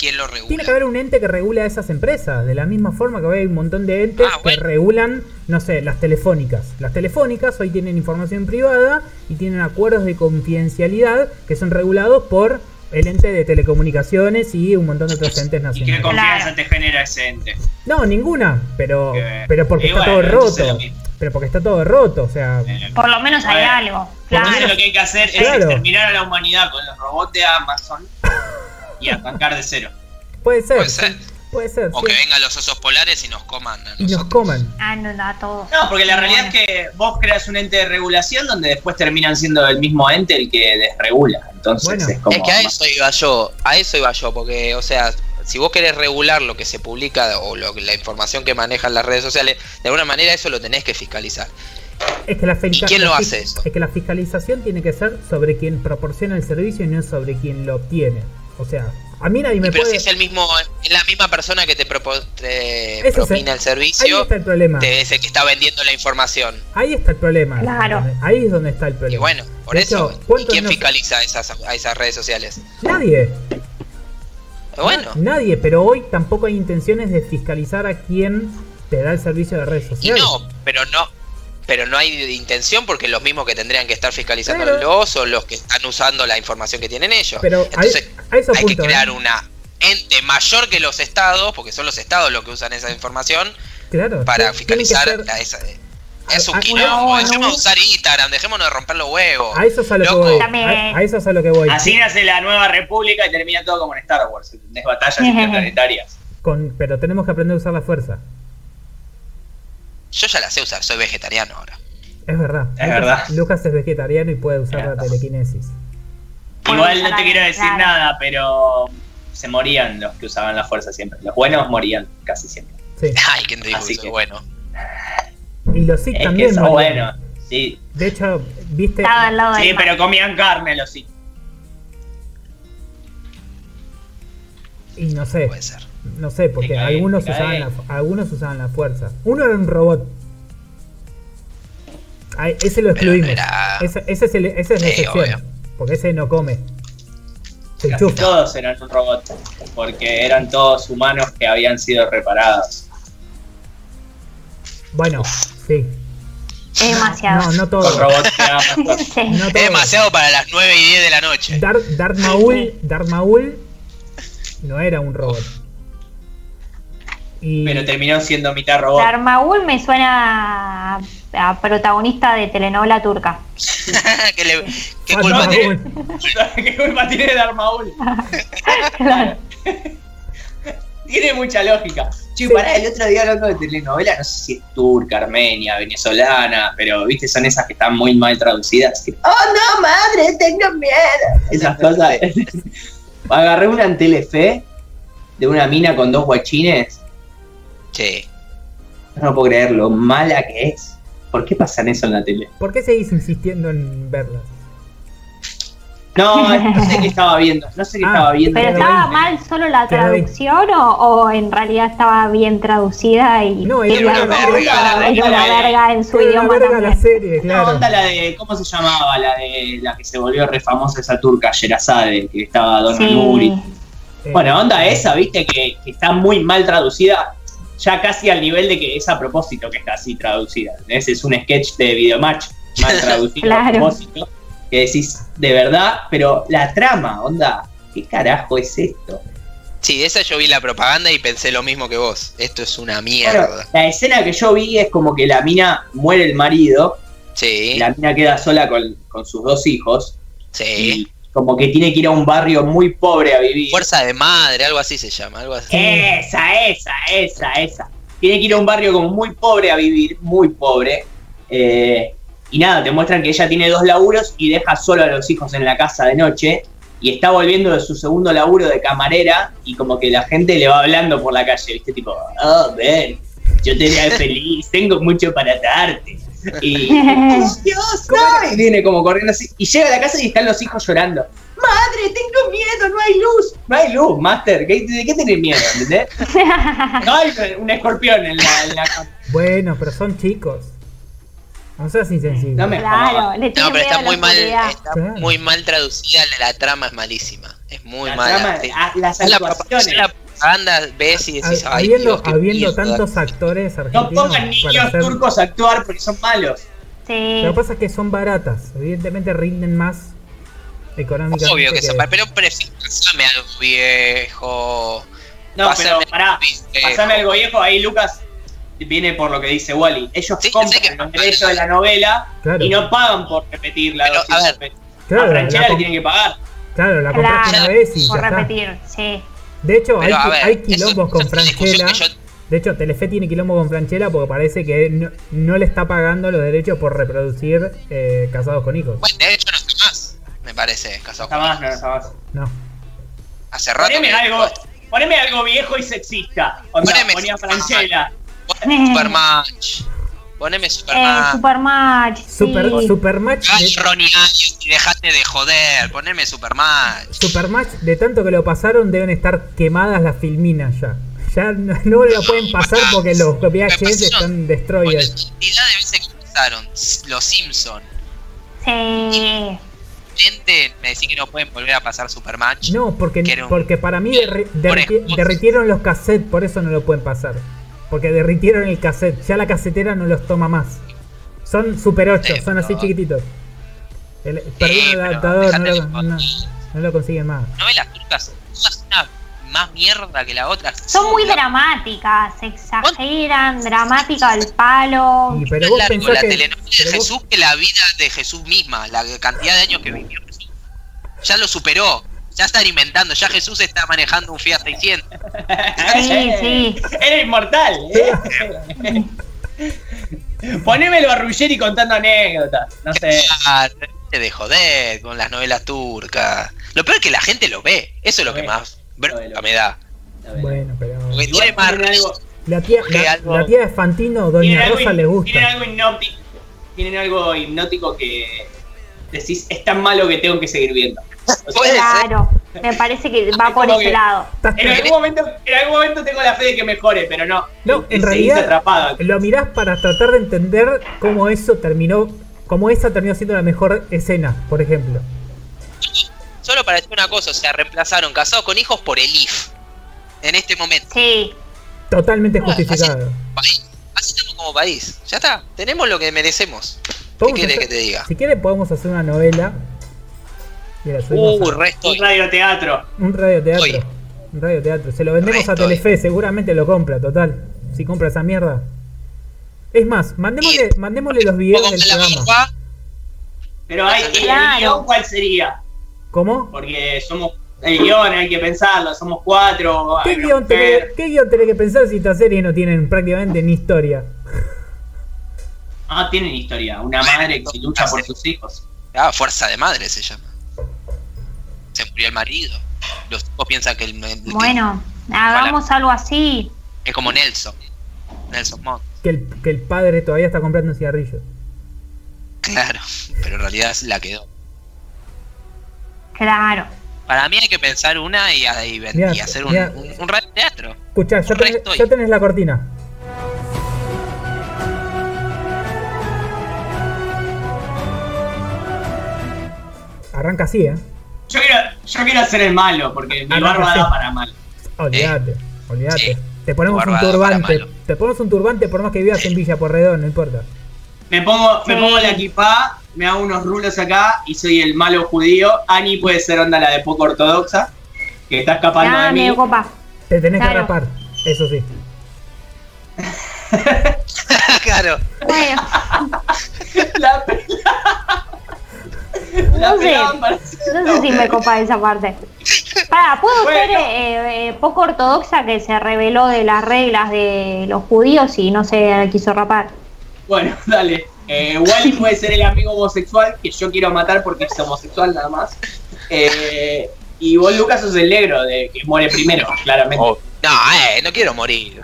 ¿quién lo regula? Tiene que haber un ente que regule a esas empresas. De la misma forma que hay un montón de entes Ah, que regulan, no sé, las telefónicas. Las telefónicas hoy tienen información privada y tienen acuerdos de confidencialidad que son regulados por el ente de telecomunicaciones y un montón de otros entes ¿Y qué nacionales. confianza Claro. te genera ese ente? No, ninguna, pero, Eh, pero porque y está bueno, todo entonces roto. Pero porque está todo roto, o sea, Eh, por lo menos hay algo. Entonces Claro. lo que hay que hacer es exterminar a la humanidad con los robots de Amazon y arrancar de cero. puede ser. Puede ser. Puede ser, O sí. que vengan los osos polares y nos coman a Y nos coman. Ah, no, no, a todos. No, porque la realidad es que vos creas un ente de regulación donde después terminan siendo el mismo ente el que desregula. Entonces Bueno. es como. Es que a eso iba yo, a eso iba yo, porque, o sea, si vos querés regular lo que se publica o lo, la información que manejan las redes sociales, de alguna manera eso lo tenés que fiscalizar. Es que la fisca- ¿Y quién lo hace eso? Es que la fiscalización tiene que ser sobre quien proporciona el servicio y no sobre quien lo obtiene. O sea, a mí nadie me Pero puede. si es el mismo, es la misma persona que te, propo- te Ese es el- el Ahí servicio, está el problema. te- es el que está vendiendo la información. Ahí está el problema. Claro. Ahí es donde está el problema. Y bueno, por De eso, hecho, ¿y ¿cuántos quién no- fiscaliza esas, a esas redes sociales? Nadie. Bueno, Nadie, pero hoy tampoco hay intenciones de fiscalizar a quien te da el servicio de redes y sociales. no, pero no, pero no hay intención porque los mismos que tendrían que estar fiscalizando Claro. son los que están usando la información que tienen ellos. Pero Entonces, a, a eso hay punto, que crear ¿eh? una ente mayor que los estados, porque son los estados los que usan esa información Claro, para fiscalizar que ser- a esa. Es un quilombo, no, dejemos no. de usar Instagram, dejémonos de romper los huevos. A eso es a lo que Loco. voy. También. A, a eso es a lo que voy. Así nace la nueva república y termina todo como en Star Wars. ¿entendés? Batallas interplanetarias. Con, pero tenemos que aprender a usar la fuerza. Yo ya la sé usar, soy vegetariano ahora. Es verdad. Es Lucas, verdad. Lucas es vegetariano y puede usar la telequinesis. Igual no te quiero decir Claro. nada, pero se morían los que usaban la fuerza siempre. Los buenos morían casi siempre. Sí. Ay, ¿quién te dijo Así que soy bueno? Y los Sith Es también. que bueno. Sí, De hecho, viste. Estaba al lado sí pero comían carne los sí. Y no sé. Puede ser. No sé, porque cae, algunos usaban, la, algunos usaban la fuerza. Uno era un robot. Ay, ese lo excluimos. era- Ese, ese es, el, ese es la Sí, excepción. Porque ese no come. Se Casi enchufa. todos eran un robot. Porque eran todos humanos que habían sido reparados. Bueno, sí. Es demasiado. No, no Con todo. robots Es todo. demasiado para las 9 y 10 de la noche. Darth Maul, Darth Maul No era un robot. Y Pero terminó siendo mitad robot. Darmagul me suena a, a protagonista de telenovela turca. ¿Qué, le- qué Ah, culpa tiene? ¿Qué culpa tiene Darmaul? Claro. tiene mucha lógica. Sí. pará, el otro día hablando de telenovela, no sé si es turca, armenia, venezolana, pero viste, son esas que están muy mal traducidas. que, oh no, madre, tengo miedo. Esas cosas. Agarré una en Telefe de una mina con dos guachines. Sí. No puedo creer lo mala que es. ¿Por qué pasan eso en la tele? ¿Por qué seguís insistiendo en verlas? No, no sé qué estaba viendo. No sé qué Ah, estaba viendo. ¿Pero estaba mal solo la traducción o, o en realidad estaba bien traducida y No, era una verga, la era una verga. verga en su Era idioma una verga la serie, ¿Qué claro. onda la de, cómo se llamaba? La de la que se volvió re famosa esa turca, Sherazade, que estaba Don. Sí. Eh, Bueno, onda esa, viste, que, que está muy mal traducida, ya casi al nivel de que es a propósito que está así traducida. Ese es un sketch de Videomatch mal traducido a Claro. propósito, que decís, de verdad, pero la trama, onda, ¿qué carajo es esto? Sí, esa yo vi la propaganda y pensé lo mismo que vos. Esto es una Bueno, mierda. la escena que yo vi es como que la mina muere el marido, Sí, la mina queda sola con, con sus dos hijos, sí. y como que tiene que ir a un barrio muy pobre a vivir. Fuerza de madre, algo así se llama, algo así. Esa, esa, esa, esa. Tiene que ir a un barrio como muy pobre a vivir, muy pobre. Eh, y nada, te muestran que ella tiene dos laburos y deja solo a los hijos en la casa de noche. Y está volviendo de su segundo laburo de camarera y como que la gente le va hablando por la calle, ¿viste? Tipo, oh, ven, yo te veo feliz, tengo mucho para darte. Y, Dios, no. Y viene como corriendo así. Y llega a la casa y están los hijos llorando. Madre, tengo miedo, no hay luz. No hay luz, Master. ¿qué- ¿De qué tenés miedo? ¿Entendés? No hay un escorpión en la, en la. Bueno, pero son chicos. No seas insensible. No me- Claro, le tiene No, pero está muy mal, está Claro. muy mal traducida, la, trama es malísima. Es muy La mala. trama, Sí. ah, las actuaciones. la propaganda ves y decís, Ha- ay, habiendo Dios, habiendo mierda". tantos actores No argentinos pongan para niños hacer- turcos a actuar porque son malos. Sí. Lo que pasa es que son baratas. Evidentemente rinden más económicamente. Obvio que que- son, pero prefiero pasame algo viejo. No, Pásame pero pará. Pasame algo viejo, ahí Lucas viene por lo que dice Wally. Ellos Sí, compran que- los derechos de la novela Claro. y no pagan por repetirla. Pero, 200 a ver. Claro, a Franchella le tienen que pagar. Claro, la compraste Claro, una vez y por ya está. sí. De hecho, hay, Pero, a ver, hay eso- quilombos eso con Franchella. yo- De hecho, Telefe tiene quilombo con Franchella porque parece que no, no le está pagando los derechos por reproducir eh, Casados con Hijos. Bueno, de hecho no está más, me parece, casado Está con más, no, hijos. está más. No. Hace rato. Poneme que- algo, poneme algo viejo y sexista. Poneme- ponía Franchella. Poneme Supermatch. Poneme Eh, Supermatch. Supermatch, sí. Super, Supermatch, Ay, de, Ronnie y dejate de joder. Poneme Supermatch. Supermatch, de tanto que lo pasaron, deben estar quemadas las filminas ya. Ya no, no lo pueden pasar porque los VHS están destroyed. cantidad de veces que pasaron los Simpsons. Sí. Gente, me decís que no pueden volver a pasar Supermatch. No, porque, un- para mí derri- derritieron los cassettes, por eso no lo pueden pasar. Porque derritieron el cassette, ya la casetera no los toma más. Son Super 8, Sí, son así chiquititos. El, perdieron el adaptador, no lo, no- no lo consiguen más. Novelas turcas, una más mierda que la otra. Son muy dramáticas, exageran, dramática al palo. Y, pero Más vos largo la que. telenovela de vos- Jesús que la vida de Jesús misma, la cantidad de años que vivió Jesús. Ya lo superó. Ya están inventando, ya Jesús está manejando un Fiat 600. Sí, sí. Era inmortal. ¿eh? Ponémelo a Ruggeri contando anécdotas. No sé. De joder con las novelas turcas. Lo peor es que la gente lo ve. Eso es lo Lo que ve. más bronca me da. Bueno, pero. Porque Igual tiene más tienen algo, La tía, la, algo- la tía de Fantino, Doña tienen algo Rosa, le Tienen gusta. algo hipnótico. Tienen algo hipnótico que decís, es tan malo que tengo que seguir viendo. O sea. Claro. Me parece que va por ese que- lado. En algún momento, en algún momento tengo la fe de que mejore, pero no. No, en realidad atrapado. lo mirás para tratar de entender cómo eso terminó, cómo esa terminó siendo la mejor escena, por ejemplo. Solo para decir una cosa, o sea, reemplazaron casados con hijos por el IF. En este momento. Sí. Totalmente justificado. Así estamos como país. Ya está. Tenemos lo que merecemos. ¿Qué hacer- que te diga? Si quieres podemos hacer una novela. Uh, a- resto. Un radioteatro. un radioteatro. Un radioteatro. Se lo vendemos a Telefe, seguramente lo compra, total. Si compra esa mierda. Es más, mandémosle, Y- mandémosle los videos del programa. barba, Pero hay, ¿y Claro. el guion cuál sería? ¿Cómo? Porque somos. El guion hay que pensarlo, somos cuatro. ¿Qué guion, tenés. ¿Qué guion tenés que pensar si estas series no tienen prácticamente ni historia? Ah, tienen historia. Una madre que lucha por sus hijos. Ah, fuerza de madre se llama. Se murió el marido. Los tipos piensan que el, el- Bueno, hagamos algo así. es como Nelson. Nelson Mont. Que el, que el padre todavía está comprando cigarrillos. Claro, pero en realidad la quedó. Claro. Para mí hay que pensar una y, y, y Mirá, hacer un, un, un radioteatro. Escuchá, ya tenés, estoy. ya tenés la cortina. Arranca así, ¿eh? Yo quiero, yo quiero hacer el malo, porque mi no, barba da para mal. Olvídate, olvídate. sí. Te ponemos un turbante. malo. Te ponemos un turbante por más que vivas en Villa Porredón, no importa. Me pongo, me pongo la equipa, me hago unos rulos acá y soy el malo judío. Ani puede ser onda la de poco ortodoxa, que está escapando Ya de mí. copa. Te tenés que rapar, eso sí. claro. Bueno, La pe- la no sé. para No sé si me copa esa parte. Pará, ¿puedo Bueno. ser eh, eh, poco ortodoxa que se reveló de las reglas de los judíos y no se quiso rapar? Bueno, dale. Eh, Wally puede ser el amigo homosexual que yo quiero matar porque es homosexual nada más. Eh, y vos, Lucas, sos el negro de que muere primero, claramente. Oh, No, eh, no quiero morir.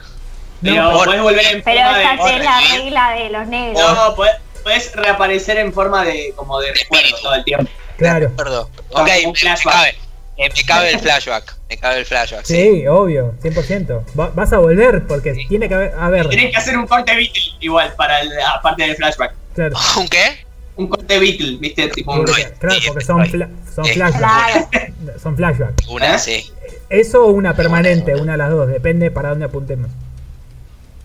Pero No, podés volver en Pero esa de. es la ¿eh? regla de los negros. No, podés, podés reaparecer en forma de como de recuerdo Espíritu. todo el tiempo. Claro. Perdón. Ok, me, me flashback. cabe. Eh, me cabe el flashback. Me cabe el flashback. Sí. Sí, obvio, 100%. Va- vas a volver porque Sí. tiene que haber. A ver, Tenés que hacer un corte Beatle igual para el, aparte del flashback. claro. ¿Un qué? Un corte Beatle, viste, tipo un Porque, claro, porque son, fla- son Eh, flashbacks. Son flashbacks. Una, ¿Eh? sí. Eso o una permanente, una de las dos, depende para dónde apuntemos.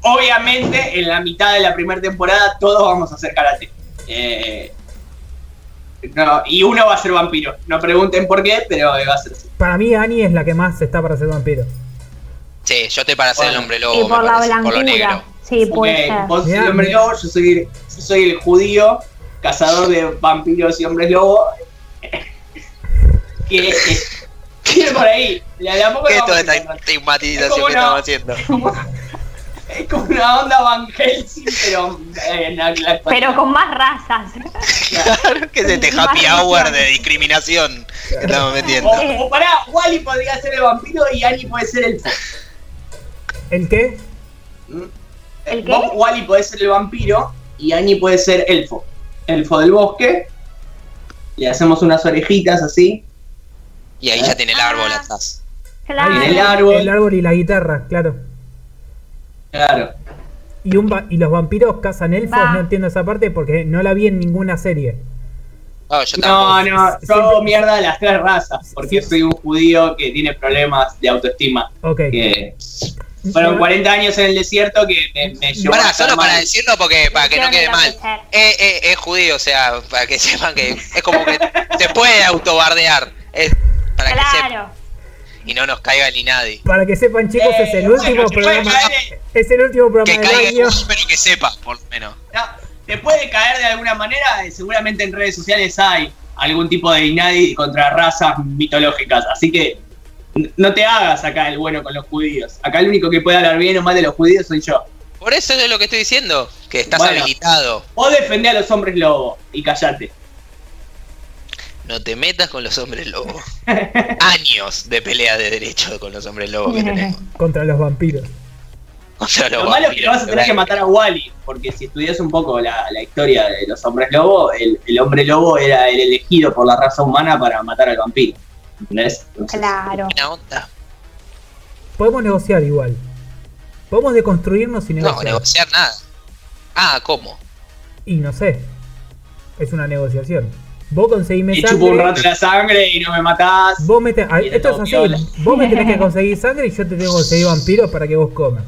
Obviamente, en la mitad de la primera temporada todos vamos a hacer karate. Eh, no, y uno va a ser vampiro. No pregunten por qué, pero va a ser así. Para mí, Annie es la que más está para ser vampiro. Sí, yo estoy para ser el hombre Y lobo. por me la parece, por lo negro. blancura. Sí, puede Ok, ser. vos Mirá, el hombre lobo, yo soy, el, yo soy el judío, cazador de vampiros y hombres lobo. que, que viene por ahí. De a poco ¿Qué es toda esta estigmatización ¿Cómo que no? estamos haciendo? Es como una onda Van Helsing, pero eh, en la, la- Pero con más razas. Claro, ¿Qué es este Más happy hour de discriminación que estamos metiendo? O, o pará, Wally podría ser el vampiro y Annie puede ser el ¿El qué? ¿El qué? Vos, Wally puede ser el vampiro y Annie puede ser elfo. Elfo del bosque. Le hacemos unas orejitas así. Y ahí ya tiene el árbol atrás. Claro. En el árbol. El árbol y la guitarra, claro. Claro. Y, un va- y los vampiros cazan elfos, Va. no entiendo esa parte porque no la vi en ninguna serie. No, yo No, no, yo Siempre- hago mierda de las tres razas, porque soy un judío que tiene problemas de autoestima. Ok. Que fueron 40 años en el desierto que me, me llevó a Pará, estar solo para decirlo porque para que no quede mal. Eh, eh, es judío, o sea, para que sepan que es como que se puede autobardear. Es para que sepan. Y no nos caiga ni nadie. Para que sepan, chicos, Eh, es el bueno, último programa. caer, Es el último programa Que del caiga año. pero que sepa, por lo menos. No, te puede caer de alguna manera, eh, seguramente en redes sociales hay algún tipo de inadi contra razas mitológicas, así que no te hagas acá el bueno con los judíos. Acá el único que puede hablar bien o mal de los judíos soy yo. Por eso es lo que estoy diciendo, que estás Bueno. habilitado. Vos defendé a los hombres lobo y callate. No te metas con los hombres lobos. Años de pelea de derecho con los hombres lobos que tenemos. Contra los vampiros. Contra los Lo malo es que vas a tener que matar a Wally, porque si estudias un poco la, la historia de los hombres lobo, el, el hombre lobo era el elegido por la raza humana para matar al vampiro. ¿Entendés? Entonces, Claro. Onda. Podemos negociar igual. Podemos deconstruirnos y No, negociar. negociar nada. Ah, ¿cómo? Y no sé. Es una negociación. Vos conseguime Y chupo un sangre. rato la sangre y no me matás. Vos me te- Viene esto es así. piola. Vos me tenés que conseguir sangre y yo te tengo que conseguir vampiros para que vos comas.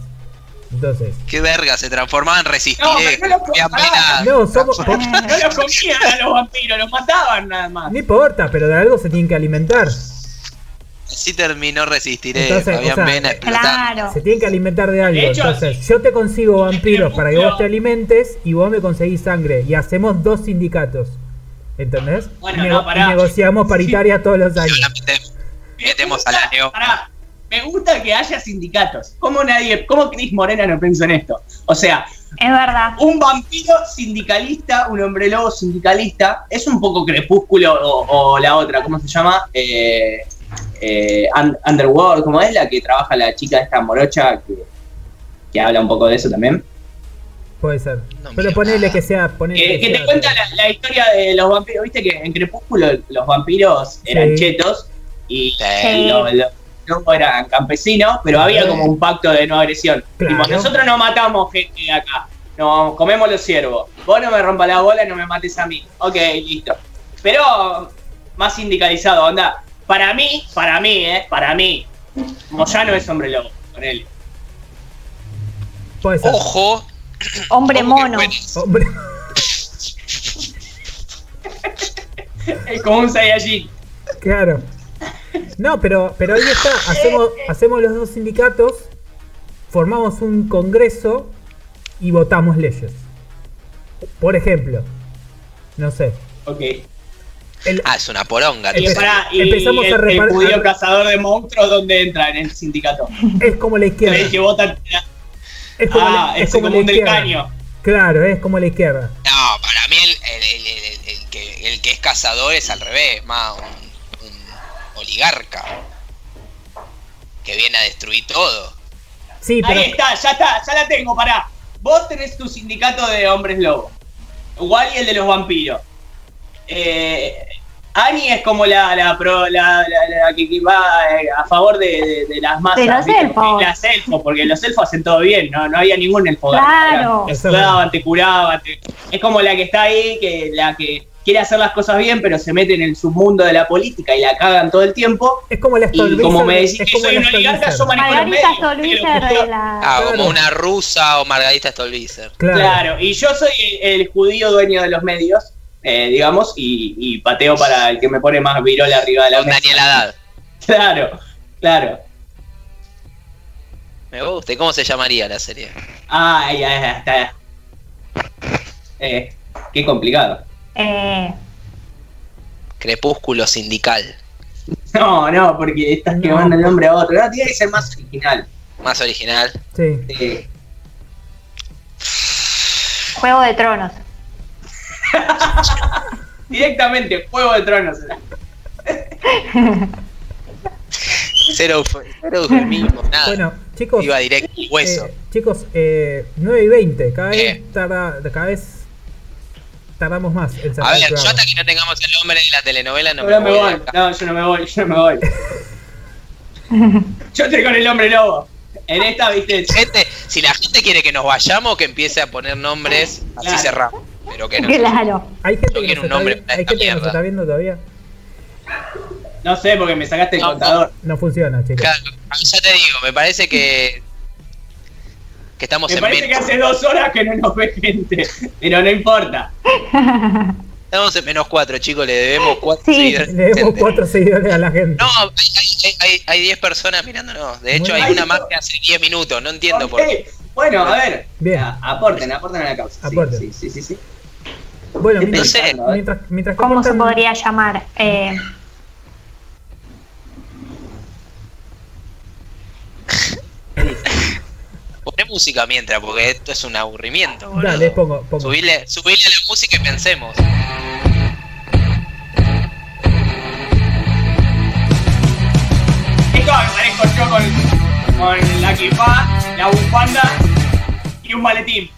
Entonces. Qué verga, se transformaba en No, resistiré. no lo Comían pará. plena- No, somos. No los comían a los vampiros, los mataban nada más. No importa, pero de algo se tienen que alimentar. así terminó Resistiré. Entonces, Fabián o sea, Vena explotando. Claro. Se tienen que alimentar de algo. De hecho, Entonces, yo te consigo vampiros para que vos te alimentes y vos me conseguís sangre. Y hacemos dos sindicatos. ¿Entendés? Bueno, y, no, pará. y negociamos paritarias todos los años. la metemos, Neo. Pará, me gusta que haya sindicatos. ¿Cómo nadie, cómo Cris Morena no pensó en esto? O sea, Es verdad. un vampiro sindicalista, un hombre lobo sindicalista, es un poco crepúsculo o, o la otra, ¿cómo se llama? Eh, eh, Un- Underworld, ¿cómo es la que trabaja la chica esta morocha que, que habla un poco de eso también? Puede ser. No Pero ponele nada. que sea. Ponele Que, que te sea- cuenta la, la historia de los vampiros, viste que en Crepúsculo los vampiros eran Sí. chetos y Sí. los, eran campesinos, pero había como un pacto de no agresión. Claro. Tipo, nosotros no matamos gente acá, no comemos los ciervos. Vos no me rompas la bola y no me mates a mí. Ok, listo. Pero más sindicalizado, onda. Para mí, para mí, eh, para mí, Moyano es hombre lobo, con él. Puede ser. Ojo. Hombre mono. Hombre. Es como un Saiyajin. Claro. No, pero, pero ahí está. Hacemos, hacemos los dos sindicatos, formamos un congreso y votamos leyes. Por ejemplo, no sé. Ok. el- Ah, es una poronga. Empe- y empezamos a el, el judío cazador de monstruos, ¿dónde entra en el sindicato? es como la izquierda. ¿Crees que votan? Es como, Ah, la, es es como como un del izquierda. caño. Claro, es como la izquierda. No, para mí el, el- el- el- el que, el que es cazador es al revés, más un, un oligarca. Que viene a destruir todo. Sí, pero Ahí está, ya está, ya la tengo, pará. Vos tenés tu sindicato de hombres lobo. Igual y el de los vampiros. Eh, Ani es como la, la, pro- la, la- la que, que va eh, a favor de, de- de las masas. De los ¿viste? elfos. Las elfos, porque los elfos hacen todo bien, no, no había ningún elfo. Claro. Te ayudaban, te curaban. te- Es como la que está ahí, que la que quiere hacer las cosas bien, pero se mete en el submundo de la política y la cagan todo el tiempo. es como la Y como me decís es que soy un oligarca, yo manejo los Margarita medios. Stolbizer de la. Ah, Claro. como una rusa o Margarita Stolbizer. Claro. Claro, y yo soy el, el judío dueño de los medios, eh, digamos, y, y pateo para el que me pone más virola arriba de la Con mesa. Daniel Haddad. Claro, claro. Me gusta. ¿Y cómo se llamaría la serie? Ah, ya, ya, está. Eh, qué complicado. Eh, Crepúsculo sindical. No, no, porque estás No. quemando el nombre a otro. No, tiene que ser más original. Más original. Sí. Eh, Juego de Tronos. directamente, Juego de Tronos. Cero, cero eufemismo, nada. Bueno, chicos, Iba directo al hueso. eh, chicos, eh, 9 y 20. Cada vez, Eh. tarda, cada vez tardamos más en A el ver, yo hasta que no tengamos el nombre de la telenovela no No, me voy. voy. No, yo no me voy, yo no me voy. Yo estoy con el hombre lobo. En esta, viste, Gente, si la gente quiere que nos vayamos, que empiece a poner nombres, así Claro. cerramos. Pero que no. Claro. Hay gente, Yo que quiero un nombre está, para esta que mierda. está viendo todavía. no sé, porque me sacaste el contador. No funciona, chicos. Claro, ya te digo, me parece que. que estamos Me en parece que hace dos horas que no nos ve gente, pero no importa. Estamos en menos cuatro, chicos, le debemos cuatro Sí. seguidores. Le Gente. cuatro seguidores a la gente. No, hay- hay- hay hay 10 personas mirándonos. De hecho, Muy hay una más que hace 10 minutos. No entiendo por qué. Bueno, a ver. Bien. a- aporten, aporten a la causa. Aporten. Sí, sí, sí, sí. Bueno, mientras, sé. pensando, a ver. mientras, mientras ¿Cómo se podría llamar? Eh, Poné música mientras, porque esto es un aburrimiento. boludo. Dale, pongo, pongo. Subile, subile a la música y pensemos. Esto me parezco yo con, con la equipa, la bufanda y un maletín.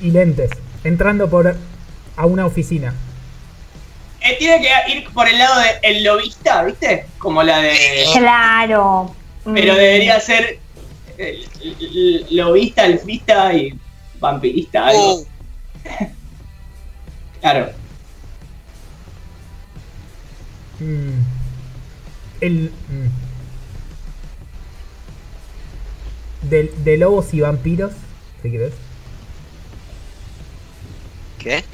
Y lentes. Entrando por a una oficina. Eh, tiene que ir por el lado del lobista, ¿viste? Como la de. claro. Pero Mm, debería ser eh, lobista, elfista y vampirista, algo. Uh, Claro. Mm. El. mm. De, de lobos y vampiros. ¿Te quieres? ¿Qué?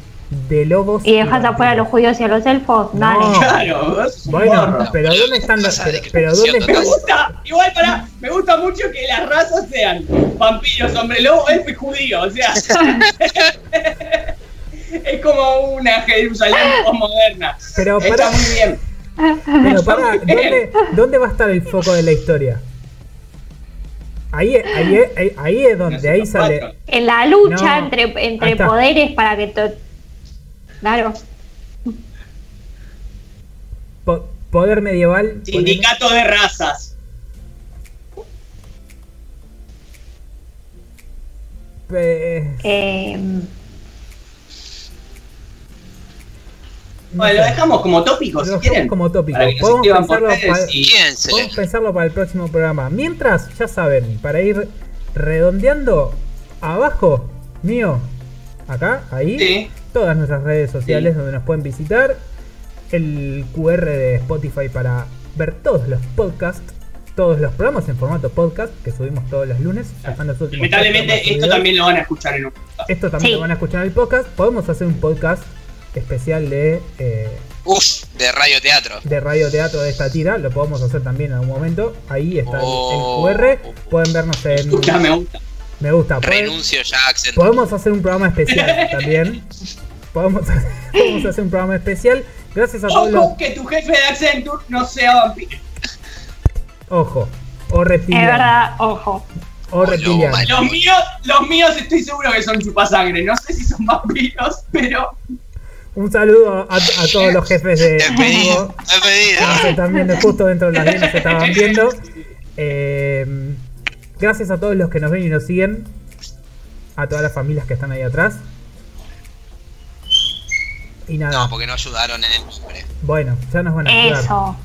de lobos. Y dejas afuera a los judíos y a los elfos. No. Dale. Claro, un Bueno, morro. pero ¿dónde están los.? Esa Pero, pero ¿dónde Me están.? gusta, igual para, me gusta mucho que las razas sean vampiros, hombre lobo, elfo y judío, o sea. es como una Jerusalén moderna. Pero Está muy bien. pero para, ¿dónde, ¿dónde va a estar el foco de la historia? Ahí, ahí, ahí, ahí es donde ahí sale. En la lucha No, entre, entre poderes para que to- Claro. po- poder medieval. Sindicato de razas. eh, No Bueno, lo dejamos como tópico, si Lo quieren. dejamos como tópico. Para que nos Podemos pensarlo y- para el próximo programa. Mientras, ya saben, para ir redondeando, abajo mío, acá, ahí, Sí. todas nuestras redes sociales Sí. donde nos pueden visitar. El QR de Spotify para ver todos los podcasts, todos los programas en formato podcast que subimos todos los lunes. Lamentablemente esto también lo van a escuchar en un podcast. Esto también Sí. lo van a escuchar en el podcast. Podemos hacer un podcast especial de, eh, Uf, de Radio Teatro. de radio teatro de esta tira. Lo podemos hacer también en algún momento. Ahí está el- Oh. el QR. Pueden vernos en. Ya me gusta. Me gusta. Pueden- Renuncio ya, Accent. Podemos hacer un programa especial también. Podemos, podemos hacer un programa especial. Gracias a todos los. Ojo que tu jefe de Accenture no sea vampiro. Ojo. O es reptiliano. verdad, ojo. O reptiliano. Los míos, los míos estoy seguro que son chupasangre. No sé si son vampiros, pero Un saludo a, a todos los jefes de. Despedido. Despedido. que viendo justo dentro de las líneas se estaban viendo. Eh, gracias a todos los que nos ven y nos siguen. A todas las familias que están ahí atrás. Y nada, No, porque no ayudaron en el nombre. bueno, ya nos van a ayudar. Eso.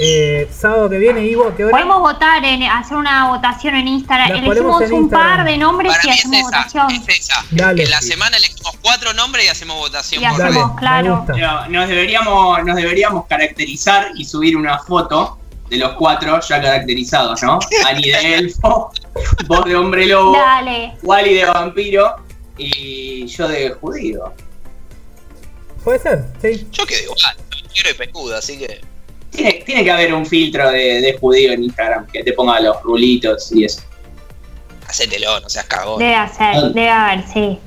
Eh, sábado que viene, Ivo, ¿qué hora? Podemos votar, en, hacer una votación en Instagram. La Elegimos en un Instagram. par de nombres Para y es hacemos esa, votación. es esa. Dale. En la semana elegimos cuatro nombres y hacemos votación Y por hacemos, claro. nos deberíamos, nos deberíamos caracterizar y subir una foto de los cuatro ya caracterizados, ¿no? Ani de elfo, vos de hombre lobo, Dale. Wally de vampiro y yo de judío. Puede ser, sí. Yo quedo igual, quiero y pescudo, así que. Tiene, tiene que haber un filtro de, de judío en Instagram que te ponga los rulitos y eso. Hacételo, no seas cagón. Debe hacer, debe haber, sí.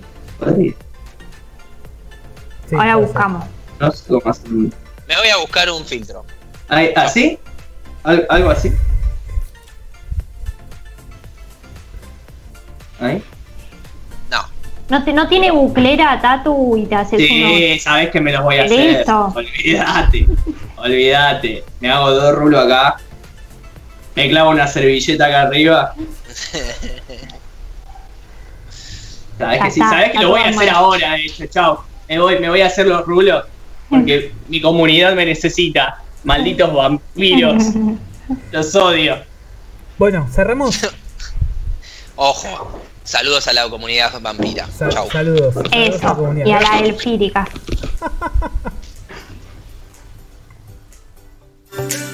sí, Ahora buscamos. No sé cómo hacer un- Me voy a buscar un filtro. ¿Así? ¿Al- ¿Algo así? ¿Ahí? No. ¿No, te, ¿No tiene buclera, Tatu, y te haces Sí, sabes que me los voy a hacer. Listo. Olvídate, olvídate. Me hago dos rulos acá. Me clavo una servilleta acá arriba. Sabes que sí, está, sabes que lo voy a hacer ahora, de hecho, chao. Me voy, me voy a hacer los rulos porque mi comunidad me necesita. Malditos vampiros, los odio. Bueno, cerramos. Ojo. Saludos a la comunidad vampira. Sa- Chau. saludos. saludos a la Eso, comunidad. y a la elfírica. Thank you.